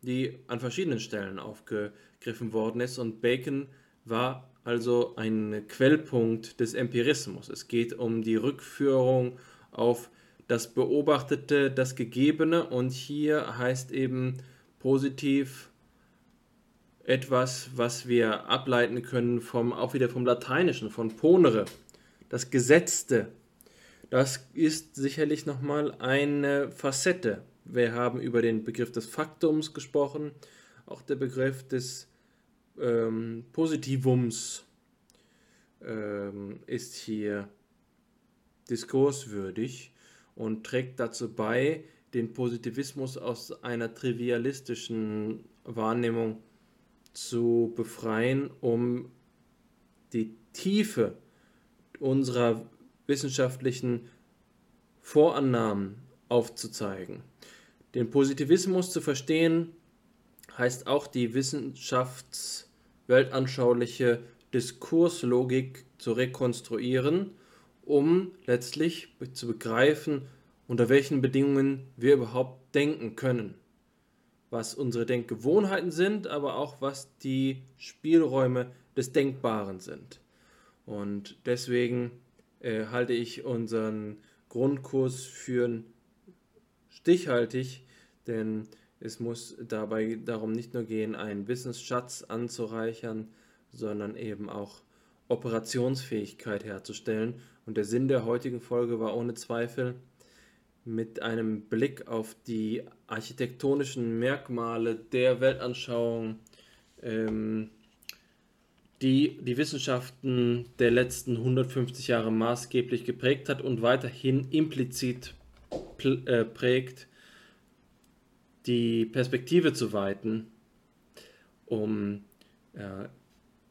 die an verschiedenen Stellen aufgegriffen worden ist. Und Bacon war also ein Quellpunkt des Empirismus. Es geht um die Rückführung auf das Beobachtete, das Gegebene und hier heißt eben positiv etwas, was wir ableiten können vom, auch wieder vom Lateinischen, von ponere, das Gesetzte. Das ist sicherlich nochmal eine Facette. Wir haben über den Begriff des Faktums gesprochen, auch der Begriff des ähm, Positivums ähm, ist hier diskurswürdig und trägt dazu bei, den Positivismus aus einer trivialistischen Wahrnehmung zu befreien, um die Tiefe unserer wissenschaftlichen Vorannahmen aufzuzeigen. Den Positivismus zu verstehen heißt auch die wissenschaftsweltanschauliche Diskurslogik zu rekonstruieren, um letztlich zu begreifen, unter welchen Bedingungen wir überhaupt denken können, was unsere Denkgewohnheiten sind, aber auch was die Spielräume des Denkbaren sind. Und deswegen äh, halte ich unseren Grundkurs für stichhaltig, denn es muss dabei darum nicht nur gehen, einen Wissensschatz anzureichern, sondern eben auch Operationsfähigkeit herzustellen. Und der Sinn der heutigen Folge war ohne Zweifel, mit einem Blick auf die architektonischen Merkmale der Weltanschauung, ähm, die die Wissenschaften der letzten 150 Jahre maßgeblich geprägt hat und weiterhin implizit äh, prägt, die Perspektive zu weiten, um äh,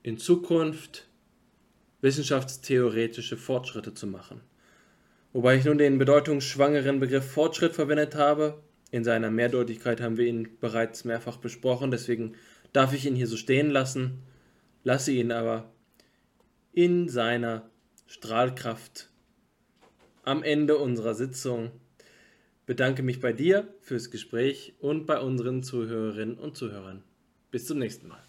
in Zukunft wissenschaftstheoretische Fortschritte zu machen. Wobei ich nun den bedeutungsschwangeren Begriff Fortschritt verwendet habe. In seiner Mehrdeutigkeit haben wir ihn bereits mehrfach besprochen, deswegen darf ich ihn hier so stehen lassen, lasse ihn aber in seiner Strahlkraft am Ende unserer Sitzung. Bedanke mich bei dir fürs Gespräch und bei unseren Zuhörerinnen und Zuhörern. Bis zum nächsten Mal.